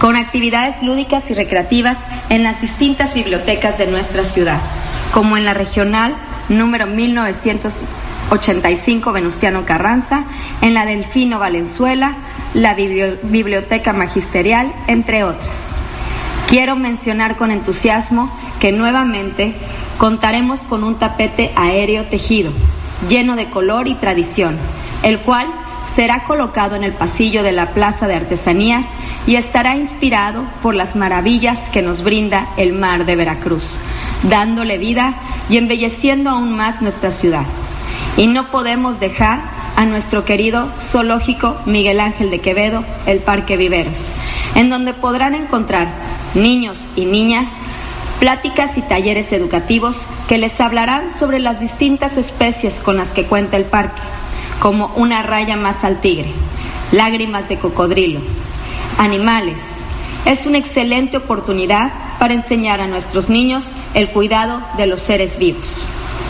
con actividades lúdicas y recreativas en las distintas bibliotecas de nuestra ciudad, como en la regional número 1985 Venustiano Carranza, en la Delfino Valenzuela, la Biblioteca Magisterial, entre otras. Quiero mencionar con entusiasmo que nuevamente contaremos con un tapete aéreo tejido, lleno de color y tradición, el cual será colocado en el pasillo de la Plaza de Artesanías y estará inspirado por las maravillas que nos brinda el mar de Veracruz, dándole vida y embelleciendo aún más nuestra ciudad. Y no podemos dejar a nuestro querido zoológico Miguel Ángel de Quevedo, el Parque Viveros, en donde podrán encontrar niños y niñas pláticas y talleres educativos que les hablarán sobre las distintas especies con las que cuenta el parque, como una raya más al tigre, lágrimas de cocodrilo, animales. Es una excelente oportunidad para enseñar a nuestros niños el cuidado de los seres vivos.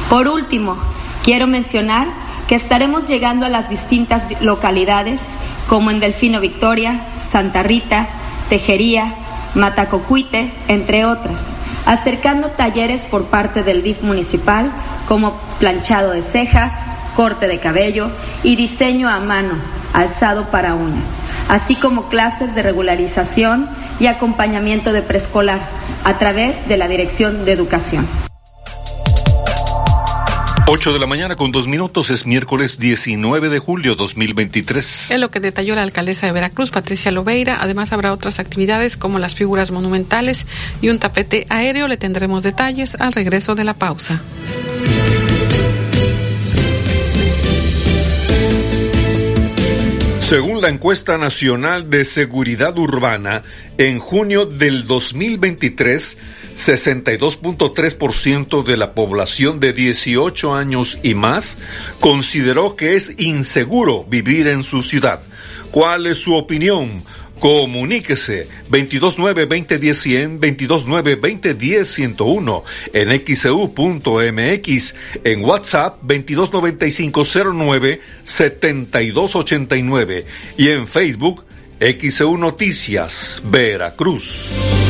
Por último, quiero mencionar que estaremos llegando a las distintas localidades como en Delfino Victoria, Santa Rita, Tejería, Matacocuite, entre otras acercando talleres por parte del DIF municipal como planchado de cejas, corte de cabello y diseño a mano, alzado para uñas, así como clases de regularización y acompañamiento de preescolar a través de la Dirección de Educación. 8 de la mañana con dos minutos es miércoles 19 de julio 2023. Es lo que detalló la alcaldesa de Veracruz, Patricia Loveira. Además habrá otras actividades como las figuras monumentales y un tapete aéreo. Le tendremos detalles al regreso de la pausa. Según la encuesta nacional de seguridad urbana, en junio del 2023, 62.3% de la población de 18 años y más consideró que es inseguro vivir en su ciudad. ¿Cuál es su opinión? Comuníquese 229-2010-100, 229-2010-101, en xcu.mx, e en WhatsApp 229509-7289 y en Facebook XEU Noticias, Veracruz.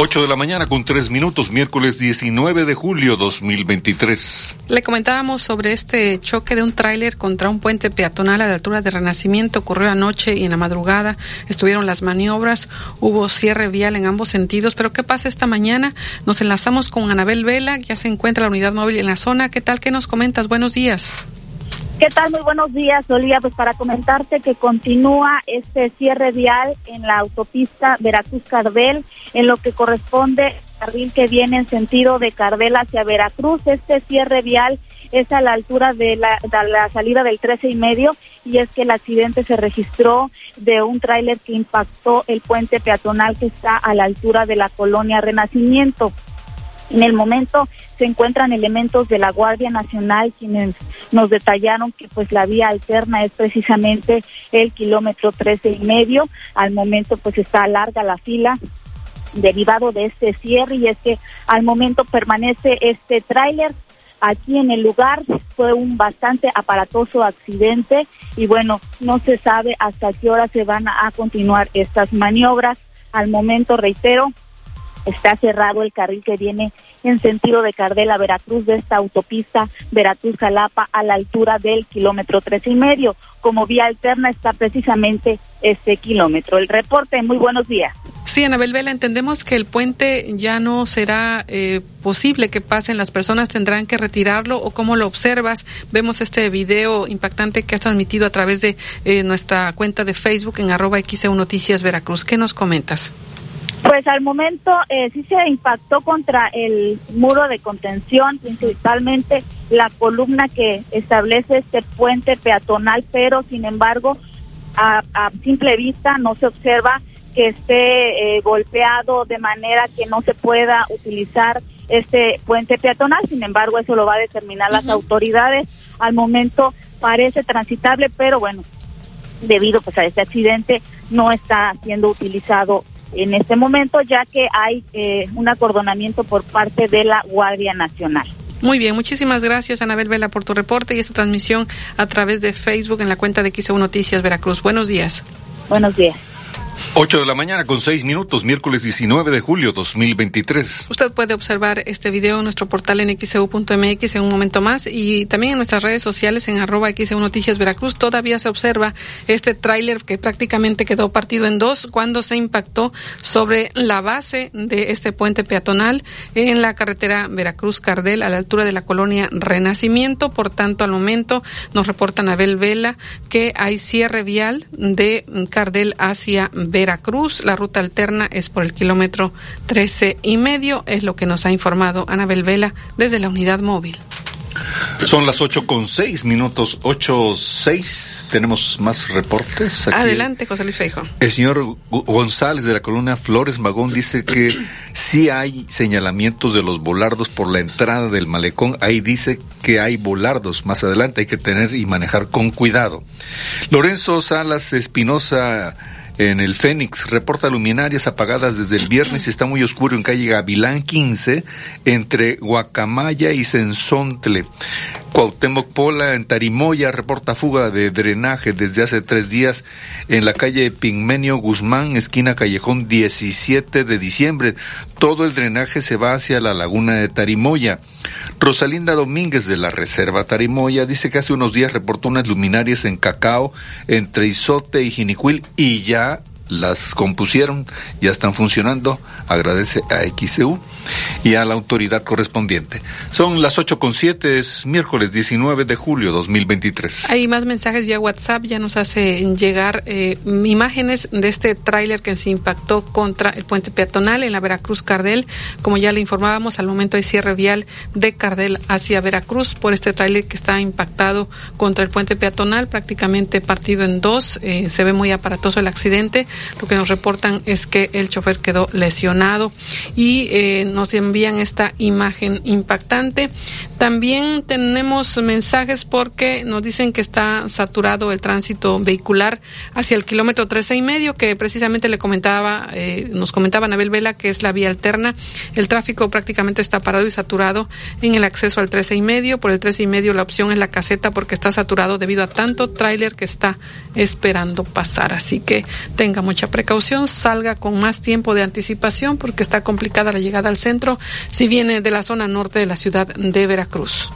8 de la mañana con 3 minutos, miércoles 19 de julio 2023. Le comentábamos sobre este choque de un tráiler contra un puente peatonal a la altura de Renacimiento. Ocurrió anoche y en la madrugada estuvieron las maniobras, hubo cierre vial en ambos sentidos. Pero ¿qué pasa esta mañana? Nos enlazamos con Anabel Vela, ya se encuentra la unidad móvil en la zona. ¿Qué tal? ¿Qué nos comentas? Buenos días. ¿Qué tal? Muy buenos días, Olivia. Pues para comentarte que continúa este cierre vial en la autopista Veracruz-Cardel, en lo que corresponde carril que viene en sentido de Cardel hacia Veracruz. Este cierre vial es a la altura de la, de la salida del 13 y medio y es que el accidente se registró de un tráiler que impactó el puente peatonal que está a la altura de la colonia Renacimiento. En el momento se encuentran elementos de la Guardia Nacional quienes nos detallaron que pues la vía alterna es precisamente el kilómetro trece y medio. Al momento pues está larga la fila derivado de este cierre y es que al momento permanece este tráiler aquí en el lugar. Fue un bastante aparatoso accidente y bueno, no se sabe hasta qué hora se van a continuar estas maniobras. Al momento, reitero, está cerrado el carril que viene en sentido de Cardela, Veracruz, de esta autopista Veracruz-Jalapa a la altura del kilómetro tres y medio. Como vía alterna está precisamente este kilómetro. El reporte, muy buenos días. Sí, Anabel Vela, entendemos que el puente ya no será eh, posible que pasen, las personas tendrán que retirarlo o cómo lo observas. Vemos este video impactante que has transmitido a través de eh, nuestra cuenta de Facebook en arroba XEU Noticias Veracruz. ¿Qué nos comentas? Pues al momento eh, sí se impactó contra el muro de contención, principalmente la columna que establece este puente peatonal, pero sin embargo a, simple vista no se observa que esté eh, golpeado de manera que no se pueda utilizar este puente peatonal. Sin embargo, eso lo va a determinar las autoridades. Al momento parece transitable, pero bueno, debido pues a este accidente no está siendo utilizado en este momento, ya que hay eh, un acordonamiento por parte de la Guardia Nacional. Muy bien, muchísimas gracias Anabel Vela por tu reporte y esta transmisión a través de Facebook en la cuenta de XEU Noticias Veracruz. Buenos días. Buenos días. 8 de la mañana con 6 minutos, miércoles 19 de julio 2023. Usted puede observar este video en nuestro portal en xeu.mx en un momento más y también en nuestras redes sociales en arroba xeu noticias Veracruz. Todavía se observa este tráiler que prácticamente quedó partido en dos cuando se impactó sobre la base de este puente peatonal en la carretera Veracruz-Cardel a la altura de la colonia Renacimiento. Por tanto, al momento nos reportan Abel Vela que hay cierre vial de Cardel hacia Veracruz. La ruta alterna es por el kilómetro 13 y medio, es lo que nos ha informado Anabel Vela desde la unidad móvil. Son las ocho con seis minutos, ocho seis. Tenemos más reportes. Aquí Adelante, José Luis Feijo. El señor González de la columna Flores Magón dice que sí hay señalamientos de los volardos por la entrada del malecón. Ahí dice que hay volardos. Más adelante hay que tener y manejar con cuidado. Lorenzo Salas Espinosa en el Fénix reporta luminarias apagadas desde el viernes y está muy oscuro en calle Gavilán 15 entre Guacamaya y Sensontle. Cuauhtémoc Pola en Tarimoya reporta fuga de drenaje desde hace tres días en la calle Pigmenio Guzmán, esquina Callejón 17 de diciembre. Todo el drenaje se va hacia la laguna de Tarimoya. Rosalinda Domínguez de la Reserva Tarimoya dice que hace unos días reportó unas luminarias en Cacao entre Izote y Jinicuil y ya las compusieron, ya están funcionando. Agradece a XCU y a la autoridad correspondiente. Son las ocho con siete, es miércoles 19 de julio 2023. Hay más mensajes vía WhatsApp, ya nos hace llegar eh, imágenes de este tráiler que se impactó contra el puente peatonal en la Veracruz Cardel. Como ya le informábamos, al momento hay cierre vial de Cardel hacia Veracruz por este tráiler que está impactado contra el puente peatonal, prácticamente partido en dos. Eh, se ve muy aparatoso el accidente. Lo que nos reportan es que el chofer quedó lesionado y eh, nos envían esta imagen impactante. También tenemos mensajes porque nos dicen que está saturado el tránsito vehicular hacia el kilómetro 13 y medio, que precisamente le comentaba, eh, nos comentaba Anabel Vela que es la vía alterna. El tráfico prácticamente está parado y saturado en el acceso al 13 y medio. Por el 13 y medio la opción es la caseta porque está saturado debido a tanto tráiler que está esperando pasar. Así que tenga mucha precaución, salga con más tiempo de anticipación porque está complicada la llegada al centro si viene de la zona norte de la ciudad de Veracruz.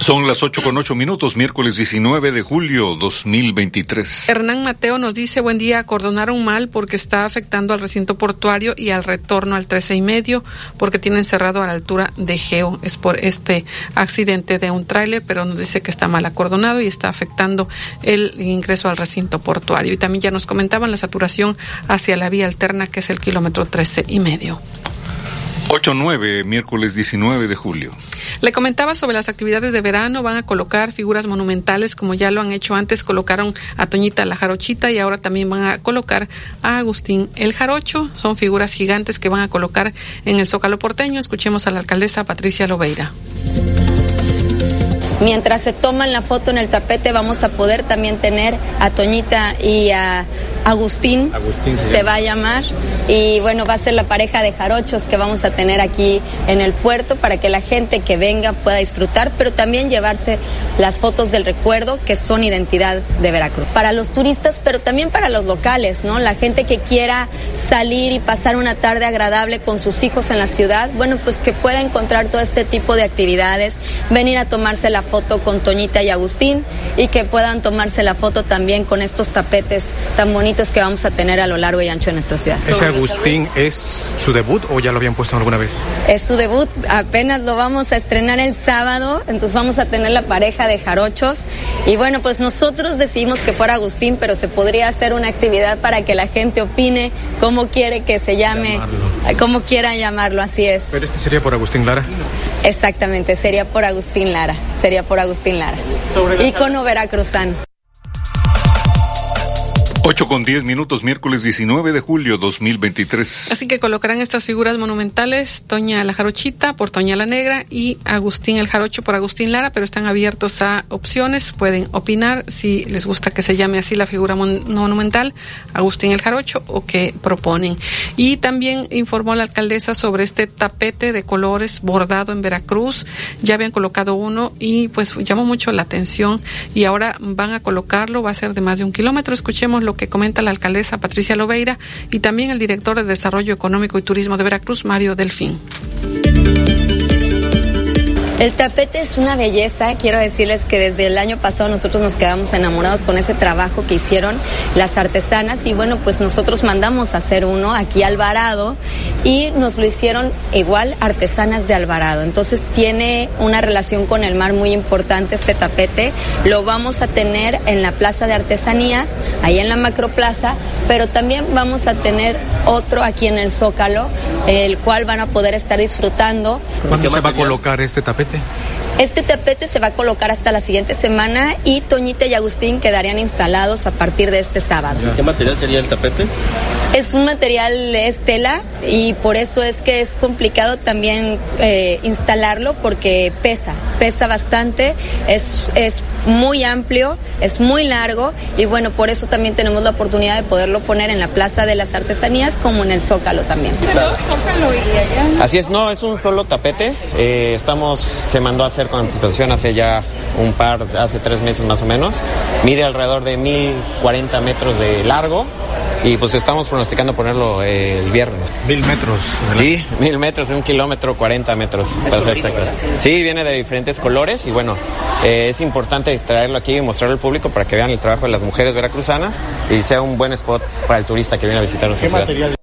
Son las ocho con ocho minutos, miércoles 19 de julio 2023. Hernán Mateo nos dice, buen día, acordonaron mal porque está afectando al recinto portuario y al retorno al 13 y medio porque tienen cerrado a la altura de Geo. Es por este accidente de un tráiler, pero nos dice que está mal acordonado y está afectando el ingreso al recinto portuario. Y también ya nos comentaban la saturación hacia la vía alterna que es el kilómetro 13 y medio. 8-9, miércoles 19 de julio. Le comentaba sobre las actividades de verano, van a colocar figuras monumentales como ya lo han hecho antes, colocaron a Toñita la Jarochita y ahora también van a colocar a Agustín el Jarocho, son figuras gigantes que van a colocar en el Zócalo porteño. Escuchemos a la alcaldesa Patricia Lobeira. Mientras se toman la foto en el tapete vamos a poder también tener a Toñita y a Agustín, Agustín se va a llamar. Y bueno va a ser la pareja de jarochos que vamos a tener aquí en el puerto para que la gente que venga pueda disfrutar pero también llevarse las fotos del recuerdo que son identidad de Veracruz. Para los turistas pero también para los locales no la gente que quiera salir y pasar una tarde agradable con sus hijos en la ciudad bueno pues que pueda encontrar todo este tipo de actividades venir a tomarse la foto con Toñita y Agustín y que puedan tomarse la foto también con estos tapetes tan bonitos que vamos a tener a lo largo y ancho de nuestra ciudad. ¿Ese Agustín es su debut o ya lo habían puesto alguna vez? Es su debut, apenas lo vamos a estrenar el sábado, entonces vamos a tener la pareja de jarochos y bueno, pues nosotros decidimos que fuera Agustín, pero se podría hacer una actividad para que la gente opine cómo quiere que se llame, cómo quiera llamarlo, así es. Pero este sería por Agustín Lara. Exactamente, sería por Agustín Lara, sería por Agustín Lara. Ícono veracruzano. 8 con 10 minutos, miércoles 19 de julio 2023. Así que colocarán estas figuras monumentales, Toña la Jarochita por Toña la Negra y Agustín el Jarocho por Agustín Lara, pero están abiertos a opciones, pueden opinar si les gusta que se llame así la figura mon- monumental, Agustín el Jarocho, o que proponen. Y también informó la alcaldesa sobre este tapete de colores bordado en Veracruz, ya habían colocado uno y pues llamó mucho la atención y ahora van a colocarlo, va a ser de más de un kilómetro, escuchemos lo que comenta la alcaldesa Patricia Lobeira y también el director de Desarrollo Económico y Turismo de Veracruz, Mario Delfín. El tapete es una belleza. Quiero decirles que desde el año pasado nosotros nos quedamos enamorados con ese trabajo que hicieron las artesanas y bueno, pues nosotros mandamos a hacer uno aquí a Alvarado y nos lo hicieron igual artesanas de Alvarado. Entonces tiene una relación con el mar muy importante este tapete. Lo vamos a tener en la Plaza de Artesanías, ahí en la Macroplaza, pero también vamos a tener otro aquí en el Zócalo, el cual van a poder estar disfrutando. ¿Cuándo se va a colocar este tapete? Copete. Este tapete se va a colocar hasta la siguiente semana y Toñita y Agustín quedarían instalados a partir de este sábado. ¿Qué material sería el tapete? Es un material estela y por eso es que es complicado también eh, instalarlo porque pesa, pesa bastante, es, es muy amplio, es muy largo y bueno, por eso también tenemos la oportunidad de poderlo poner en la Plaza de las Artesanías como en el Zócalo también. Así es, no, es un solo tapete. Eh, estamos, se mandó a hacer con anticipación hace ya un par, hace tres meses más o menos. Mide alrededor de 1040 metros de largo y pues estamos pronosticando ponerlo eh, el viernes. Mil metros. Sí, mil metros, un kilómetro, 40 metros, para ser exactos. Sí, viene de diferentes colores y bueno, eh, es importante traerlo aquí y mostrarlo al público para que vean el trabajo de las mujeres veracruzanas y sea un buen spot para el turista que viene a visitar nuestra ciudad.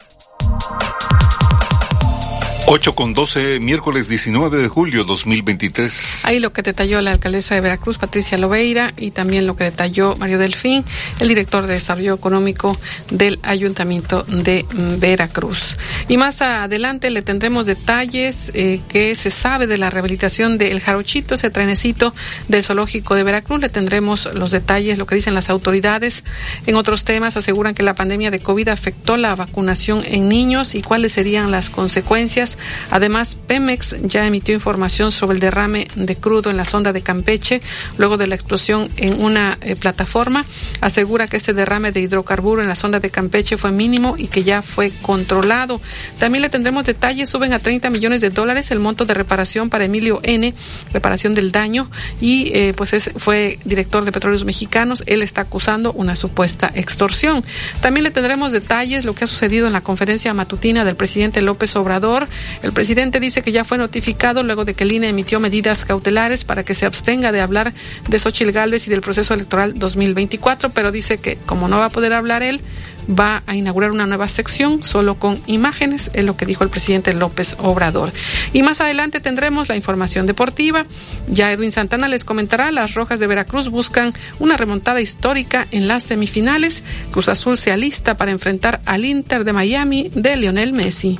8 con 12, miércoles 19 de julio 2023. Ahí lo que detalló la alcaldesa de Veracruz, Patricia Lobeira, y también lo que detalló Mario Delfín, el director de Desarrollo Económico del Ayuntamiento de Veracruz. Y más adelante le tendremos detalles eh, que se sabe de la rehabilitación del Jarochito, ese trenecito del Zoológico de Veracruz. Le tendremos los detalles, lo que dicen las autoridades. En otros temas aseguran que la pandemia de COVID afectó la vacunación en niños y cuáles serían las consecuencias Además, Pemex ya emitió información sobre el derrame de crudo en la sonda de Campeche luego de la explosión en una eh, plataforma. Asegura que este derrame de hidrocarburo en la sonda de Campeche fue mínimo y que ya fue controlado. También le tendremos detalles. Suben a 30 millones de dólares el monto de reparación para Emilio N., reparación del daño, y eh, pues es, fue director de Petróleos Mexicanos. Él está acusando una supuesta extorsión. También le tendremos detalles lo que ha sucedido en la conferencia matutina del presidente López Obrador. El presidente dice que ya fue notificado luego de que el INE emitió medidas cautelares para que se abstenga de hablar de Xochil Gálvez y del proceso electoral 2024, pero dice que como no va a poder hablar él, va a inaugurar una nueva sección solo con imágenes, es lo que dijo el presidente López Obrador. Y más adelante tendremos la información deportiva. Ya Edwin Santana les comentará, las Rojas de Veracruz buscan una remontada histórica en las semifinales. Cruz Azul se alista para enfrentar al Inter de Miami de Lionel Messi.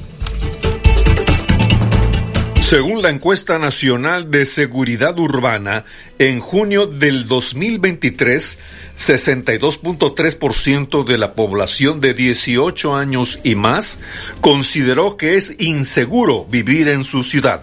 Según la encuesta nacional de seguridad urbana, en junio del 2023, 62.3% de la población de 18 años y más consideró que es inseguro vivir en su ciudad.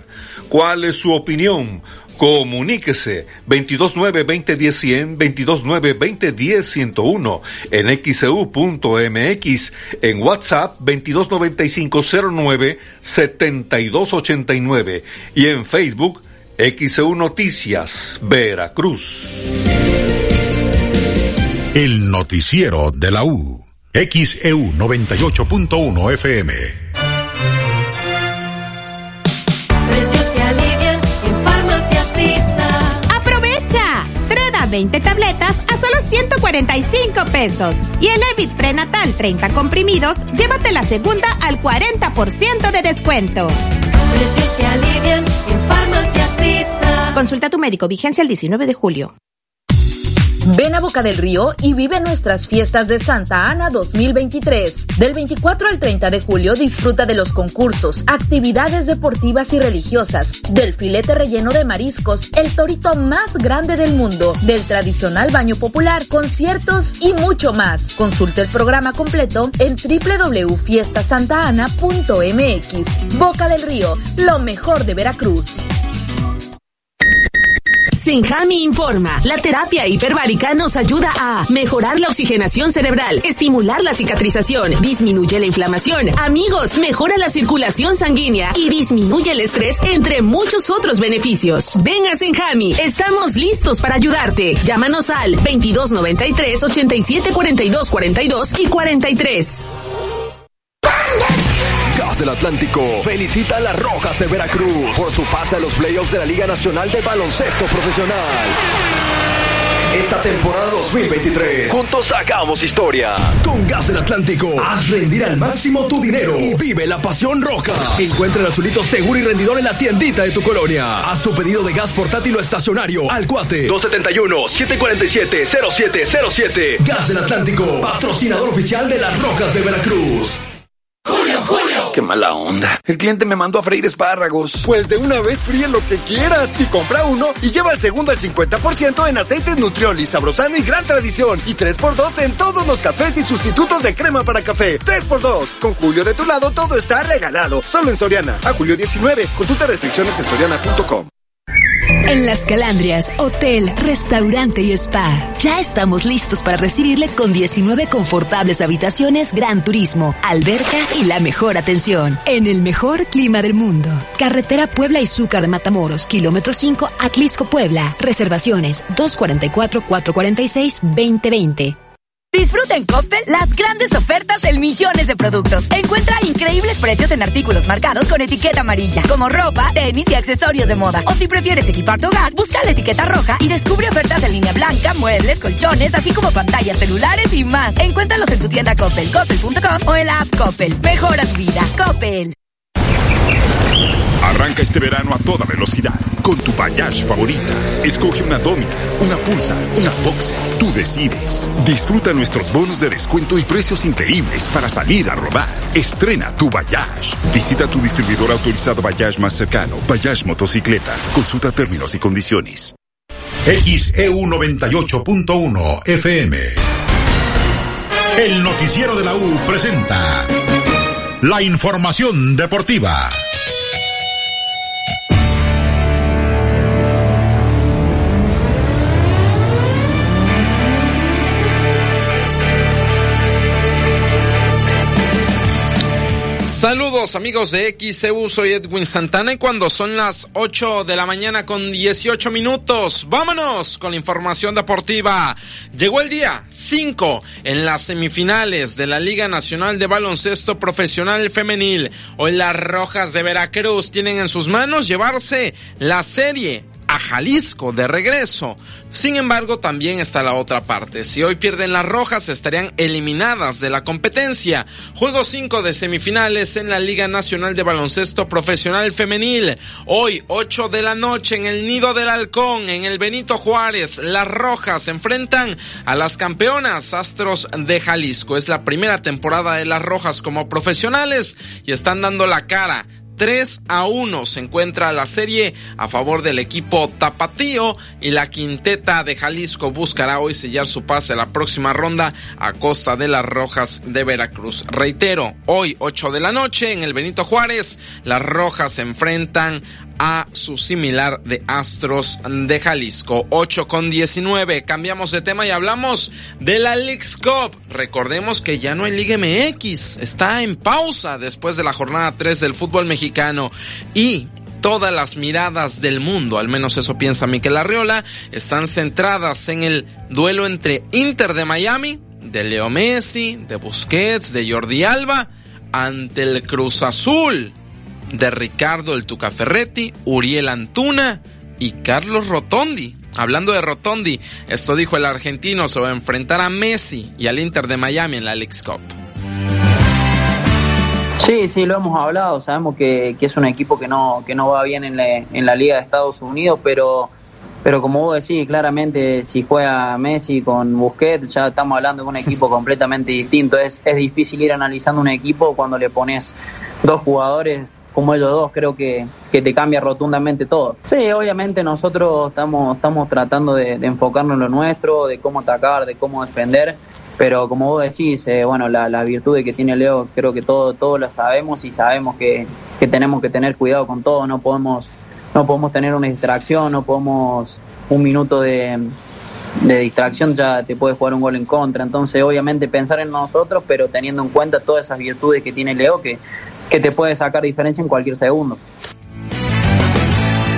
¿Cuál es su opinión? Comuníquese 229-2010-100, 229-2010-101, en xeu.mx, e en WhatsApp 229509-7289 y en Facebook XEU Noticias, Veracruz. El noticiero de la U, XEU 98.1 FM. 20 tabletas a solo 145 pesos. Y el Evit Prenatal 30 comprimidos, llévate la segunda al 40% de descuento. Precios que alivian en Farmacia Sisa. Consulta a tu médico, vigencia el 19 de julio. Ven a Boca del Río y vive nuestras fiestas de Santa Ana 2023. Del 24 al 30 de julio disfruta de los concursos, actividades deportivas y religiosas, del filete relleno de mariscos, el torito más grande del mundo, del tradicional baño popular, conciertos y mucho más. Consulte el programa completo en www.fiestasantana.mx. Boca del Río, lo mejor de Veracruz. Senjami informa. La terapia hiperbárica nos ayuda a mejorar la oxigenación cerebral, estimular la cicatrización, disminuye la inflamación. Amigos, mejora la circulación sanguínea y disminuye el estrés, entre muchos otros beneficios. Ven a Senjami. Estamos listos para ayudarte. Llámanos al 2293 87 42 42 y 43. Del Atlántico felicita a las Rojas de Veracruz por su pase a los playoffs de la Liga Nacional de Baloncesto Profesional. Esta temporada 2023, juntos hagamos historia. Con Gas del Atlántico, haz rendir al máximo tu dinero y vive la pasión roja. Encuentra el azulito seguro y rendidor en la tiendita de tu colonia. Haz tu pedido de gas portátil o estacionario al cuate 271-747-0707. Gas del Atlántico, patrocinador oficial de las Rojas de Veracruz. Julio, Julio. Qué mala onda. El cliente me mandó a freír espárragos. Pues de una vez fríe lo que quieras y compra uno y lleva el segundo al 50% en aceites Nutrioli, Sabrosano y Gran Tradición. Y 3x2 en todos los cafés y sustitutos de crema para café. 3x2. Con Julio de tu lado todo está regalado. Solo en Soriana. A julio 19. Consulta restricciones en soriana.com. En Las Calandrias, hotel, restaurante y spa. Ya estamos listos para recibirle con 19 confortables habitaciones, gran turismo, alberca y la mejor atención. En el mejor clima del mundo. Carretera Puebla y Zúcar de Matamoros, kilómetro 5, Atlisco, Puebla. Reservaciones 244-446-2020. Disfruta en Coppel las grandes ofertas del millones de productos. Encuentra increíbles precios en artículos marcados con etiqueta amarilla, como ropa, tenis y accesorios de moda. O si prefieres equipar tu hogar, busca la etiqueta roja y descubre ofertas en línea blanca, muebles, colchones, así como pantallas celulares y más. Encuéntralos en tu tienda Coppel, coppel.com o en la app Coppel. Mejora tu vida. Coppel. Arranca este verano a toda velocidad con tu Bayash favorita. Escoge una Domina, una Pulsar, una Boxer. Tú decides. Disfruta nuestros bonos de descuento y precios increíbles para salir a rodar. Estrena tu Bayash. Visita tu distribuidor autorizado Bayash más cercano. Bayash Motocicletas. Consulta términos y condiciones. XEU 98.1 FM. El noticiero de la U presenta la información deportiva. Saludos amigos de XEU, soy Edwin Santana y cuando son las 8 de la mañana con 18 minutos, vámonos con la información deportiva. Llegó el día 5 en las semifinales de la Liga Nacional de Baloncesto Profesional Femenil. Hoy las Rojas de Veracruz tienen en sus manos llevarse la serie a Jalisco de regreso. Sin embargo, también está la otra parte. Si hoy pierden las rojas, estarían eliminadas de la competencia. Juego 5 de semifinales en la Liga Nacional de Baloncesto Profesional Femenil. Hoy, 8 de la noche, en el Nido del Halcón, en el Benito Juárez, las rojas enfrentan a las campeonas Astros de Jalisco. Es la primera temporada de las rojas como profesionales y están dando la cara 3 a 1 se encuentra la serie a favor del equipo Tapatío y la quinteta de Jalisco buscará hoy sellar su pase a la próxima ronda a costa de las Rojas de Veracruz. Reitero, hoy 8 de la noche en el Benito Juárez, las Rojas se enfrentan a su similar de Astros de Jalisco. 8 con 19. Cambiamos de tema y hablamos de la League's Cup. Recordemos que ya no hay Liga MX. Está en pausa después de la jornada 3 del fútbol mexicano. Y todas las miradas del mundo, al menos eso piensa Miquel Arriola, están centradas en el duelo entre Inter de Miami, de Leo Messi, de Busquets, de Jordi Alba, ante el Cruz Azul de Ricardo el Tuca Ferretti, Uriel Antuna y Carlos Rotondi. Hablando de Rotondi, esto dijo el argentino sobre enfrentar a Messi y al Inter de Miami en la League's Cup. Sí, sí, lo hemos hablado. Sabemos que, es un equipo que no, que no va bien en la, en la Liga de Estados Unidos, pero, pero como vos decís, claramente si juega Messi con Busquets, ya estamos hablando de un equipo completamente distinto. Es, es difícil ir analizando un equipo cuando le pones dos jugadores como ellos dos, creo que, que te cambia rotundamente todo. Sí, obviamente nosotros estamos, estamos tratando de, enfocarnos en lo nuestro, de cómo atacar, de cómo defender, pero como vos decís, eh, bueno, la, la virtud que tiene Leo, creo que todo, todos lo sabemos y sabemos que, que tenemos que tener cuidado con todo, no podemos, no podemos tener una distracción, no podemos un minuto de, de distracción ya te puede jugar un gol en contra. Entonces, obviamente, pensar en nosotros, pero teniendo en cuenta todas esas virtudes que tiene Leo, que, que te puede sacar diferencia en cualquier segundo.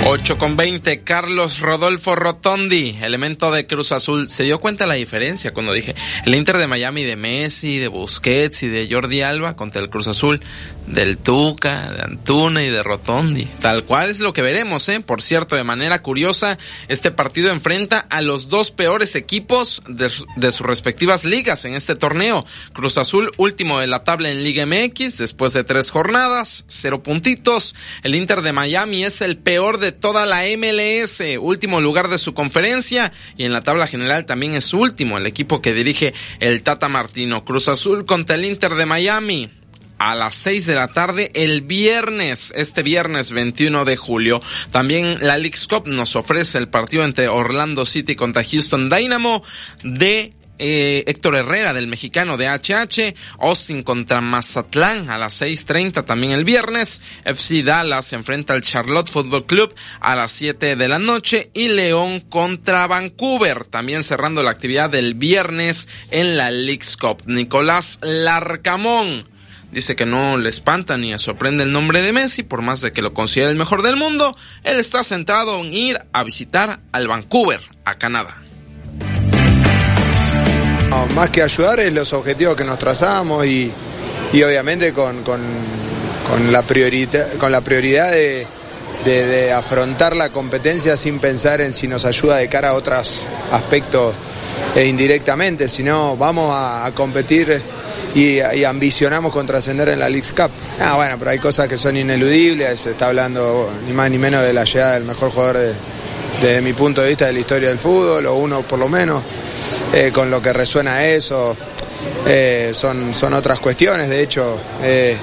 8 con 20, Carlos Rodolfo Rotondi, elemento de Cruz Azul. Se dio cuenta la diferencia cuando dije el Inter de Miami de Messi, de Busquets y de Jordi Alba contra el Cruz Azul del Tuca, de Antuna y de Rotondi. Tal cual es lo que veremos, ¿eh? Por cierto, de manera curiosa, este partido enfrenta a los dos peores equipos de, sus respectivas ligas en este torneo. Cruz Azul, último de la tabla en Liga MX, después de tres jornadas, cero puntitos. El Inter de Miami es el peor de toda la MLS, último lugar de su conferencia y en la tabla general también es último, el equipo que dirige el Tata Martino. Cruz Azul contra el Inter de Miami a las 6 de la tarde el viernes, este viernes 21 de julio. También la League's Cup nos ofrece el partido entre Orlando City contra Houston Dynamo de eh, Héctor Herrera del mexicano de HH, Austin contra Mazatlán a las 6.30 también el viernes, FC Dallas se enfrenta al Charlotte Football Club a las 7 de la noche y León contra Vancouver, también cerrando la actividad del viernes en la League's Cup. Nicolás Larcamón dice que no le espanta ni le sorprende el nombre de Messi, por más de que lo considere el mejor del mundo, él está centrado en ir a visitar al Vancouver, a Canadá. Más que ayudar es los objetivos que nos trazamos y, obviamente con, la prioridad, con la prioridad de, afrontar la competencia sin pensar en si nos ayuda de cara a otros aspectos e indirectamente, sino vamos a, competir y, ambicionamos con trascender en la League Cup. Ah, bueno, pero hay cosas que son ineludibles, se está hablando ni más ni menos de la llegada del mejor jugador de, desde mi punto de vista de la historia del fútbol, o uno por lo menos, eh, con lo que resuena eso, eh, son, son otras cuestiones. De hecho, eh,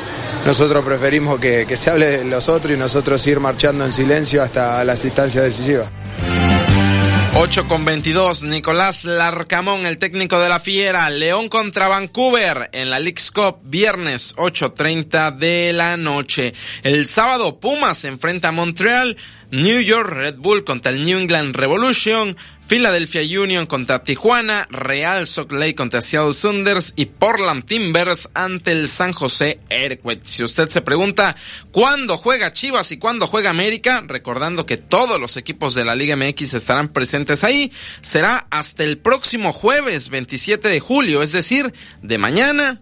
nosotros preferimos que, que se hable de los otros y nosotros ir marchando en silencio hasta las instancias decisivas. 8 con 22, Nicolás Larcamón, el técnico de la Fiera, León contra Vancouver en la League's Cup, viernes 8.30 de la noche. El sábado Pumas enfrenta a Montreal, New York Red Bull contra el New England Revolution, Philadelphia Union contra Tijuana, Real Salt Lake contra Seattle Sounders y Portland Timbers ante el San José Earthquakes. Si usted se pregunta cuándo juega Chivas y cuándo juega América, recordando que todos los equipos de la Liga MX estarán presentes ahí, será hasta el próximo jueves 27 de julio, es decir, de mañana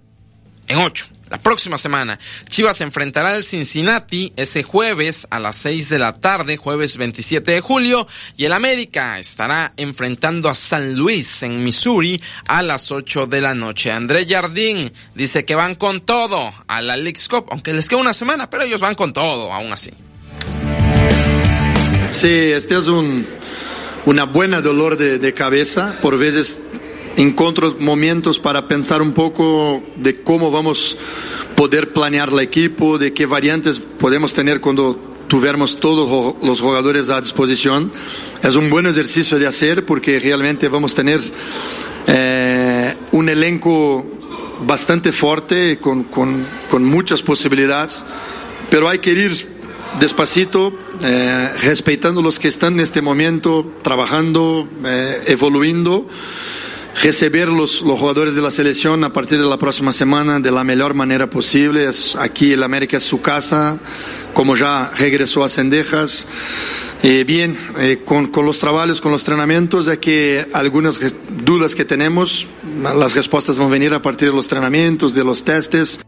en 8 la próxima semana. Chivas enfrentará al Cincinnati ese jueves a las 6 de la tarde, jueves 27 de julio, y el América estará enfrentando a San Luis en Missouri a las 8 de la noche. André Jardín dice que van con todo a la League's Cup, aunque les queda una semana, pero ellos van con todo, aún así. Sí, este es un, una buena dolor de, de cabeza. Por veces encontro momentos para pensar un poco de cómo vamos poder planear el equipo, de qué variantes podemos tener cuando tuviéramos todos los jugadores a disposición. Es un buen ejercicio de hacer porque realmente vamos a tener eh, un elenco bastante fuerte, con, con, con, muchas posibilidades, pero hay que ir despacito, eh, respetando los que están en este momento, trabajando, eh, recibir los, jugadores de la selección a partir de la próxima semana de la mejor manera posible. Es, aquí el América es su casa, como ya regresó a Cendejas. Eh, bien, eh, con, con, los trabajos, con los entrenamientos, hay que algunas dudas que tenemos, las respuestas van a venir a partir de los entrenamientos, de los testes.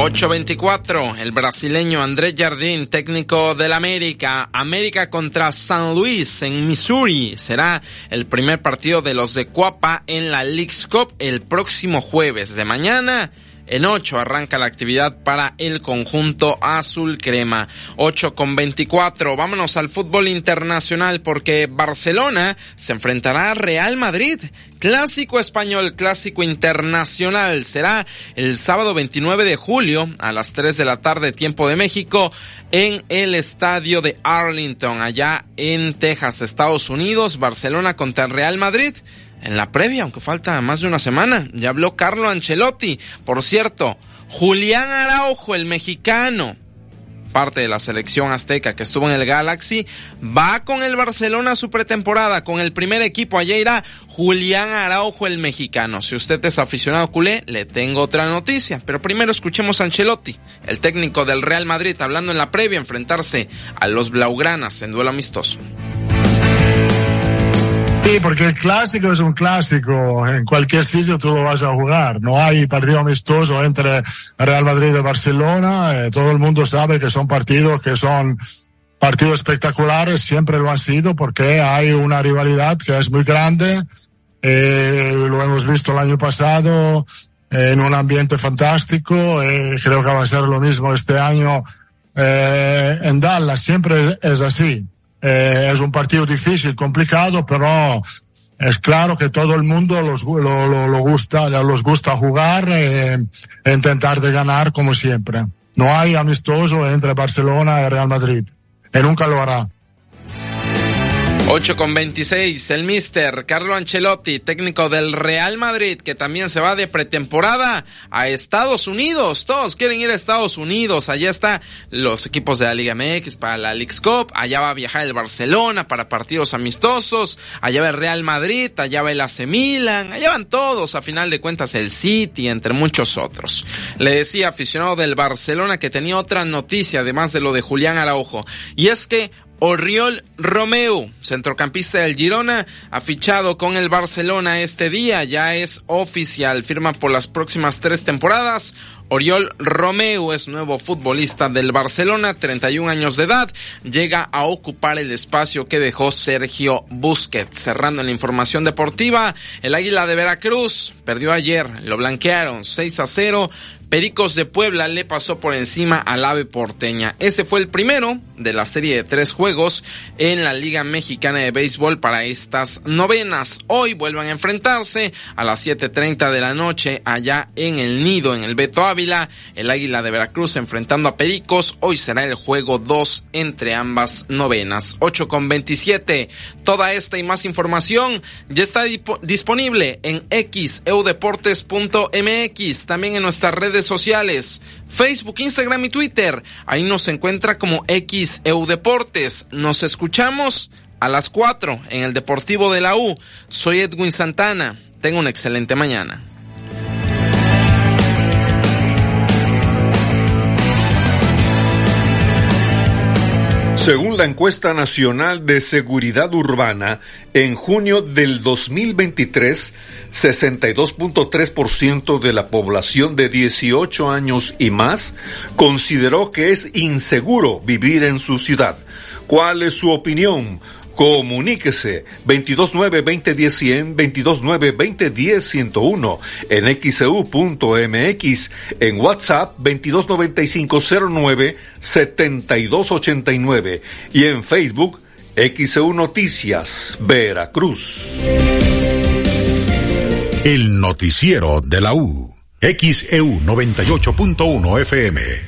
824, el brasileño Andrés Jardín, técnico del América. América contra San Luis en Missouri. Será el primer partido de los de Cuapa en la League's Cup el próximo jueves de mañana. En 8 arranca la actividad para el conjunto azul crema. 8 con 24. Vámonos al fútbol internacional porque Barcelona se enfrentará a Real Madrid. Clásico español, clásico internacional. Será el sábado 29 de julio a las 3 de la tarde, tiempo de México, en el estadio de Arlington, allá en Texas, Estados Unidos. Barcelona contra el Real Madrid en la previa, aunque falta más de una semana. Ya habló Carlo Ancelotti. Por cierto, Julián Araujo, el mexicano, parte de la selección azteca que estuvo en el Galaxy, va con el Barcelona a su pretemporada, con el primer equipo. Allá irá Julián Araujo, el mexicano. Si usted es aficionado culé, le tengo otra noticia. Pero primero escuchemos a Ancelotti, el técnico del Real Madrid, hablando en la previa, enfrentarse a los Blaugranas en duelo amistoso. Sí, porque el clásico es un clásico. En cualquier sitio tú lo vas a jugar. No hay partido amistoso entre Real Madrid y Barcelona. Eh, todo el mundo sabe que son partidos que son partidos espectaculares. Siempre lo han sido porque hay una rivalidad que es muy grande. Eh, lo hemos visto el año pasado eh, en un ambiente fantástico. creo que va a ser lo mismo este año en Dallas. Siempre es así. Eh, es un partido difícil, complicado, pero es claro que todo el mundo los, lo, lo, lo gusta, los gusta jugar e intentar de ganar como siempre. No hay amistoso entre Barcelona y Real Madrid. Y nunca lo hará. 8 con 26, el mister Carlo Ancelotti, técnico del Real Madrid, que también se va de pretemporada a Estados Unidos. Todos quieren ir a Estados Unidos. Allá están los equipos de la Liga MX para la Leagues Cup. Allá va a viajar el Barcelona para partidos amistosos. Allá va el Real Madrid, allá va el AC Milan. Allá van todos, a final de cuentas el City, entre muchos otros. Le decía aficionado del Barcelona que tenía otra noticia, además de lo de Julián Araujo. Y es que Oriol Romeu, centrocampista del Girona, ha fichado con el Barcelona este día, ya es oficial, firma por las próximas tres temporadas. Oriol Romeu es nuevo futbolista del Barcelona, 31 años de edad, llega a ocupar el espacio que dejó Sergio Busquets. Cerrando la información deportiva, el Águila de Veracruz perdió ayer, lo blanquearon 6 a 0 Pericos de Puebla le pasó por encima al ave porteña. Ese fue el primero de la serie de tres juegos en la Liga Mexicana de Béisbol para estas novenas. Hoy vuelvan a enfrentarse a las 7.30 de la noche allá en el Nido, en el Beto Ávila. El Águila de Veracruz enfrentando a Pericos. Hoy será el juego 2 entre ambas novenas. 8 con 27. Toda esta y más información ya está disponible en xeudeportes.mx. También en nuestras redes sociales, Facebook, Instagram y Twitter. Ahí nos encuentra como XEU Deportes. Nos escuchamos a las 4 en el Deportivo de la U. Soy Edwin Santana. Tengo una excelente mañana. Según la encuesta nacional de seguridad urbana, en junio del 2023, 62.3% de la población de 18 años y más consideró que es inseguro vivir en su ciudad. ¿Cuál es su opinión? Comuníquese 229-2010-100, 229-2010-101 en xcu.mx, e en WhatsApp 229509-7289 y en Facebook XEU Noticias, Veracruz. El noticiero de la U. XEU 98.1 FM.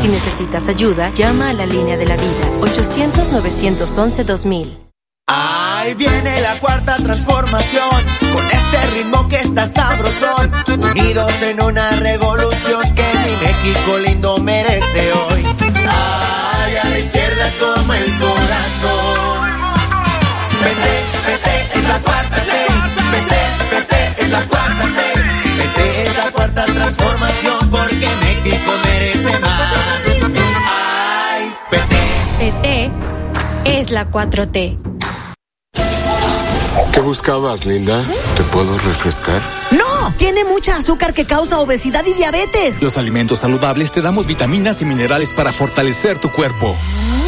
Si necesitas ayuda, llama a la línea de la vida 800-911-2000. Ahí viene la cuarta transformación, con este ritmo que está sabrosón, unidos en una revolución que mi México lindo merece hoy. Ay, a la izquierda toma el corazón. Vete, vete, es la cuarta ley. Vete, vete, es la cuarta ley. Vete, es la transformación, porque México merece más. Ay, vete. PT es la 4T. ¿Qué buscabas, Linda? ¿Te puedo refrescar? No, tiene mucha azúcar que causa obesidad y diabetes. Los alimentos saludables te damos vitaminas y minerales para fortalecer tu cuerpo.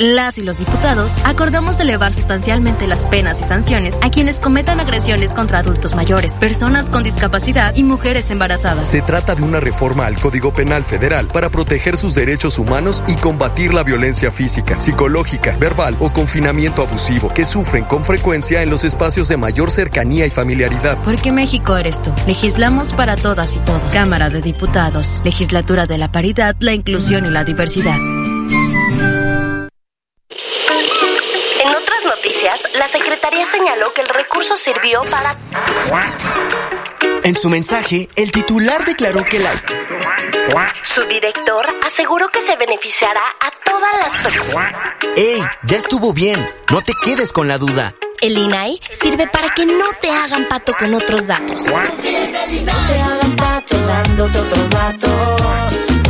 Las y los diputados acordamos elevar sustancialmente las penas y sanciones a quienes cometan agresiones contra adultos mayores, personas con discapacidad y mujeres embarazadas. Se trata de una reforma al Código Penal Federal para proteger sus derechos humanos y combatir la violencia física, psicológica, verbal o confinamiento abusivo que sufren con frecuencia en los espacios de mayor cercanía y familiaridad. Porque México eres tú. Legislamos para todas y todos. Cámara de Diputados. Legislatura de la Paridad, la Inclusión y la Diversidad. La Secretaría señaló que el recurso sirvió para... En su mensaje, el titular declaró que la... Su director aseguró que se beneficiará a todas las personas. ¡Ey! Ya estuvo bien. No te quedes con la duda. El INAI sirve para que no te hagan pato con otros datos. No te hagan pato dándote otros datos.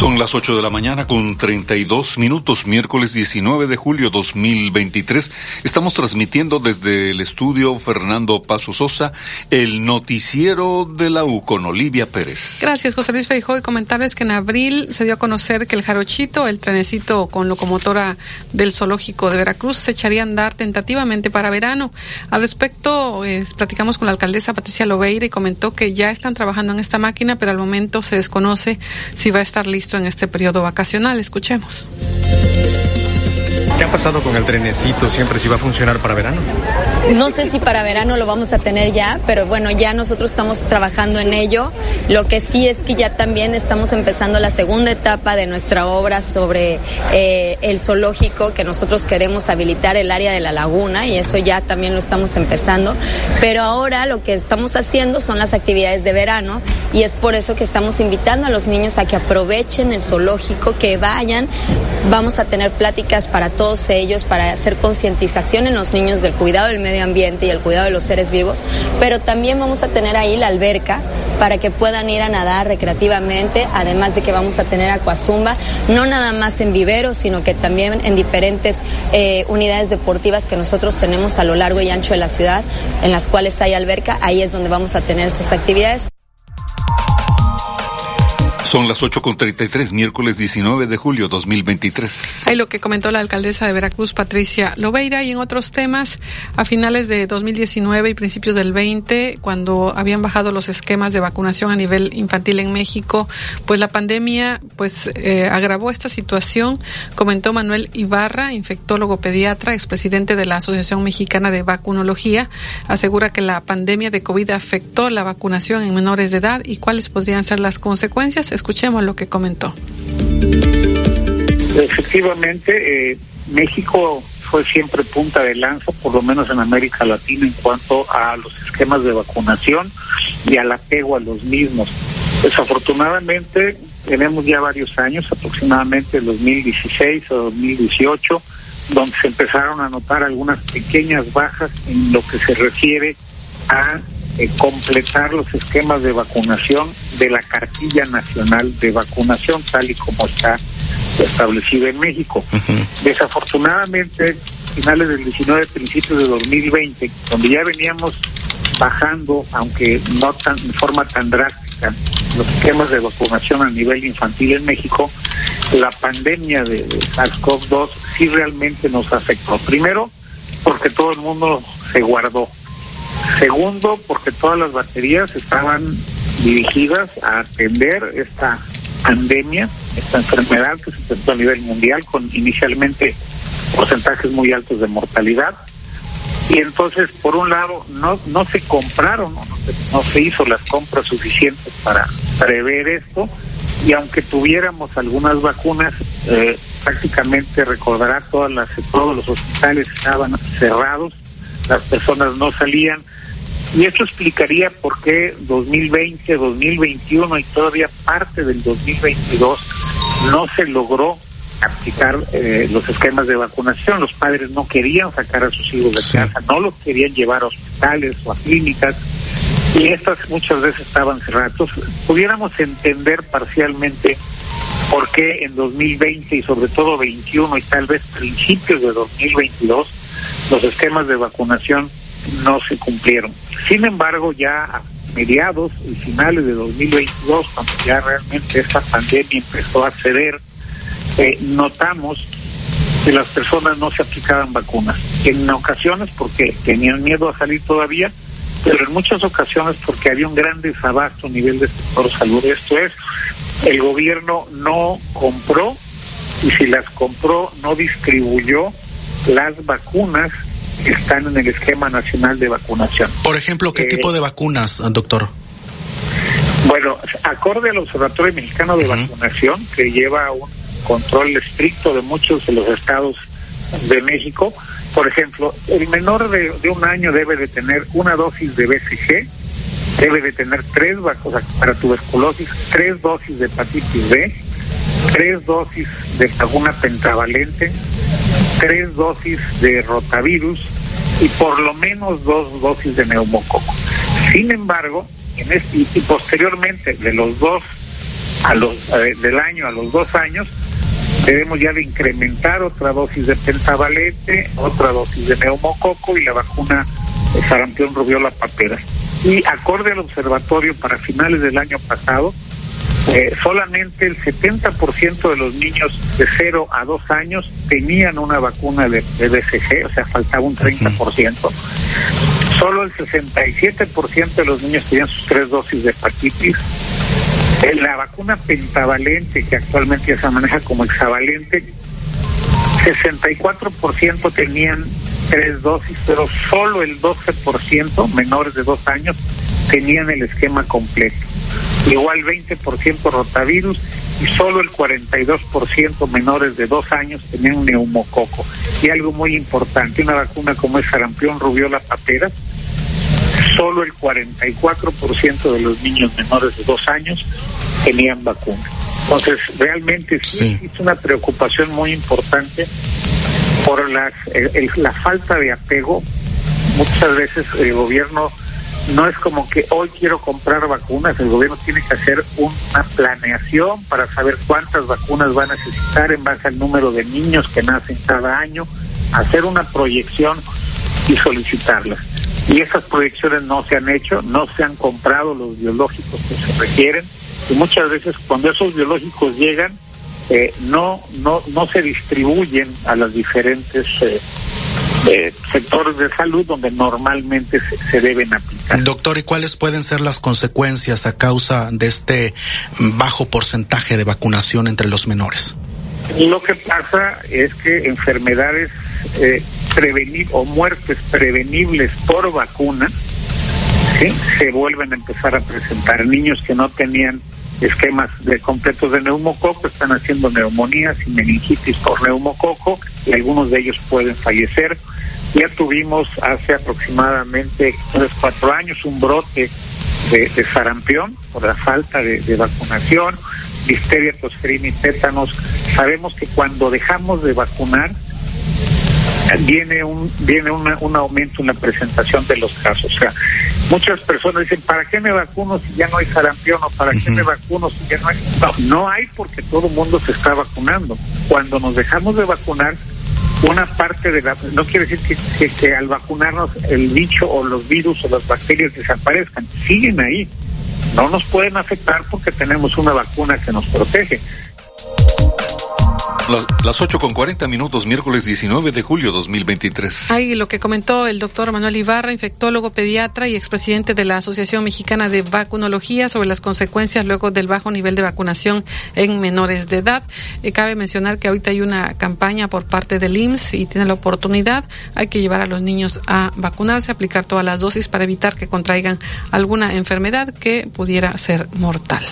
Son las 8 de la mañana con 32 minutos, miércoles 19 de julio 2023. Estamos transmitiendo desde el estudio Fernando Paso Sosa el noticiero de la U con Olivia Pérez. Gracias, José Luis Feijó. Y comentarles que en abril se dio a conocer que el Jarochito, el trenecito con locomotora del zoológico de Veracruz, se echaría a andar tentativamente para verano. Al respecto, eh, platicamos con la alcaldesa Patricia Lobeira y comentó que ya están trabajando en esta máquina, pero al momento se desconoce si va a estar listo en este periodo vacacional. Escuchemos. ¿Qué ha pasado con el trenecito? ¿Siempre si va a funcionar para verano? No sé si para verano lo vamos a tener ya, pero bueno, ya nosotros estamos trabajando en ello. Lo que sí es que ya también estamos empezando la segunda etapa de nuestra obra sobre eh, el zoológico, que nosotros queremos habilitar el área de la laguna y eso ya también lo estamos empezando. Pero ahora lo que estamos haciendo son las actividades de verano y es por eso que estamos invitando a los niños a que aprovechen el zoológico, que vayan. Vamos a tener pláticas para todos ellos para hacer concientización en los niños del cuidado del medio ambiente y el cuidado de los seres vivos, pero también vamos a tener ahí la alberca para que puedan ir a nadar recreativamente, además de que vamos a tener acuazumba, no nada más en viveros, sino que también en diferentes eh, unidades deportivas que nosotros tenemos a lo largo y ancho de la ciudad, en las cuales hay alberca, ahí es donde vamos a tener estas actividades. Son las 8.33, miércoles 19 de julio 2023. Ahí lo que comentó la alcaldesa de Veracruz, Patricia Lobeira, y en otros temas, a finales de 2019 y principios del 20, cuando habían bajado los esquemas de vacunación a nivel infantil en México, pues la pandemia pues eh, agravó esta situación, comentó Manuel Ibarra, infectólogo pediatra, expresidente de la Asociación Mexicana de Vacunología, asegura que la pandemia de COVID afectó la vacunación en menores de edad y cuáles podrían ser las consecuencias Escuchemos lo que comentó. Efectivamente, eh, México fue siempre punta de lanza, por lo menos en América Latina, en cuanto a los esquemas de vacunación y al apego a los mismos. Desafortunadamente, tenemos ya varios años, aproximadamente el 2016 o 2018, donde se empezaron a notar algunas pequeñas bajas en lo que se refiere a eh, completar los esquemas de vacunación de la cartilla nacional de vacunación, tal y como está establecido en México. Desafortunadamente, finales del 19, principios de 2020, donde ya veníamos bajando, aunque no tan, de forma tan drástica, los esquemas de vacunación a nivel infantil en México, la pandemia de, de SARS-CoV-2 sí realmente nos afectó. Primero, porque todo el mundo se guardó Segundo, porque todas las baterías estaban dirigidas a atender esta pandemia, esta enfermedad que se presentó a nivel mundial con inicialmente porcentajes muy altos de mortalidad. Y entonces, por un lado, no, no se compraron, no, se, no se hizo las compras suficientes para prever esto. Y aunque tuviéramos algunas vacunas, eh, prácticamente recordará todas las, todos los hospitales estaban cerrados, las personas no salían, y esto explicaría por qué 2020, 2021 y todavía parte del 2022 no se logró aplicar eh, los esquemas de vacunación. Los padres no querían sacar a sus hijos de casa, no los querían llevar a hospitales o a clínicas y estas muchas veces estaban cerrados. Pudiéramos entender parcialmente por qué en 2020 y sobre todo 21 y tal vez principios de 2022 los esquemas de vacunación no se cumplieron. Sin embargo, ya a mediados y finales de 2022, cuando ya realmente esta pandemia empezó a ceder, eh, notamos que las personas no se aplicaban vacunas. En ocasiones porque tenían miedo a salir todavía, pero en muchas ocasiones porque había un gran desabasto a nivel de sector salud. Esto es, el gobierno no compró y si las compró no distribuyó las vacunas están en el esquema nacional de vacunación. Por ejemplo, ¿qué Eh, tipo de vacunas, doctor? Bueno, acorde al Observatorio Mexicano de Vacunación, que lleva un control estricto de muchos de los estados de México, por ejemplo, el menor de, de un año debe de tener una dosis de BCG, debe de tener tres vacunas para tuberculosis, tres dosis de hepatitis B, tres dosis de vacuna pentavalente, tres dosis de rotavirus y por lo menos dos dosis de neumococo. Sin embargo, en este, y, posteriormente de los dos a los eh, del año a los dos años debemos ya de incrementar otra dosis de pentavalente, otra dosis de neumococo y la vacuna sarampión, rubiola, papera. Y acorde al observatorio para finales del año pasado, eh, solamente el 70% de los niños de 0 a 2 años tenían una vacuna de, de BCG, o sea, faltaba un 30%. Solo el 67% de los niños tenían sus tres dosis de hepatitis. Eh, La vacuna pentavalente, que actualmente ya se maneja como hexavalente, 64% tenían tres dosis, pero solo el 12%, menores de dos años, tenían el esquema completo. Igual 20% rotavirus y solo el 42% menores de dos años tenían neumococo. Y algo muy importante, una vacuna como es sarampión, rubiola, papera, solo el 44% de los niños menores de dos años tenían vacuna. Entonces, realmente sí, existe una preocupación muy importante por las, el- el- la falta de apego. Muchas veces el gobierno no es como que hoy quiero comprar vacunas, el gobierno tiene que hacer una planeación para saber cuántas vacunas va a necesitar en base al número de niños que nacen cada año, hacer una proyección y solicitarlas. Y esas proyecciones no se han hecho, no se han comprado los biológicos que se requieren y muchas veces cuando esos biológicos llegan eh, no no no se distribuyen a los diferentes eh, eh, sectores de salud donde normalmente se, se deben aplicar. Doctor, ¿y cuáles pueden ser las consecuencias a causa de este bajo porcentaje de vacunación entre los menores? Lo que pasa es que enfermedades eh, prevenir o muertes prevenibles por vacuna ¿sí? se vuelven a empezar a presentar. Niños que no tenían esquemas de completos de neumococo están haciendo neumonías y meningitis por neumococo y algunos de ellos pueden fallecer. Ya tuvimos hace aproximadamente tres, cuatro años un brote de, de sarampión por la falta de, de vacunación, disteria, tosferina y tétanos. Sabemos que cuando dejamos de vacunar viene un viene una- un aumento en la presentación de los casos. O sea, muchas personas dicen, ¿para qué me vacuno si ya no hay sarampión? ¿O para qué me vacuno si ya no hay? No, no hay porque todo el mundo se está vacunando. Cuando nos dejamos de vacunar, una parte de la... No quiere decir que, que, que al vacunarnos el bicho o los virus o las bacterias desaparezcan. Siguen ahí. No nos pueden afectar porque tenemos una vacuna que nos protege. Las, las 8 con 40 minutos, miércoles 19 de julio 2023. Ahí lo que comentó el doctor Manuel Ibarra, infectólogo pediatra y expresidente de la Asociación Mexicana de Vacunología, sobre las consecuencias luego del bajo nivel de vacunación en menores de edad. Eh, cabe mencionar que ahorita hay una campaña por parte del IMSS y tiene la oportunidad. Hay que llevar a los niños a vacunarse, aplicar todas las dosis para evitar que contraigan alguna enfermedad que pudiera ser mortal.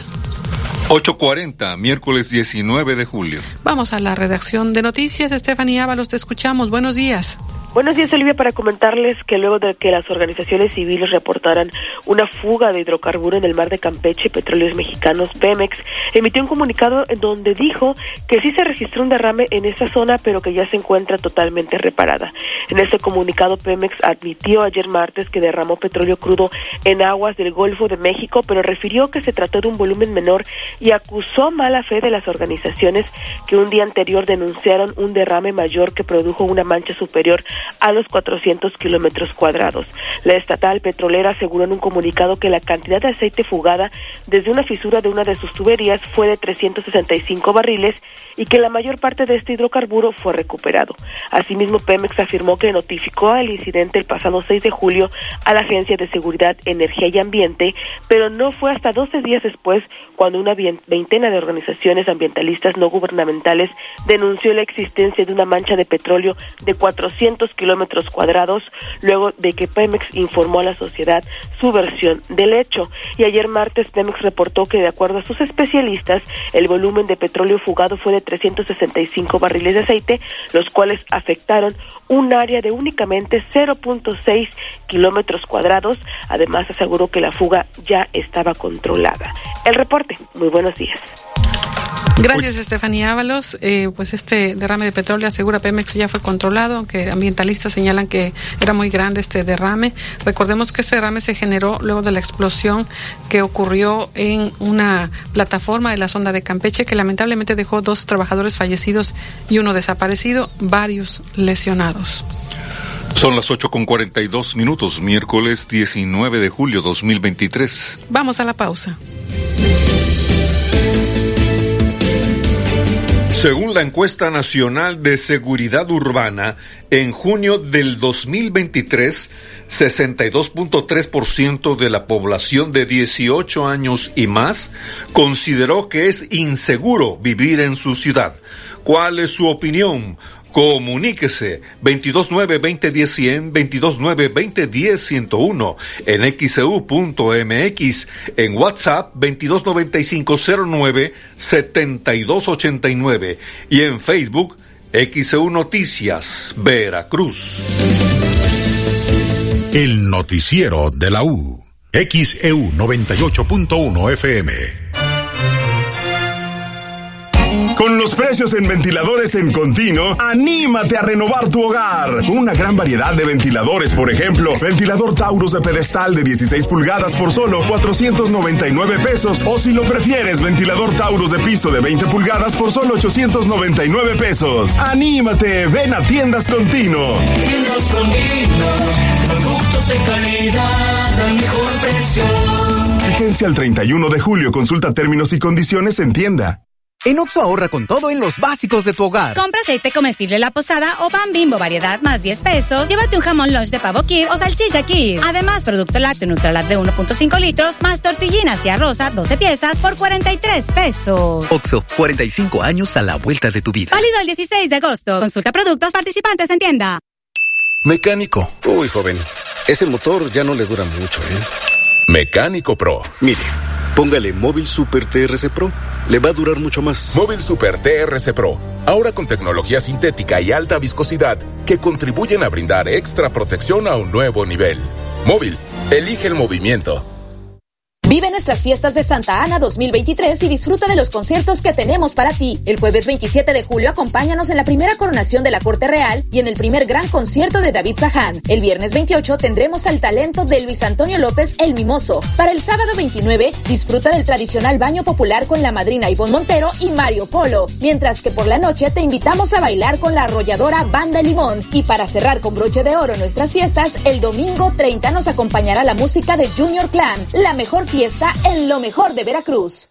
8.40, miércoles 19 de julio. Vamos a la redacción de noticias. Estefanía Ábalos, te escuchamos. Buenos días. Buenos días, Olivia, para comentarles que luego de que las organizaciones civiles reportaran una fuga de hidrocarburo en el mar de Campeche, Petróleos Mexicanos, Pemex, emitió un comunicado en donde dijo que sí se registró un derrame en esa zona, pero que ya se encuentra totalmente reparada. En ese comunicado, Pemex admitió ayer martes que derramó petróleo crudo en aguas del Golfo de México, pero refirió que se trató de un volumen menor y acusó mala fe de las organizaciones que un día anterior denunciaron un derrame mayor que produjo una mancha superior a los 400 kilómetros cuadrados. La estatal petrolera aseguró en un comunicado que la cantidad de aceite fugada desde una fisura de una de sus tuberías fue de 365 barriles y que la mayor parte de este hidrocarburo fue recuperado. Asimismo, Pemex afirmó que notificó el incidente el pasado 6 de julio a la Agencia de Seguridad, Energía y Ambiente, pero no fue hasta 12 días después cuando una veintena de organizaciones ambientalistas no gubernamentales denunció la existencia de una mancha de petróleo de 400 kilómetros cuadrados luego de que Pemex informó a la sociedad su versión del hecho. Y ayer martes Pemex reportó que de acuerdo a sus especialistas, el volumen de petróleo fugado fue de 365 barriles de aceite, los cuales afectaron un área de únicamente 0.6 kilómetros cuadrados. Además, aseguró que la fuga ya estaba controlada. El reporte. Muy buenos días. Gracias, Estefanía Ábalos. Eh, pues este derrame de petróleo, asegura Pemex, ya fue controlado, aunque ambientalistas señalan que era muy grande este derrame. Recordemos que este derrame se generó luego de la explosión que ocurrió en una plataforma de la sonda de Campeche, que lamentablemente dejó dos trabajadores fallecidos y uno desaparecido, varios lesionados. Son las 8 con 42 minutos, miércoles 19 de julio 2023. Vamos a la pausa. Según la encuesta nacional de seguridad urbana, en junio del 2023, 62.3% de la población de 18 años y más consideró que es inseguro vivir en su ciudad. ¿Cuál es su opinión? Comuníquese 229-2010-100, 229-2010-101 en xeu.mx, e en WhatsApp 229509-7289 y en Facebook XEU Noticias, Veracruz. El noticiero de la U, XEU 98.1 FM. Con los precios en ventiladores en continuo, anímate a renovar tu hogar. Una gran variedad de ventiladores, por ejemplo, ventilador Taurus de pedestal de 16 pulgadas por solo 499 pesos. O si lo prefieres, ventilador Taurus de piso de 20 pulgadas por solo 899 pesos. Anímate, ven a Tiendas Continuo. Tiendas Continuo, productos de calidad al mejor precio. Fíjense al 31 de julio, consulta términos y condiciones en tienda. En Oxo ahorra con todo en los básicos de tu hogar. Compra aceite comestible La Posada o pan bimbo variedad más 10 pesos. Llévate un jamón lunch de pavo Kir o salchicha Kir. Además, producto lácteo Nutralat de 1.5 litros más tortillinas y arroza 12 piezas por 43 pesos. Oxo, 45 años a la vuelta de tu vida. Válido el 16 de agosto. Consulta productos participantes en tienda. Mecánico. Uy, joven. Ese motor ya no le dura mucho, ¿eh? Mecánico Pro. Mire. Póngale Móvil Super TRC Pro. Le va a durar mucho más. Móvil Super TRC Pro. Ahora con tecnología sintética y alta viscosidad que contribuyen a brindar extra protección a un nuevo nivel. Móvil. Elige el movimiento. Vive nuestras fiestas de Santa Ana 2023 y disfruta de los conciertos que tenemos para ti. El jueves 27 de julio acompáñanos en la primera coronación de la Corte Real y en el primer gran concierto de David Zahán. El viernes 28 tendremos al talento de Luis Antonio López El Mimoso. Para el sábado 29 disfruta del tradicional baño popular con la madrina Ivonne Montero y Mario Polo. Mientras que por la noche te invitamos a bailar con la arrolladora Banda Limón. Y para cerrar con broche de oro nuestras fiestas, el domingo 30 nos acompañará la música de Junior Clan, la mejor fiesta está en lo mejor de Veracruz.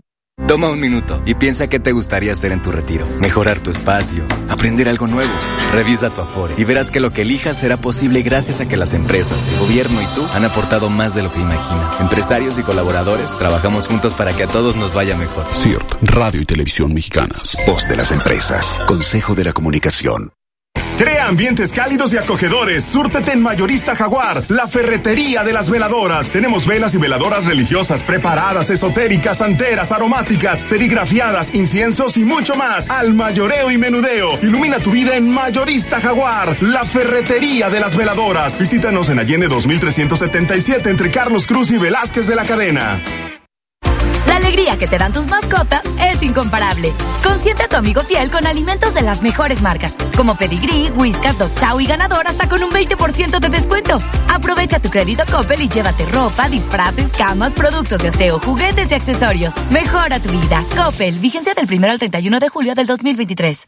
Toma un minuto y piensa qué te gustaría hacer en tu retiro. Mejorar tu espacio, aprender algo nuevo. Revisa tu Afore y verás que lo que elijas será posible gracias a que las empresas, el gobierno y tú han aportado más de lo que imaginas. Empresarios y colaboradores, trabajamos juntos para que a todos nos vaya mejor. CIRT, Radio y Televisión Mexicanas. Voz de las empresas. Consejo de la Comunicación. Crea ambientes cálidos y acogedores. Súrtete en Mayorista Jaguar, la ferretería de las veladoras. Tenemos velas y veladoras religiosas preparadas, esotéricas, santeras, aromáticas, serigrafiadas, inciensos y mucho más. Al mayoreo y menudeo. Ilumina tu vida en Mayorista Jaguar, la ferretería de las veladoras. Visítanos en Allende 2377 entre Carlos Cruz y Velázquez de la Cadena. La alegría que te dan tus mascotas es incomparable. Consiente a tu amigo fiel con alimentos de las mejores marcas, como Pedigree, Whiskas, Dog y Ganador hasta con un 20% de descuento. Aprovecha tu crédito Coppel y llévate ropa, disfraces, camas, productos de aseo, juguetes y accesorios. Mejora tu vida. Coppel, vigencia del 1 al 31 de julio del 2023.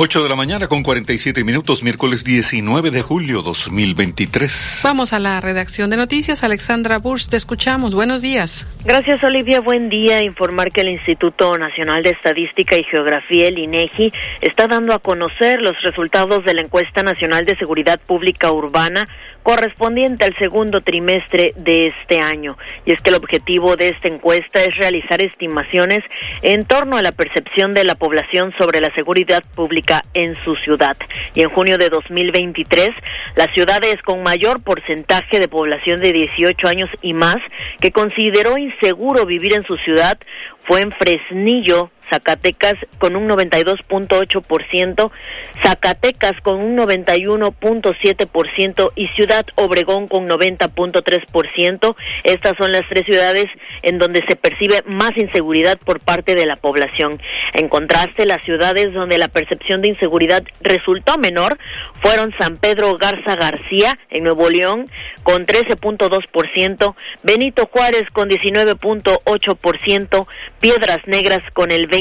8 de la mañana con 47 minutos, miércoles 19 de julio 2023. Vamos a la redacción de noticias. Alexandra Bush, te escuchamos. Buenos días. Gracias, Olivia. Buen día. Informar que el Instituto Nacional de Estadística y Geografía, el INEGI, está dando a conocer los resultados de la encuesta nacional de seguridad pública urbana correspondiente al segundo trimestre de este año. Y es que el objetivo de esta encuesta es realizar estimaciones en torno a la percepción de la población sobre la seguridad pública en su ciudad. Y en junio de 2023, las ciudades con mayor porcentaje de población de 18 años y más que consideró inseguro vivir en su ciudad fue en Fresnillo, Zacatecas con un 92.8%, Zacatecas con un 91.7% y Ciudad Obregón con 90.3%. Estas son las tres ciudades en donde se percibe más inseguridad por parte de la población. En contraste, las ciudades donde la percepción de inseguridad resultó menor fueron San Pedro Garza García en Nuevo León con 13.2%, Benito Juárez con 19.8%, Piedras Negras con el 20%.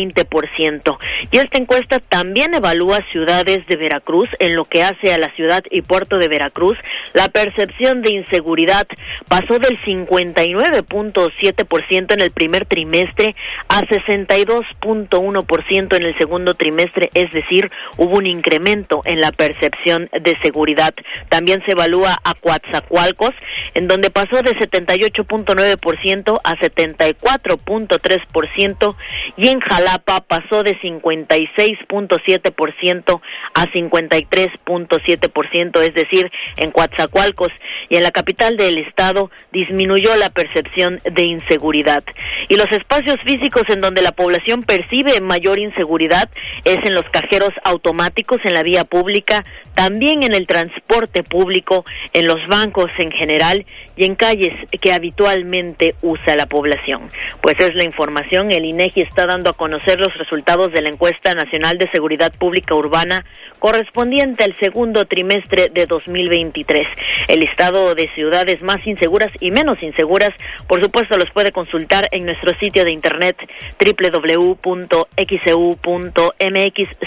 Y esta encuesta también evalúa ciudades de Veracruz en lo que hace a la ciudad y puerto de Veracruz. La percepción de inseguridad pasó del 59.7% en el primer trimestre a 62.1% en el segundo trimestre, es decir, hubo un incremento en la percepción de seguridad. También se evalúa a Coatzacoalcos, en donde pasó de 78.9% a 74.3% y en Jalapa pasó de 56.7% a 53.7%, es decir, en Coatzacoalcos y en la capital del estado disminuyó la percepción de inseguridad. Y los espacios físicos en donde la población percibe mayor inseguridad es en los cajeros automáticos, en la vía pública, también en el transporte público, en los bancos en general y en calles que habitualmente usa la población. Pues es la información, el INEGI está dando a conocer los resultados de la encuesta nacional de seguridad pública urbana correspondiente al segundo trimestre de 2023. El listado de ciudades más inseguras y menos inseguras, por supuesto, los puede consultar en nuestro sitio de internet www.xeu.mx,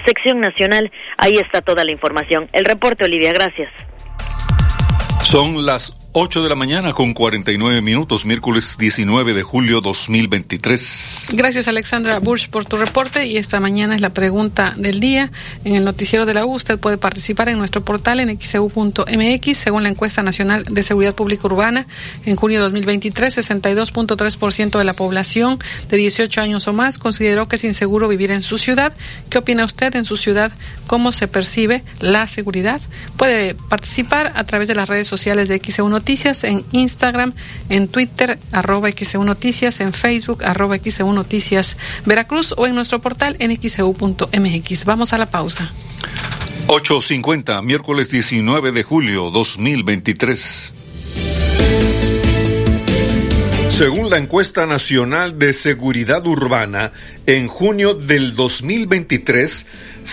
sección nacional. Ahí está toda la información. El reporte, Olivia, gracias. Son las 8 de la mañana con 49 minutos, miércoles 19 de julio 2023. Gracias Alexandra Bush por tu reporte y esta mañana es la pregunta del día. En el noticiero de la U usted puede participar en nuestro portal en xeu.mx según la encuesta nacional de seguridad pública urbana. En junio de 2023, 62.3% de la población de 18 años o más consideró que es inseguro vivir en su ciudad. ¿Qué opina usted en su ciudad? ¿Cómo se percibe la seguridad? Puede participar a través de las redes sociales de XEU Noticias, en Instagram, en Twitter, arroba XEU Noticias, en Facebook, arroba XEU Noticias Veracruz o en nuestro portal en xeu.mx. Vamos a la pausa. 8.50, miércoles 19 de julio 2023. Según la encuesta nacional de seguridad urbana, en junio del 2023,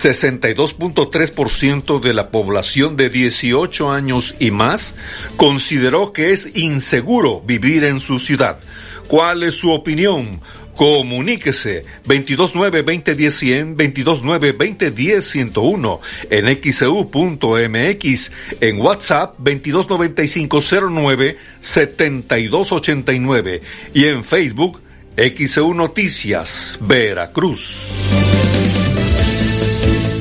62.3% de la población de 18 años y más consideró que es inseguro vivir en su ciudad. ¿Cuál es su opinión? Comuníquese 229-2010-100, 229-2010-101 en xeu.mx, en WhatsApp 229509-7289 y en Facebook XEU Noticias, Veracruz.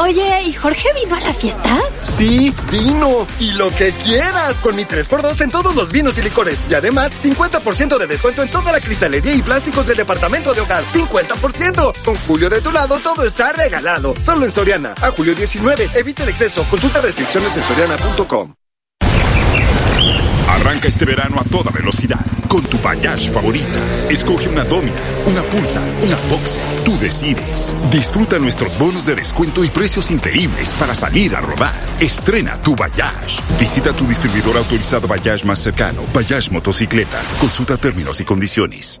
Oye, ¿y Jorge vino a la fiesta? Sí, vino. Y lo que quieras, con mi 3x2 en todos los vinos y licores. Y además, 50% de descuento en toda la cristalería y plásticos del departamento de hogar. ¡50%! Con Julio de tu lado, todo está regalado. Solo en Soriana. A julio 19. Evita el exceso. Consulta restricciones en soriana.com. Arranca este verano a toda velocidad con tu Bayash favorita. Escoge una Domina, una Pulsa, una Boxer. Tú decides. Disfruta nuestros bonos de descuento y precios increíbles para salir a rodar. Estrena tu Bayash. Visita tu distribuidor autorizado Bayash más cercano. Bayash Motocicletas. Consulta términos y condiciones.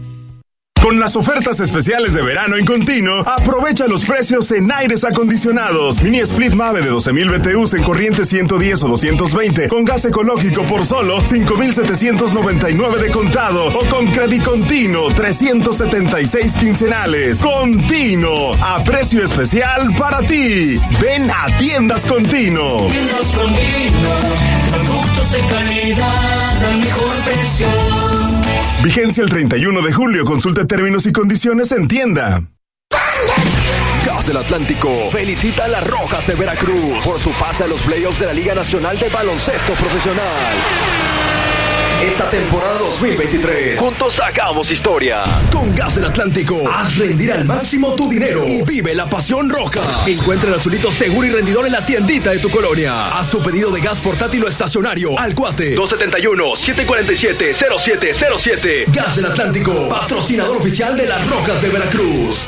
Con las ofertas especiales de verano en continuo, aprovecha los precios en aires acondicionados. Mini Split Mave de 12.000 BTUs en corriente 110 o 220 con gas ecológico por solo 5.799 de contado o con crédito continuo 376 quincenales. Continuo, a precio especial para ti. Ven a Tiendas Continuo. Tiendas Continuo, productos de calidad al mejor precio. Vigencia el 31 de julio. Consulta términos y condiciones en tienda. Gas del Atlántico felicita a las Rojas de Veracruz por su pase a los playoffs de la Liga Nacional de Baloncesto Profesional. Esta temporada 2023, juntos hagamos historia. Con Gas del Atlántico, haz rendir al máximo tu dinero y vive la pasión roja. Encuentra el azulito seguro y rendidor en la tiendita de tu colonia. Haz tu pedido de gas portátil o estacionario al cuate 271-747-0707. Gas del Atlántico, patrocinador oficial de las Rojas de Veracruz.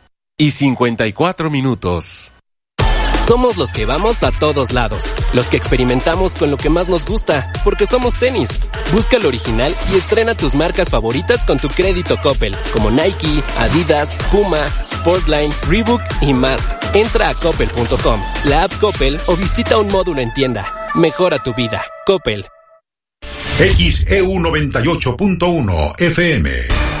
y 54 minutos. Somos los que vamos a todos lados, los que experimentamos con lo que más nos gusta, porque somos tenis. Busca lo original y estrena tus marcas favoritas con tu crédito Coppel, como Nike, Adidas, Puma, Sportline, Reebok y más. Entra a coppel.com, la app Coppel o visita un módulo en tienda. Mejora tu vida. Coppel. XEU 98.1 FM.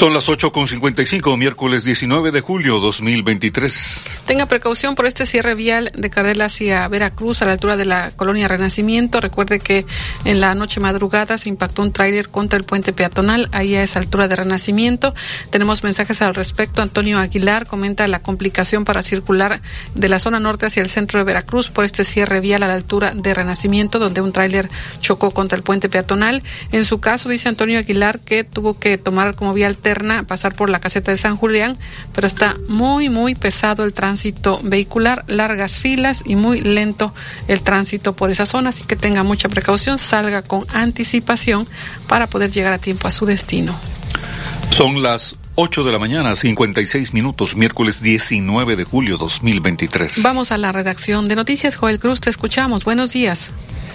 Son las 8.55, miércoles 19 de julio 2023. Tenga precaución por este cierre vial de Cardel hacia Veracruz a la altura de la colonia Renacimiento. Recuerde que en la noche madrugada se impactó un tráiler contra el puente peatonal ahí a esa altura de Renacimiento. Tenemos mensajes al respecto. Antonio Aguilar comenta la complicación para circular de la zona norte hacia el centro de Veracruz por este cierre vial a la altura de Renacimiento donde un tráiler chocó contra el puente peatonal. En su caso, dice Antonio Aguilar que tuvo que tomar como vía alterna pasar por la caseta de San Julián, pero está muy, muy pesado el tránsito vehicular, largas filas y muy lento el tránsito por esa zona, así que tenga mucha precaución, salga con anticipación para poder llegar a tiempo a su destino. Son las 8 de la mañana, 56 minutos, miércoles 19 de julio 2023. Vamos a la redacción de Noticias. Joel Cruz, te escuchamos. Buenos días.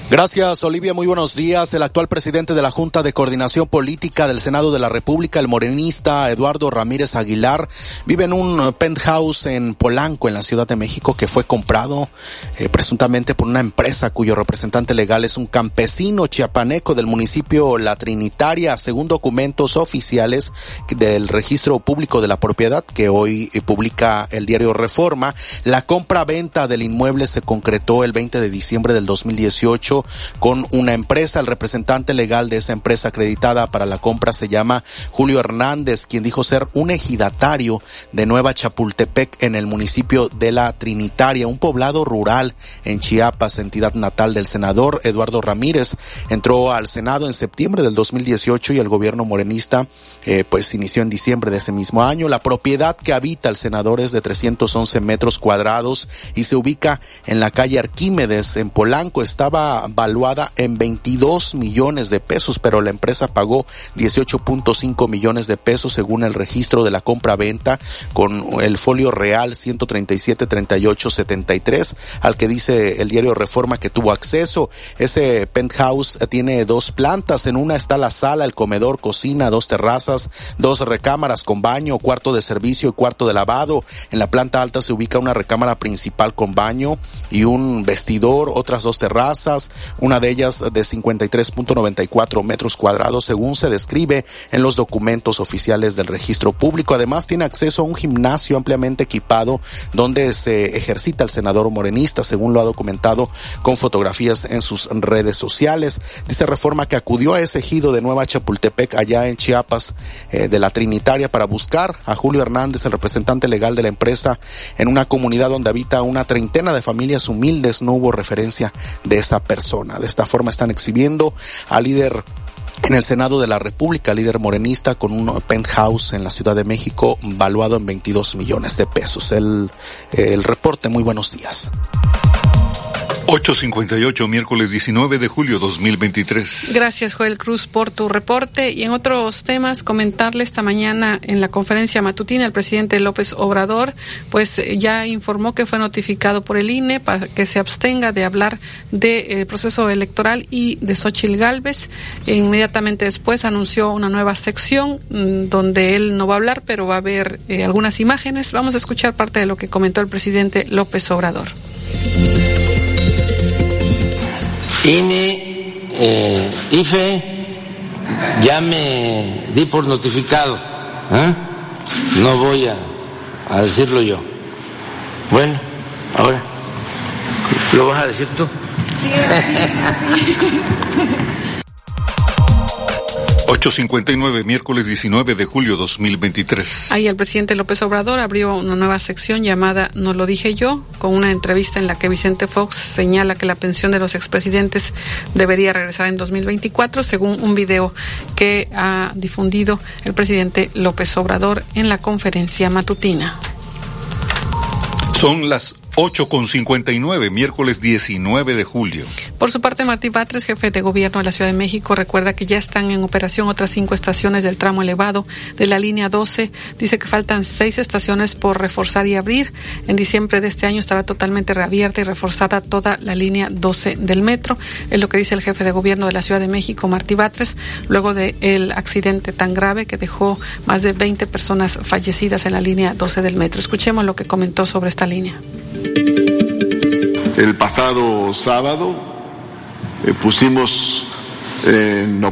Gracias, Olivia. Muy buenos días. El actual presidente de la Junta de Coordinación Política del Senado de la República, el morenista Eduardo Ramírez Aguilar, vive en un penthouse en Polanco, en la Ciudad de México, que fue comprado eh, presuntamente por una empresa cuyo representante legal es un campesino chiapaneco del municipio La Trinitaria, según documentos oficiales del registro público de la propiedad que hoy eh, publica el diario Reforma. La compra-venta del inmueble se concretó el 20 de diciembre del 2018 con una empresa. El representante legal de esa empresa acreditada para la compra se llama Julio Hernández, quien dijo ser un ejidatario de Nueva Chapultepec en el municipio de La Trinitaria, un poblado rural en Chiapas, entidad natal del senador Eduardo Ramírez. Entró al Senado en septiembre del 2018 y el gobierno morenista eh, pues inició en diciembre de ese mismo año. La propiedad que habita el senador es de 311 metros cuadrados y se ubica en la calle Arquímedes en Polanco. Estaba valuada en 22 millones de pesos, pero la empresa pagó 18.5 millones de pesos según el registro de la compra-venta con el folio real 137 38 73 al que dice el diario Reforma que tuvo acceso. Ese penthouse tiene dos plantas, en una está la sala, el comedor, cocina, dos terrazas, dos recámaras con baño, cuarto de servicio y cuarto de lavado. En la planta alta se ubica una recámara principal con baño y un vestidor, otras dos terrazas, una de ellas de 53.94 metros cuadrados según se describe en los documentos oficiales del registro público. Además tiene acceso a un gimnasio ampliamente equipado donde se ejercita el senador morenista, según lo ha documentado con fotografías en sus redes sociales. Dice Reforma que acudió a ese ejido de Nueva Chapultepec allá en Chiapas eh, de la Trinitaria para buscar a Julio Hernández, el representante legal de la empresa, en una comunidad donde habita una treintena de familias humildes. No hubo referencia de esa persona. De esta forma están exhibiendo al líder en el Senado de la República, líder morenista con un penthouse en la Ciudad de México valuado en 22 millones de pesos. El, el reporte, muy buenos días. 858, miércoles 19 de julio 2023. Gracias, Joel Cruz, por tu reporte. Y en otros temas, comentarle esta mañana en la conferencia matutina, el presidente López Obrador, pues ya informó que fue notificado por el INE para que se abstenga de hablar del de, proceso electoral y de Xochil Gálvez. E inmediatamente después anunció una nueva sección mmm, donde él no va a hablar, pero va a haber eh, algunas imágenes. Vamos a escuchar parte de lo que comentó el presidente López Obrador. INE, eh, IFE, ya me di por notificado. ¿eh? No voy a, a, decirlo yo. Bueno, ahora, ¿lo vas a decir tú? Sí, sí. 859, miércoles 19 de julio 2023. Ahí el presidente López Obrador abrió una nueva sección llamada No lo dije yo, con una entrevista en la que Vicente Fox señala que la pensión de los expresidentes debería regresar en 2024, según un video que ha difundido el presidente López Obrador en la conferencia matutina. Son las 8 con 59, miércoles 19 de julio. Por su parte, Martí Batres, jefe de gobierno de la Ciudad de México, recuerda que ya están en operación otras cinco estaciones del tramo elevado de la línea 12. Dice que faltan seis estaciones por reforzar y abrir. En diciembre de este año estará totalmente reabierta y reforzada toda la línea 12 del metro. Es lo que dice el jefe de gobierno de la Ciudad de México, Martí Batres, luego del el accidente tan grave que dejó más de 20 personas fallecidas en la línea 12 del metro. Escuchemos lo que comentó sobre esta línea. El pasado sábado eh, pusimos en